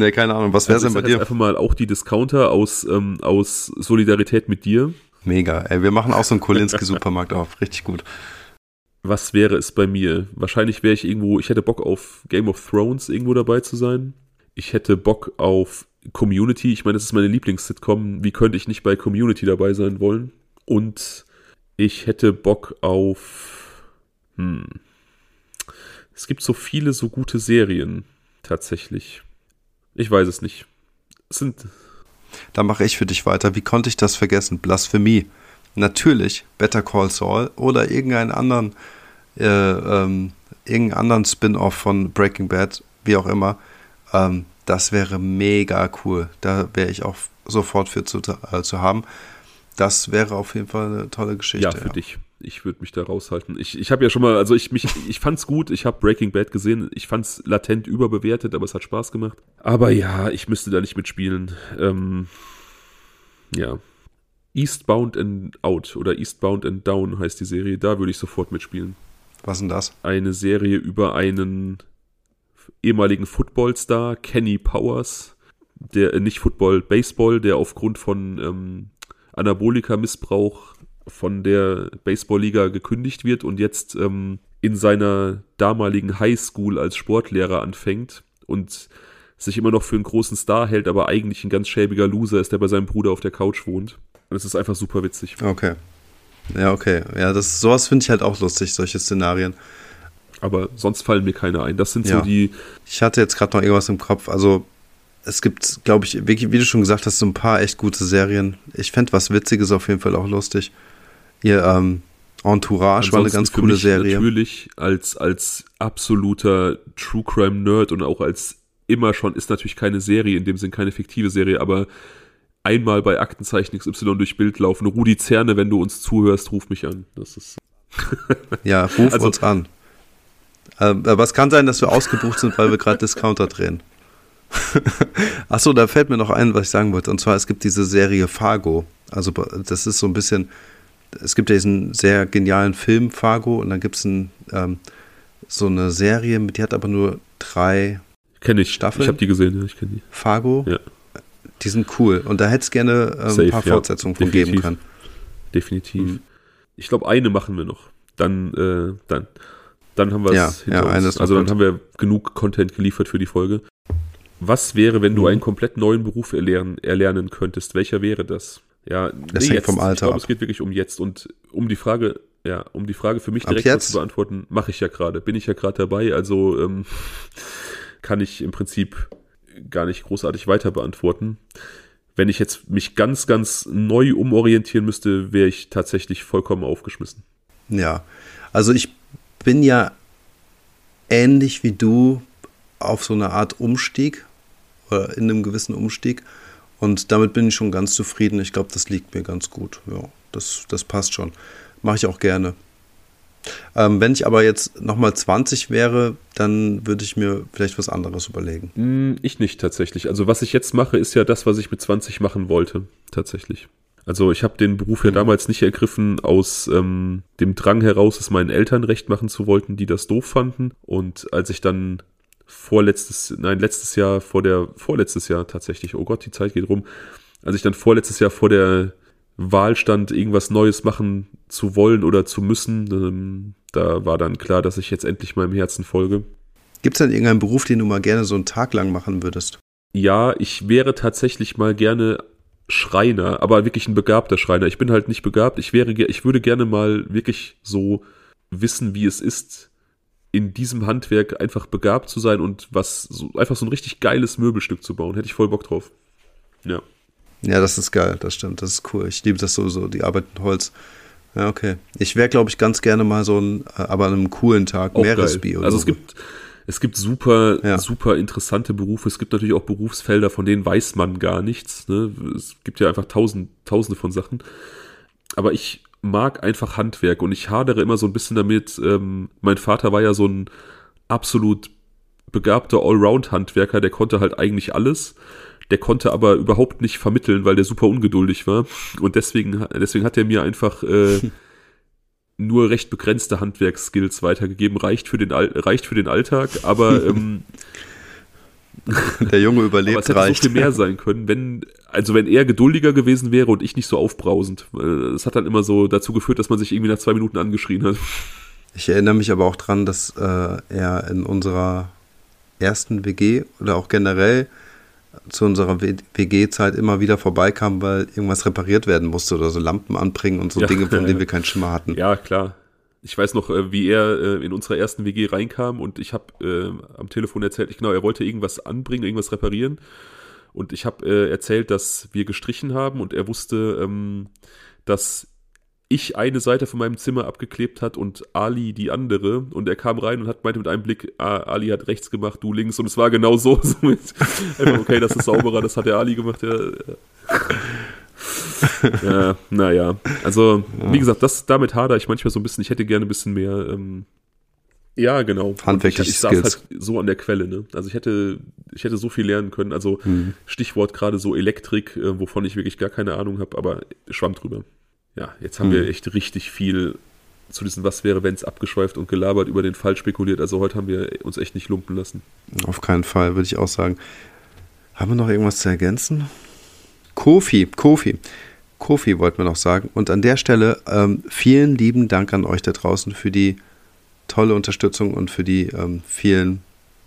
Nee, keine Ahnung. Was wäre also denn bei dir? einfach mal auch die Discounter aus, ähm, aus Solidarität mit dir. Mega. Ey, wir machen auch so einen Kolinski-Supermarkt auf. Richtig gut. Was wäre es bei mir? Wahrscheinlich wäre ich irgendwo, ich hätte Bock auf Game of Thrones irgendwo dabei zu sein. Ich hätte Bock auf Community. Ich meine, das ist meine Lieblings-Sitcom. Wie könnte ich nicht bei Community dabei sein wollen? Und ich hätte Bock auf. Hm. Es gibt so viele so gute Serien, tatsächlich. Ich weiß es nicht. Es sind. Da mache ich für dich weiter. Wie konnte ich das vergessen? Blasphemie. Natürlich Better Call Saul oder irgendeinen anderen, äh, ähm, irgendeinen anderen Spin-off von Breaking Bad, wie auch immer. Ähm, das wäre mega cool. Da wäre ich auch sofort für zu, äh, zu haben. Das wäre auf jeden Fall eine tolle Geschichte. Ja, für ja. dich. Ich würde mich da raushalten. Ich, ich habe ja schon mal, also ich mich, ich fand's gut. Ich habe Breaking Bad gesehen. Ich fand's latent überbewertet, aber es hat Spaß gemacht. Aber ja, ich müsste da nicht mitspielen. Ähm, ja. Eastbound and Out oder Eastbound and Down heißt die Serie. Da würde ich sofort mitspielen. Was denn das? Eine Serie über einen ehemaligen Footballstar, Kenny Powers, der äh, nicht Football, Baseball, der aufgrund von ähm, Anabolika-Missbrauch von der Baseballliga gekündigt wird und jetzt ähm, in seiner damaligen Highschool als Sportlehrer anfängt und sich immer noch für einen großen Star hält, aber eigentlich ein ganz schäbiger Loser ist, der bei seinem Bruder auf der Couch wohnt. Und es ist einfach super witzig. Okay. Ja, okay. Ja, das sowas finde ich halt auch lustig, solche Szenarien. Aber sonst fallen mir keine ein. Das sind ja. so die. Ich hatte jetzt gerade noch irgendwas im Kopf. Also es gibt, glaube ich, wie, wie, du schon gesagt hast, so ein paar echt gute Serien. Ich fände was Witziges auf jeden Fall auch lustig. Hier, ähm, Entourage Ansonsten war eine ganz coole Serie. Natürlich als, als absoluter True Crime Nerd und auch als immer schon, ist natürlich keine Serie, in dem Sinn keine fiktive Serie, aber einmal bei Aktenzeichen XY durch Bild laufen. Rudi Zerne, wenn du uns zuhörst, ruf mich an. Das ist. ja, ruf also, uns an. Ähm, aber es kann sein, dass wir ausgebucht sind, weil wir gerade Discounter drehen. Achso, da fällt mir noch ein, was ich sagen wollte. Und zwar, es gibt diese Serie Fargo. Also, das ist so ein bisschen. Es gibt ja diesen sehr genialen Film Fargo und dann gibt es ein, ähm, so eine Serie, die hat aber nur drei Kenne ich. Staffeln. Ich habe die gesehen, ja, ich kenne die. Fargo. Ja. Die sind cool. Und da hätte es gerne ähm, Safe, ein paar Fortsetzungen ja, von geben können. Definitiv. Mhm. Ich glaube, eine machen wir noch. Dann, äh, dann. Dann haben wir es ja, ja, uns. Also dann haben wir genug Content geliefert für die Folge. Was wäre, wenn du mhm. einen komplett neuen Beruf erlernen, erlernen könntest? Welcher wäre das? Ja, das nee, hängt vom Alter Ich glaube, es geht wirklich um jetzt. Und um die Frage, ja, um die Frage für mich direkt zu beantworten, mache ich ja gerade. Bin ich ja gerade dabei. Also ähm, kann ich im Prinzip gar nicht großartig weiter beantworten. Wenn ich jetzt mich ganz, ganz neu umorientieren müsste, wäre ich tatsächlich vollkommen aufgeschmissen. Ja, also ich bin ja ähnlich wie du auf so eine Art Umstieg oder in einem gewissen Umstieg. Und damit bin ich schon ganz zufrieden. Ich glaube, das liegt mir ganz gut. Ja, das, das passt schon. Mache ich auch gerne. Ähm, wenn ich aber jetzt nochmal 20 wäre, dann würde ich mir vielleicht was anderes überlegen. Hm, ich nicht tatsächlich. Also was ich jetzt mache, ist ja das, was ich mit 20 machen wollte, tatsächlich. Also ich habe den Beruf ja mhm. damals nicht ergriffen aus ähm, dem Drang heraus, es meinen Eltern recht machen zu wollten, die das doof fanden. Und als ich dann vorletztes, nein, letztes Jahr, vor der, vorletztes Jahr tatsächlich, oh Gott, die Zeit geht rum, als ich dann vorletztes Jahr vor der Wahl stand, irgendwas Neues machen zu wollen oder zu müssen, ähm, da war dann klar, dass ich jetzt endlich meinem Herzen folge. Gibt es denn irgendeinen Beruf, den du mal gerne so einen Tag lang machen würdest? Ja, ich wäre tatsächlich mal gerne Schreiner, aber wirklich ein begabter Schreiner. Ich bin halt nicht begabt. Ich wäre, ich würde gerne mal wirklich so wissen, wie es ist, in diesem Handwerk einfach begabt zu sein und was so, einfach so ein richtig geiles Möbelstück zu bauen. Hätte ich voll Bock drauf. Ja. Ja, das ist geil, das stimmt, das ist cool. Ich liebe das sowieso, die Arbeit mit Holz. Ja, okay. Ich wäre, glaube ich, ganz gerne mal so ein, äh, aber an einem coolen Tag, Auch Meeresbier. Oder also so. es gibt, es gibt super, ja. super interessante Berufe. Es gibt natürlich auch Berufsfelder, von denen weiß man gar nichts. Ne? Es gibt ja einfach tausend, tausende von Sachen. Aber ich mag einfach Handwerk und ich hadere immer so ein bisschen damit. Ähm, mein Vater war ja so ein absolut begabter Allround-Handwerker, der konnte halt eigentlich alles. Der konnte aber überhaupt nicht vermitteln, weil der super ungeduldig war. Und deswegen, deswegen hat er mir einfach äh, nur recht begrenzte Handwerksskills weitergegeben. Reicht für den, reicht für den Alltag, aber ähm, der Junge überlebt aber es hätte reicht. so viel mehr sein können, wenn also wenn er geduldiger gewesen wäre und ich nicht so aufbrausend. Es hat dann immer so dazu geführt, dass man sich irgendwie nach zwei Minuten angeschrien hat. Ich erinnere mich aber auch dran, dass äh, er in unserer ersten WG oder auch generell zu unserer WG-Zeit immer wieder vorbeikamen, weil irgendwas repariert werden musste oder so Lampen anbringen und so Ja. Dinge, von denen wir keinen Schimmer hatten. Ja, klar. Ich weiß noch, äh, wie er äh, in unserer ersten WG reinkam und ich habe äh, am Telefon erzählt, ich, genau, er wollte irgendwas anbringen, irgendwas reparieren. Und ich habe äh, erzählt, dass wir gestrichen haben und er wusste, ähm, dass ich eine Seite von meinem Zimmer abgeklebt hat und Ali die andere. Und er kam rein und hat meinte mit einem Blick, ah, Ali hat rechts gemacht, du links. Und es war genau so. Somit okay, das ist sauberer, das hat der Ali gemacht. Ja, ja naja. Also, wie gesagt, das, damit hader ich manchmal so ein bisschen. Ich hätte gerne ein bisschen mehr. Ähm, ja, genau. Und Handwerkliche ich, ich saß Skills. halt so an der Quelle, ne? Also ich hätte, ich hätte so viel lernen können. Also Mhm. Stichwort gerade so Elektrik, äh, wovon ich wirklich gar keine Ahnung habe, aber schwamm drüber. Ja, jetzt haben Mhm. wir echt richtig viel zu diesen Was wäre, wenn's abgeschweift und gelabert über den Fall spekuliert. Also heute haben wir uns echt nicht lumpen lassen. Auf keinen Fall, würde ich auch sagen. Haben wir noch irgendwas zu ergänzen? Kofi, Kofi. Kofi wollten wir noch sagen. Und an der Stelle ähm, vielen lieben Dank an euch da draußen für die tolle Unterstützung und für die ähm, vielen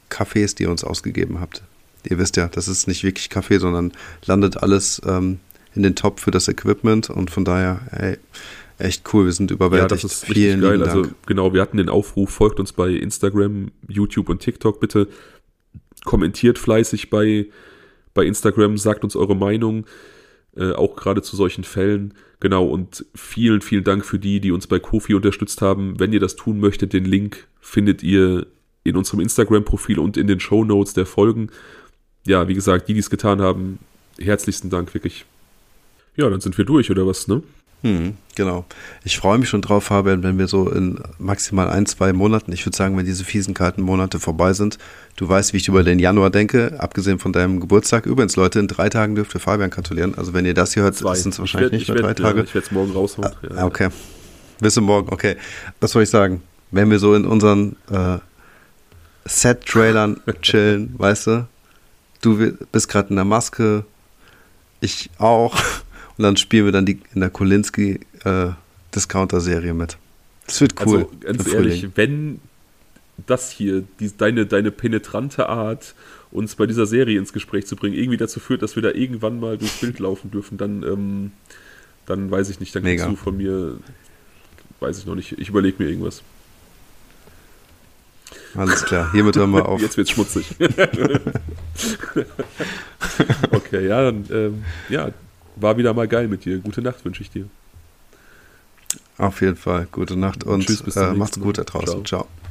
Kaffees, die ihr uns ausgegeben habt. Ihr wisst ja, das ist nicht wirklich Kaffee, sondern landet alles ähm, in den Top für das Equipment und von daher, ey, echt cool, wir sind Ja, überwältigt. das ist vielen geil. Also Dank. genau, wir hatten den Aufruf, folgt uns bei Instagram, YouTube und TikTok bitte. Kommentiert fleißig bei, bei Instagram, sagt uns eure Meinung, äh, auch gerade zu solchen Fällen. Genau, und vielen, vielen Dank für die, die uns bei Kofi unterstützt haben. Wenn ihr das tun möchtet, den Link findet ihr in unserem Instagram-Profil und in den Show Notes der Folgen. Ja, wie gesagt, die, die es getan haben, herzlichsten Dank, wirklich. Ja, dann sind wir durch, oder was, ne? Hm, genau. Ich freue mich schon drauf, Fabian, wenn wir so in maximal ein, zwei Monaten, ich würde sagen, wenn diese fiesen kalten Monate vorbei sind, du weißt, wie ich über den Januar denke, abgesehen von deinem Geburtstag. Übrigens, Leute, in drei Tagen dürft ihr Fabian gratulieren. Also wenn ihr das hier hört, sind es Ich wahrscheinlich werd- nicht ich mehr drei werd- Tage. Ja, ich werde es morgen raushauen. Ja, Ah, okay. Bis zum Morgen, okay. Was soll ich sagen? Wenn wir so in unseren äh, Set-Trailern chillen, weißt du, du bist gerade in der Maske, ich auch, und dann spielen wir dann die, in der Kolinski äh, Discounter-Serie mit. Das wird cool. Also ganz ehrlich, Frühling. wenn das hier, die, deine, deine penetrante Art, uns bei dieser Serie ins Gespräch zu bringen, irgendwie dazu führt, dass wir da irgendwann mal durchs Bild laufen dürfen, dann, ähm, dann weiß ich nicht, dann kriegst du von mir, weiß ich noch nicht, ich überlege mir irgendwas. Alles klar, hiermit hören wir auf. Jetzt wird's schmutzig. okay, ja, dann, ähm, ja, war wieder mal geil mit dir. Gute Nacht wünsche ich dir. Auf jeden Fall. Gute Nacht und Tschüss, bis äh, macht's gut da draußen. Ciao. Ciao.